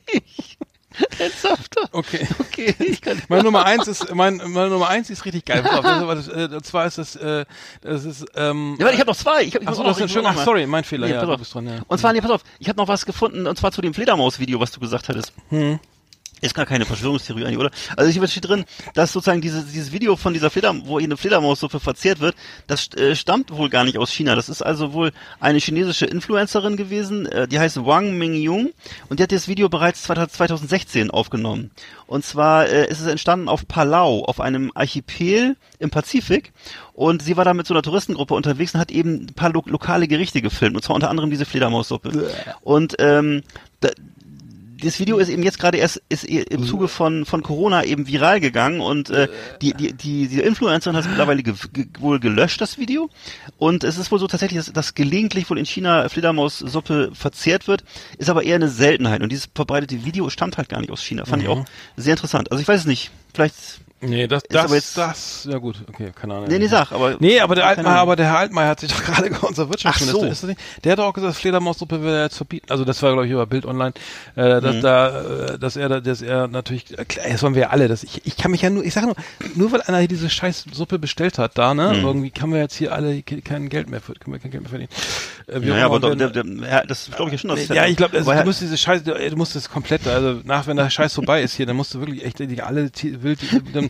Herzhafter. Okay. Okay, ich kann Meine Nummer eins ist, mein, meine Nummer eins ist richtig geil. Auf, das, das, äh, und zwar ist das, äh, das ist, ähm, Ja, warte, ich habe noch zwei. Ich hab, ich Ach so, noch- ist ich schön. Ach, sorry, mein Fehler. Nee, ja, pass auf. dran, ja. Und zwar, nee, pass auf, ich habe noch was gefunden, und zwar zu dem Fledermaus-Video, was du gesagt hattest. Hm. Ist gar keine Verschwörungstheorie eigentlich, oder? Also hier steht drin, dass sozusagen dieses, dieses Video von dieser Fledermaus, wo hier eine Fledermaussuppe verzehrt wird, das äh, stammt wohl gar nicht aus China. Das ist also wohl eine chinesische Influencerin gewesen, äh, die heißt Wang Mingyung und die hat das Video bereits 2016 aufgenommen. Und zwar äh, ist es entstanden auf Palau, auf einem Archipel im Pazifik. Und sie war da mit so einer Touristengruppe unterwegs und hat eben ein paar lo lokale Gerichte gefilmt, und zwar unter anderem diese Fledermaussuppe. Und ähm, das Video ist eben jetzt gerade erst ist im Zuge von von Corona eben viral gegangen und äh, die die die die Influencerin hat es mittlerweile ge, ge, wohl gelöscht das Video. Und es ist wohl so tatsächlich dass, dass gelegentlich wohl in China Fledermaussuppe verzehrt wird ist aber eher eine Seltenheit. Und dieses verbreitete Video stammt halt gar nicht aus China. Fand ich auch sehr interessant. Also ich weiß es nicht. Vielleicht Nee, das, Ist das, jetzt- das, ja gut, okay, keine Ahnung. nee nee sag aber Nee, aber der, Altmaier, aber der Herr Altmaier hat sich doch gerade unser Wirtschaftsminister, Ach so. ist das nicht? Der hat doch auch gesagt, Fledermaussuppe will er jetzt verbieten. Also das war glaube ich über Bild Online, äh, dass Mhm. da, äh, dass er, da- dass er natürlich, äh, klar, das wollen wir ja alle. Das ich, ich kann mich ja nur, ich sage nur, nur weil einer hier diese scheiß Suppe bestellt hat, da ne, Mhm. irgendwie kann wir jetzt hier alle ke- kein Geld mehr, können wir kein Geld mehr verdienen. Äh, naja, aber doch, der, der, ja, das glaube ich ja schon dass ja, ich glaube, also, du musst diese Scheiße, du, musst das komplett, also nach, wenn der Scheiß vorbei ist hier, dann musst du wirklich echt die, alle wild, dann,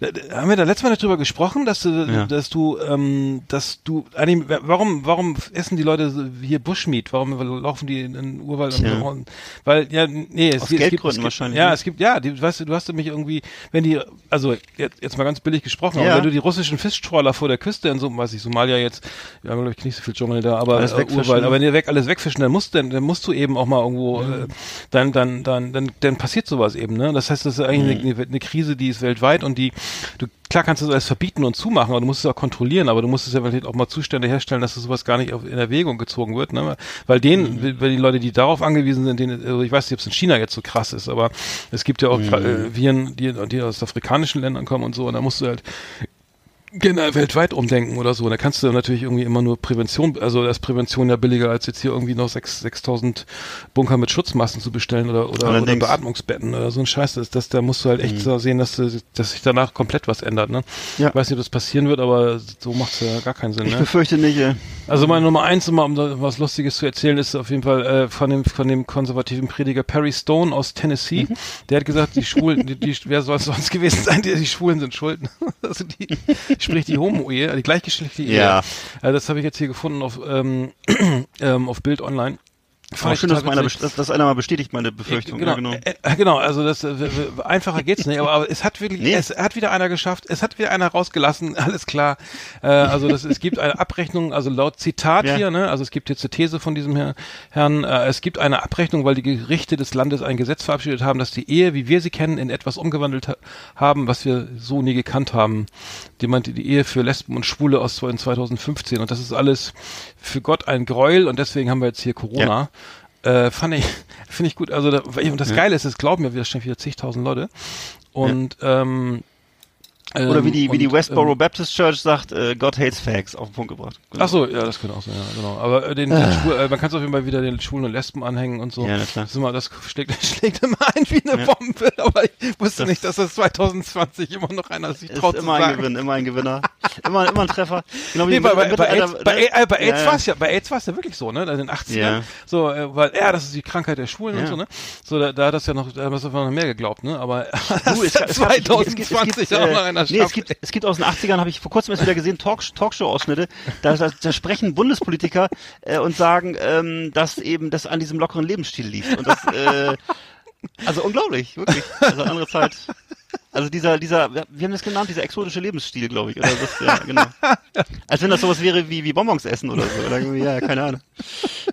da, haben wir da letztes Mal nicht drüber gesprochen, dass du, Ja. dass du, ähm, dass du, eigentlich, warum, warum essen die Leute hier Bushmeat? Warum laufen die in den Urwald? Tja. Und, weil, ja, nee, es, Aus gibt- es gibt, es gibt, wahrscheinlich, Ja, ne? es gibt, ja, die, weißt du, du hast mich irgendwie, wenn die, also jetzt, jetzt mal ganz billig gesprochen, Ja. wenn du die russischen Fischtrawler vor der Küste in so, weiß ich, Somalia jetzt, wir haben glaube ich nicht so viel Dschungel da, aber äh, Urwald, ne? aber wenn die weg alles wegfischen, dann musst du, dann, dann musst du eben auch mal irgendwo, äh, dann, dann, dann, dann, dann passiert sowas eben, ne? Das heißt, das ist eigentlich Mhm. eine, eine Krise, die ist weltweit und die, du, klar kannst du das alles verbieten und zumachen, aber du musst es auch kontrollieren, aber du musst es ja vielleicht auch mal Zustände herstellen, dass das sowas gar nicht in Erwägung gezogen wird, ne? Weil denen, Mhm. weil die Leute, die darauf angewiesen sind, denen, also ich weiß nicht, ob es in China jetzt so krass ist, aber es gibt ja auch Mhm. Viren, die, die aus afrikanischen Ländern kommen und so, und da musst du halt generell weltweit umdenken oder so. Da kannst du natürlich irgendwie immer nur Prävention, also da ist Prävention ja billiger, als jetzt hier irgendwie noch 6 6000 Bunker mit Schutzmasken zu bestellen oder, oder, oder Allerdings. Beatmungsbetten oder so ein Scheiß. Das, das, da musst du halt echt so sehen, dass, du, dass sich danach komplett was ändert. Ne? Ja. Ich weiß nicht, ob das passieren wird, aber so macht's ja gar keinen Sinn. ich Ne? befürchte nicht ey. Also meine Nummer eins, um um da was Lustiges zu erzählen, ist auf jeden Fall äh, von dem von dem konservativen Prediger Perry Stone aus Tennessee. Mhm. Der hat gesagt, die Schwulen, die, die wer soll es sonst gewesen sein? Die, die Schwulen sind schuld. also die, sprich die Homo-Ehe, die gleichgeschlechtliche Ehe. Ja. Also das habe ich jetzt hier gefunden auf ähm, ähm, auf Bild Online. Ich schön, dass, meiner, dass, dass einer mal bestätigt meine Befürchtung. Genau, Ja, genau. Äh, äh, genau, also das äh, einfacher geht's nicht, aber, aber es hat wirklich, Nee. es hat wieder einer geschafft, es hat wieder einer rausgelassen, alles klar. Äh, also das, es gibt eine Abrechnung, also laut Zitat Ja. hier, ne, also es gibt jetzt eine These von diesem Herr, Herrn, äh, es gibt eine Abrechnung, weil die Gerichte des Landes ein Gesetz verabschiedet haben, dass die Ehe, wie wir sie kennen, in etwas umgewandelt ha haben, was wir so nie gekannt haben. Die meinte die Ehe für Lesben und Schwule aus 2015 und das ist alles für Gott ein Gräuel und deswegen haben wir jetzt hier Corona. Äh, fand ich, finde ich gut. Also da, und das Geile ist, es glauben mir wieder, wieder zigtausend Leute. Und ähm, Oder wie die, wie die Westboro ähm, Baptist Church sagt, äh, God hates Facts auf den Punkt gebracht. Genau. Ach so, ja, das könnte auch sein, ja, genau. Aber äh, den, den Schwul, äh, man kann es auf jeden Fall wieder den Schwulen und Lesben anhängen und so. Ja. Das, ist immer, das schlägt, schlägt immer ein wie eine Ja. Bombe, aber ich wusste Das- nicht, dass das 2020 immer noch einer sich Ist traut zu immer ein. Gewinn, immer ein Gewinner. immer, immer ein Treffer. Genau Nee, wie bei, bei, bei, mit- AIDS, bei, äh, bei AIDS ja. war es ja, bei AIDS war es ja wirklich so, ne, in den 80ern. Ja. So, äh, weil, ja, das ist die Krankheit der Schwulen und so, ne. So, da, da hat das ja noch, da hat das einfach noch mehr geglaubt, ne, aber Du, es, es, gab- 2020 es es gibt, auch noch äh, nee, es gibt, es gibt aus den 80ern, habe ich vor kurzem erst wieder gesehen, Talk, Talkshow-Ausschnitte, da, da, da sprechen Bundespolitiker äh, und sagen, ähm, dass eben das an diesem lockeren Lebensstil liegt. Und das, äh, also unglaublich, wirklich. Also andere Zeit. Also dieser, dieser, wir haben das genannt, dieser exotische Lebensstil, glaube ich. Oder das, ja, genau. Als wenn das sowas wäre wie, wie Bonbons essen oder so. Oder ja, keine Ahnung.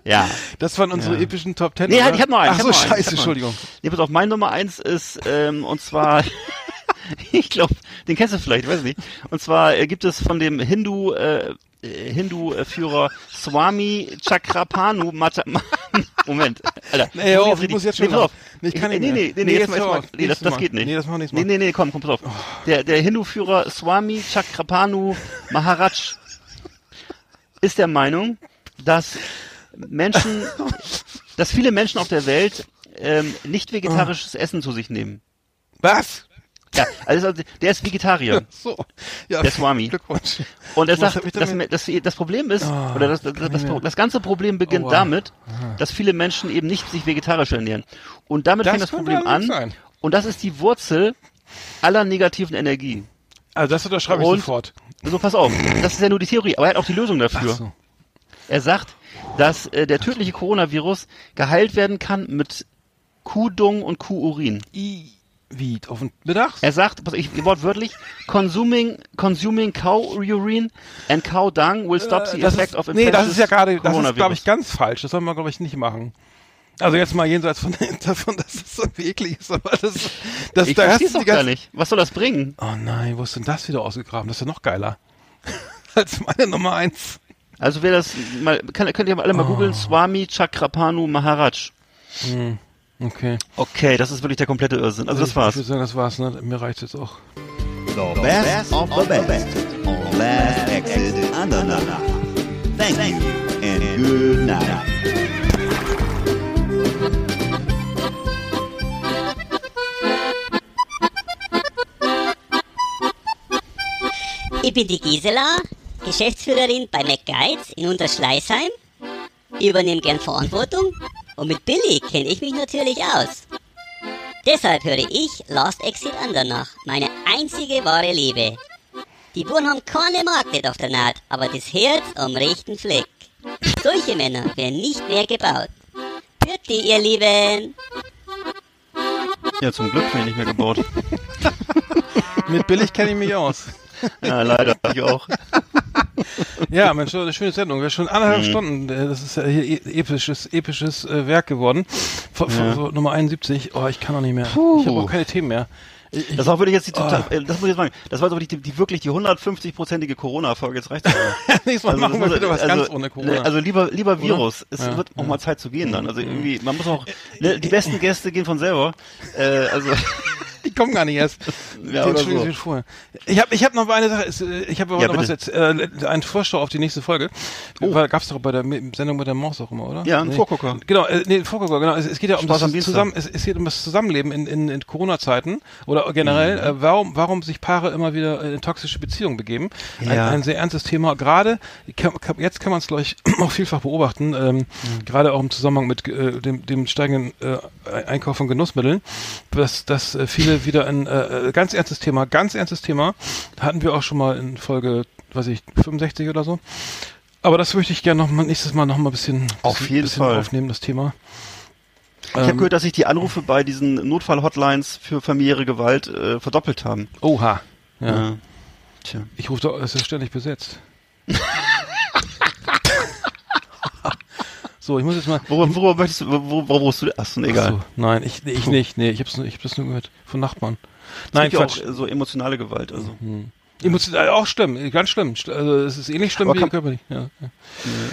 Ja. Das waren unsere Ja. epischen Top Ten. Nee, oder? halt, ich hab noch einen. Ach ich so, scheiße, einen. Entschuldigung. Nee, pass auf, mein Nummer eins ist, ähm, und zwar, ich glaube, den kennst du vielleicht, weiß nicht. Und zwar äh, gibt es von dem Hindu, äh, äh, Hindu-Führer Swami Chakrapanu Mata Moment, Alter. Nee, hör auf, ich muss jetzt schon nee, auf. Nee, ich kann nicht nee, mehr. nee, nee, Nee, nee, jetzt jetzt mal, nee, das, das geht nicht. Nee, das machen wir nächstes Nee, nee, nee, komm, komm, pass auf. Der, der Hindu-Führer Swami Chakrapanu Maharaj ist der Meinung, dass Menschen, dass viele Menschen auf der Welt ähm, nicht vegetarisches Essen zu sich nehmen. Was? Ja, also der ist Vegetarier. So. Ja, Der Swami. Glückwunsch. Und er sagt, hab ich das, Problem ist, Ah, oder das, das, das, das ganze Problem beginnt Aua. damit, dass viele Menschen eben nicht sich vegetarisch ernähren. Und damit fängt das Problem an. sein. Und das ist die Wurzel aller negativen Energie. Also das unterschreibe ich Und- sofort. So, pass auf, das ist ja nur die Theorie, aber er hat auch die Lösung dafür. So. Er sagt, dass äh, der tödliche Coronavirus geheilt werden kann mit Kuhdung und Kuhurin. I, wie, auf den Mittag? Er sagt, pass, ich, wortwörtlich, consuming, consuming cow urine and cow dung will stop the Äh, effect ist, of nee, das ist ja infectious gerade, das ist, glaube ich, ganz falsch. Das soll man, glaube ich, nicht machen. Also jetzt mal jenseits von davon, dass es so eklig ist, aber das, das Ich da hast du die gar nicht. Was soll das bringen? Oh nein, wo ist denn das wieder ausgegraben? Das ist ja noch geiler. Als meine Nummer eins. Also wer das mal, kann, könnt ihr alle mal Oh. googeln, Swami Chakrapanu Maharaj. Okay. Okay, das ist wirklich der komplette Irrsinn. Also das war's. Ich würde sagen, das war's, ne? Mir reicht jetzt auch. The best of the best on Last Exit Andernach. Thank you and good night. Ich bin die Gisela, Geschäftsführerin bei McGuides in Unterschleißheim. Ich übernehme gern Verantwortung und mit Billy kenne ich mich natürlich aus. Deshalb höre ich Last Exit Andernach, meine einzige wahre Liebe. Die Buren haben keine Markt nicht auf der Naht, aber das Herz am rechten Fleck. Solche Männer werden nicht mehr gebaut. Bitte, ihr Lieben! Ja, zum Glück bin ich nicht mehr gebaut. Mit billig kenne ich mich aus. ja, leider. Ich auch. Ja, Mensch, eine schöne Sendung. Wir schon anderthalb Mhm. Stunden. äh, Das ist ja hier e- episches, episches äh, Werk geworden. Von, Ja. so Nummer 71. Oh, ich kann noch nicht mehr. Puh. Ich habe auch keine Themen mehr. Ich, Das war wirklich jetzt die total, Oh. äh, das muss ich jetzt sagen, das war wirklich die, die wirklich die 150-prozentige Corona-Folge, jetzt reicht's aber. nächstes Mal machen das wir wieder was ganz ohne Corona. ne, Also lieber, lieber Virus. Es Ja, wird auch mal Zeit zu gehen dann. Also irgendwie, man muss auch, ne, die besten Gäste gehen von selber. Äh, also, die kommen gar nicht erst. ja, entschuldigen so. sich vorher. Ich habe ich hab noch eine Sache, es, äh, ich habe aber Ja, noch was bitte. jetzt, äh, einen Vorschau auf die nächste Folge. Oh. Weil gab's doch bei der Sendung mit der Maus auch immer, oder? Ja, ein Vorgucker. Genau, äh, nee, ein Vorgucker, genau. Es, es geht ja um Spaß das zusammen, es, es geht um das Zusammenleben in, in, in Corona-Zeiten oder generell, Mhm. äh, warum, warum sich Paare immer wieder in toxische Beziehungen begeben. Ein, Ja. ein sehr ernstes Thema. Gerade, jetzt kann man es, glaube ich, auch vielfach beobachten, ähm, Mhm. gerade auch im Zusammenhang mit äh, dem, dem steigenden äh, Einkauf von Genussmitteln, dass, dass äh, viele wieder ein äh, äh, ganz ernstes Thema, ganz ernstes Thema, hatten wir auch schon mal in Folge, weiß ich, 65 oder so. Aber das möchte ich gerne noch mal nächstes Mal noch mal ein bisschen, Auf bisschen, jeden bisschen Fall. aufnehmen, das Thema. Ich habe Ähm, gehört, dass sich die Anrufe bei diesen Notfall-Hotlines für familiäre Gewalt äh, verdoppelt haben. Oha. Ja. Ja. Tja. Ich rufe da, es ist ständig besetzt. so, ich muss jetzt mal. Worüber, worüber möchtest du, wo, wo rufst du? Achso, egal. Ach so, nein, ich, ich nicht. Nee, ich hab's, nur- ich hab das nur gehört. Von Nachbarn. Es Nein, gibt ja Quatsch. auch äh, so emotionale Gewalt. Also. Emotional, auch schlimm, ganz schlimm. Also es ist ähnlich schlimm Aber wie körperlich. Ja, ja.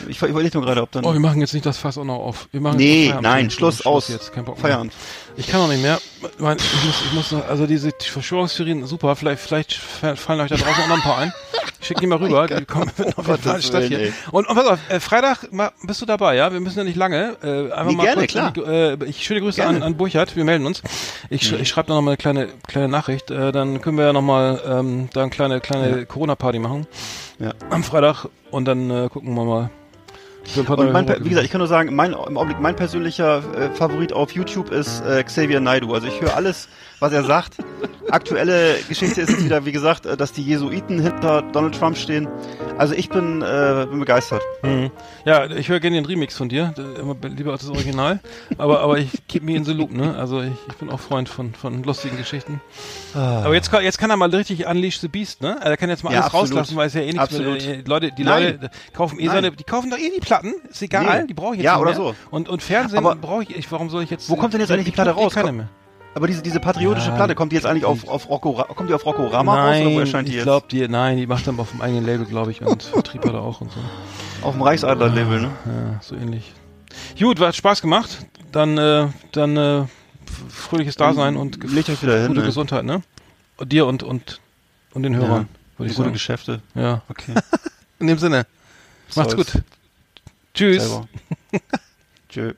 Ich, überlege nur gerade, ob dann. Oh, wir machen jetzt nicht das Fass auch noch auf. Wir machen nee, nein, Schluss, aus. jetzt, kein Bock mehr. Feierabend. Ich kann auch nicht mehr. Mein, ich muss, ich muss noch, also diese Verschwörungstheorien, super. Vielleicht, vielleicht fa- fallen euch da draußen auch noch ein paar ein. Ich schicke die mal rüber. Die kommen auf jeden Fall hier. Und, und pass auf, äh, Freitag mal, bist du dabei, ja? Wir müssen ja nicht lange. Äh, einfach Nee, mal gerne, kurz klar. äh, ich schöne Grüße Gerne. an, an Burchard. Wir melden uns. Ich, sch ich schreibe noch mal eine kleine, kleine Nachricht. Äh, dann können wir ja noch mal ähm, da eine kleine, kleine Corona-Party machen. Ja. Am Freitag. Und dann äh, gucken wir mal. Und mein, wie gesagt, ich kann nur sagen, mein, im Augenblick mein persönlicher äh, Favorit auf YouTube ist äh, Xavier Naidu. Also ich höre alles, was er sagt. Aktuelle Geschichte ist jetzt wieder, wie gesagt, äh, dass die Jesuiten hinter Donald Trump stehen. Also ich bin, äh, bin begeistert. Mhm. Ja, ich höre gerne den Remix von dir, immer be- lieber als das Original. aber, aber ich keep me in the loop, ne? Also ich, ich bin auch Freund von, von lustigen Geschichten. Aber jetzt, kann- jetzt kann er mal richtig Unleash the Beast, ne? Er kann jetzt mal Ja, alles absolut. rauslassen, weil es ja eh nichts Absolut. mehr, äh, Leute, die Nein. Leute kaufen eh Nein. seine, die kaufen doch eh die Platten, ist egal, Nee. die brauche ich jetzt Ja, nicht oder mehr. so. Und, und Fernsehen brauche ich, ich, warum soll ich jetzt... Wo kommt denn jetzt eigentlich die Platte raus? Keine mehr. Aber diese, diese patriotische Ja, Platte, kommt die jetzt eigentlich auf, auf Rocco, kommt die auf Rocco Rama raus Nein, oder wo erscheint die ich jetzt? glaube, die, nein, die macht dann auf dem eigenen Label, glaube ich, und Vertrieb hat er auch und so. Auf dem Reichsadler-Label, ne? Ja, so ähnlich. Gut, hat Spaß gemacht. Dann, äh, dann äh, fröhliches Dasein und Legt euch wieder hin, gute ne? Gesundheit, ne? Und dir und und und den Hörern, ich Gute sagen. Geschäfte. Ja. Okay. In dem Sinne. Macht's Soll's. gut. Tschüss. Tschö.